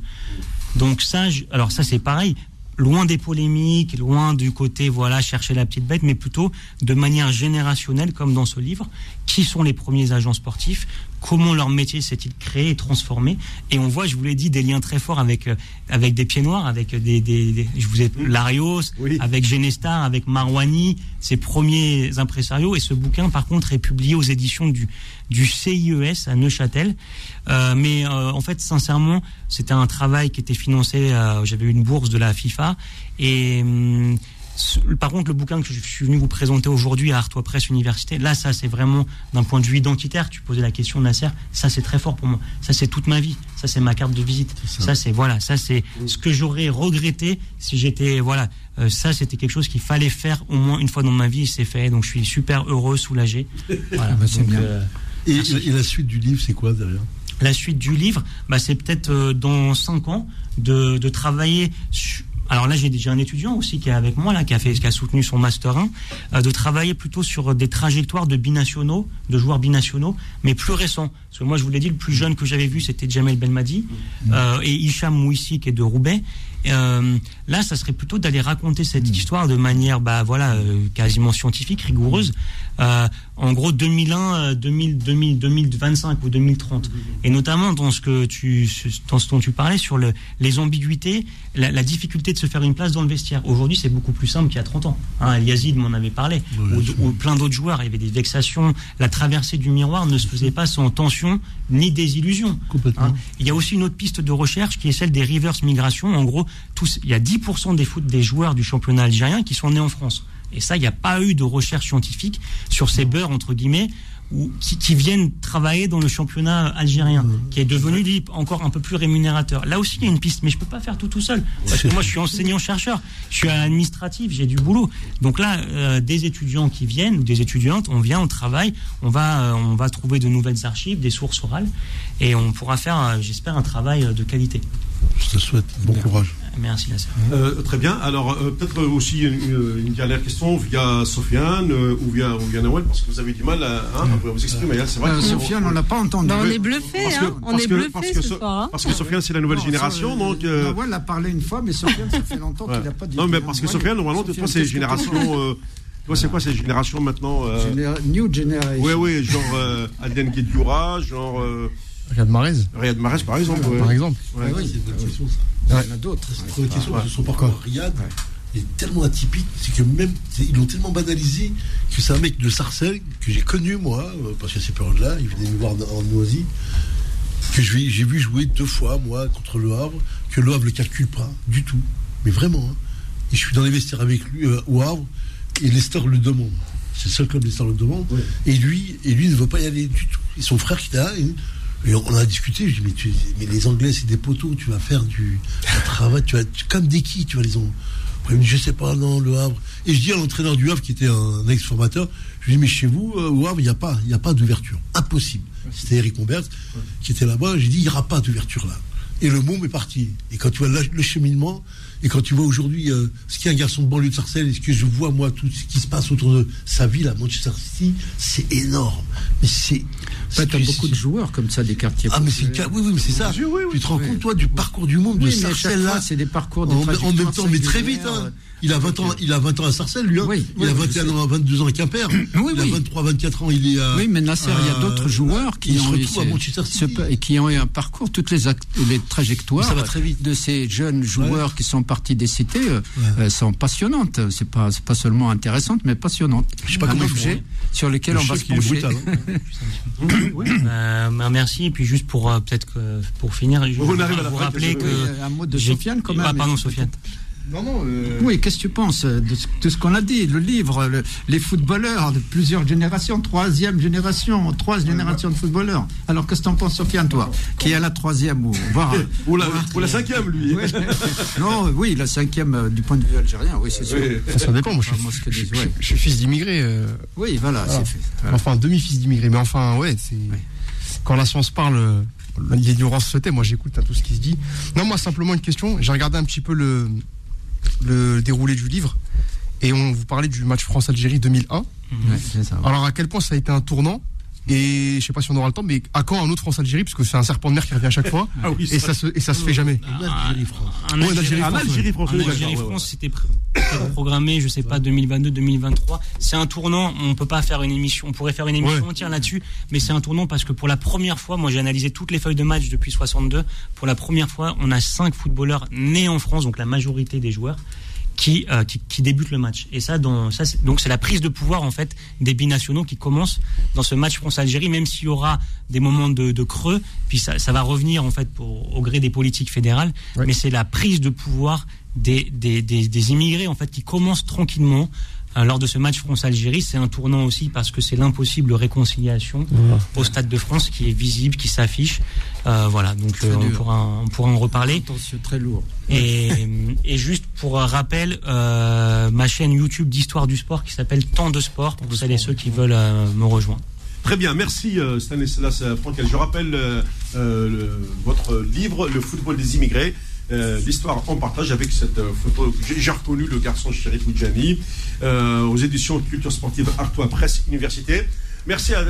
Donc ça, alors ça c'est pareil, loin des polémiques, loin du côté voilà chercher la petite bête, mais plutôt de manière générationnelle comme dans ce livre. Qui sont les premiers agents sportifs Comment leur métier s'est-il créé et transformé Et on voit, je vous l'ai dit, des liens très forts avec euh, avec des pieds noirs, avec des, des, des- je vous ai Larios, Oui. avec Genestar, avec Marwani, ses premiers impresarios. Et ce bouquin, par contre, est publié aux éditions du, du CIES à Neuchâtel. Euh, mais euh, en fait, sincèrement, c'était un travail qui était financé. euh, J'avais eu une bourse de la FIFA. Et hum, par contre, le bouquin que je suis venu vous présenter aujourd'hui à Artois Presse Université, là, ça, c'est vraiment d'un point de vue identitaire. Tu posais la question, Nasser. Ça, c'est très fort pour moi. Ça, c'est toute ma vie. Ça, c'est ma carte de visite. Ça, c'est voilà. Ça, c'est ce que j'aurais regretté si j'étais voilà. Euh, ça, c'était quelque chose qu'il fallait faire au moins une fois dans ma vie. C'est fait. Donc, je suis super heureux, soulagé. *laughs* Voilà. bah, c'est Donc, bien. euh, Et, la suite du livre, c'est quoi derrière? La suite du livre, bah, c'est peut-être euh, dans cinq ans de, de travailler alors là j'ai déjà un étudiant aussi qui est avec moi là, qui a fait, qui a soutenu son master 1, euh, de travailler plutôt sur des trajectoires de binationaux, de joueurs binationaux, mais plus récents. Parce que moi je vous l'ai dit, le plus jeune que j'avais vu c'était Jamel Belmadi euh, et Hicham Mouissi qui est de Roubaix. Euh, là, ça serait plutôt d'aller raconter cette histoire de manière, bah voilà, euh, quasiment scientifique, rigoureuse. Euh, en gros, 2001, 2000, 2000, 2025 ou 2030, et notamment dans ce que tu, dans ce dont tu parlais sur le, les ambiguïtés, la, la difficulté de se faire une place dans le vestiaire. Aujourd'hui, c'est beaucoup plus simple qu'il y a 30 ans. Hein, Yazid m'en avait parlé, ou, ou plein d'autres joueurs. Il y avait des vexations. La traversée du miroir ne se faisait pas sans tension ni désillusion. Complètement. Hein. Il y a aussi une autre piste de recherche qui est celle des reverse migration. En gros, tous, il y a 10% des, foot, des joueurs du championnat algérien qui sont nés en France. Et ça, il n'y a pas eu de recherche scientifique sur ces beurs, entre guillemets, ou qui, qui, viennent travailler dans le championnat algérien, qui est devenu lui, encore un peu plus rémunérateur. Là aussi, il y a une piste, mais je peux pas faire tout tout seul. Parce que moi, je suis enseignant-chercheur, je suis administratif, j'ai du boulot. Donc là, euh, des étudiants qui viennent, des étudiantes, on vient, on travaille, on va, euh, on va trouver de nouvelles archives, des sources orales, et on pourra faire, euh, j'espère, un travail de qualité. Je te souhaite bon courage. Merci, Nasser. Euh, très bien. Alors, euh, peut-être aussi une, une, dernière question via Sofiane euh, ou, via, ou via Nawel, parce que vous avez du mal à, hein, à vous exprimer. C'est vrai. Euh, Sofiane, on l'a pas entendu. Bah, on est bluffé, parce que, hein. on parce est bluffé parce que ce So- soir. hein. Parce que Sofiane, c'est la nouvelle Non, génération, ça, donc. Nawal a parlé une fois, mais Sofiane, ça fait longtemps qu'il n'a pas dit. non, mais parce que Sofiane, normalement, toi, c'est génération. Toi, c'est quoi, c'est génération maintenant euh, Généra- New Generation. Ouais, ouais, genre euh, Aden Guedioura, genre euh, Regarde Marez, Riyad Mahrez, par exemple. ouais. par exemple. Ouais. Ah oui, C'est une bonne question, ça. Il y en a d'autres. C'est une question que son parcours Riyad est tellement atypique, c'est que même ils l'ont tellement banalisé que c'est un mec de Sarcelles que j'ai connu moi, euh, parce qu'à ces périodes-là, il venait me voir en Noisy, que j'ai vu jouer deux fois moi contre le Havre, que le Havre le calcule pas du tout, mais vraiment. hein. Et je suis dans les vestiaires avec lui euh, au Havre et Lester le demande. C'est le seul club Lester le demande. Et lui, et lui ne veut pas y aller du tout. Et son frère qui était là, on a discuté. Je dis mais, tu- mais les Anglais c'est des poteaux, tu vas faire du, travail, tu vas tu- comme des qui, tu vas les il me dit, je sais pas, non, le Havre. Et je dis à l'entraîneur du Havre, qui était un ex-formateur, je lui dis, mais chez vous, euh, au Havre, il n'y a pas, y a pas d'ouverture. Impossible. C'était Eric Humbert qui était là-bas. J'ai dit, il n'y aura pas d'ouverture là. Et le môme est parti. Et quand tu vois le, cheminement, et quand tu vois aujourd'hui euh, ce qu'est un garçon de banlieue de Sarcelles, et ce que je vois, moi, tout ce qui se passe autour de sa ville à Manchester City, c'est énorme. Mais c'est. Bah, c'est- t'as beaucoup c'est- de joueurs comme ça, des quartiers. Ah, mais c'est le populaires. cas. Oui, oui, mais c'est ça. Oui, oui, oui. tu te rends Oui. compte, toi, du parcours du monde de Sarcelles là fois, c'est des parcours, des en, en même temps, mais très vite. Hein. Il a 20 ans, il a 20 ans à Sarcelles, lui. Hein. Oui, il oui, a je 21 sais. ans, 22 ans à Quimper. *clears throat* Oui, il a oui. 23, 24 ans, il est à. Oui, mais Nasser, il y a d'autres joueurs qui il se ont, eu retrouve à ce- City. et qui ont eu un parcours, toutes les, trajectoires Ça va très vite. de ces jeunes joueurs qui sont partis des cités euh, Ouais. euh, sont passionnantes. C'est pas, pas seulement intéressantes, mais passionnantes. Je sais pas un comment objet font, sur lequel Le on va se pencher. brutal, hein. *laughs* Euh, bah, merci. Et puis juste pour euh, peut-être que pour finir, je On vous arrive à la vous fin, rappeler que un mot de Sofiane quand même. Ah, pardon, Sofiane. Non, non. euh, Oui, qu'est-ce que tu penses de ce, de ce qu'on a dit Le livre, le- les footballeurs de plusieurs générations, troisième génération, trois générations de footballeurs. Alors, qu'est-ce que t'en penses, Sofiane, toi Qui est la troisième ou voire, *laughs* Ou la, ou la cinquième, lui. Ouais. *laughs* Non, oui, la cinquième euh, du point de vue algérien, oui, c'est sûr. Oui. ça, ça dépend. Moi, je Enfin, je- dis, je- ouais. je suis fils d'immigrés. euh, Oui, voilà, Voilà. c'est fait. Voilà. Enfin, demi-fils d'immigrés. Mais enfin, ouais, c'est. Quand la science parle, euh, l'ignorance se tait. Moi, j'écoute à tout ce qui se dit. Non, moi, simplement une question. J'ai regardé un petit peu le, le déroulé du livre. Et on vous parlait du match France-Algérie 2001. Ouais, c'est ça. Alors, à quel point ça a été un tournant Et je sais pas si on aura le temps, mais à quand un autre France-Algérie Parce que c'est un serpent de mer qui revient à chaque fois. Ah oui, Et ça se, et ça se fait jamais. Algérie, France. Un Ouais, Algérie- l'Algérie, En France, Algérie, France, En oui, d'accord, Algérie, ouais, ouais. France, c'était pr- c'était programmé, je sais pas, 2022-2023. C'est un tournant. On peut pas faire une émission. On pourrait faire une émission Ouais. entière là-dessus, mais c'est un tournant parce que pour la première fois, moi j'ai analysé toutes les feuilles de match depuis 62. Pour la première fois, on a cinq footballeurs nés en France, donc la majorité des joueurs. Qui, euh, qui, qui débutent le match. Et ça, dans, ça c'est- donc c'est la prise de pouvoir en fait des binationaux qui commence dans ce match France-Algérie même s'il y aura des moments de, de creux puis ça, ça va revenir en fait pour, au gré des politiques fédérales. Mais c'est la prise de pouvoir des, des, des, des immigrés en fait qui commence tranquillement lors de ce match France-Algérie. C'est un tournant aussi parce que c'est l'impossible réconciliation au Stade de France qui est visible, qui s'affiche. Euh, voilà, donc euh, on, pourra, on pourra en reparler. Attention, très lourd. Et, *laughs* et juste pour rappel, euh, ma chaîne YouTube d'histoire du sport qui s'appelle Temps de sport pour celles et ceux qui veulent euh, me rejoindre. Très bien, merci Stanislas Frankel. Je rappelle le- votre livre, Le football des immigrés. Euh, l'histoire en partage avec cette euh, photo. J'ai reconnu le garçon Chéri Poudjani euh, aux éditions Culture Sportive Artois Presse Université. Merci à,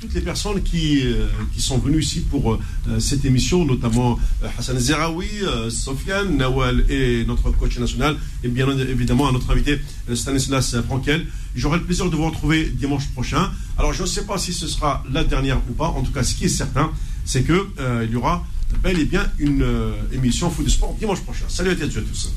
toutes les personnes qui, qui sont venues ici pour cette émission, notamment Hassan Zeraoui, Sofiane, Nawal et notre coach national, et bien évidemment à notre invité Stanislas Frankel. J'aurai le plaisir de vous retrouver dimanche prochain. Alors je ne sais pas si ce sera la dernière ou pas. En tout cas, ce qui est certain, c'est euh, il y aura bel et bien une euh, émission Foot Sport dimanche prochain. Salut à tous.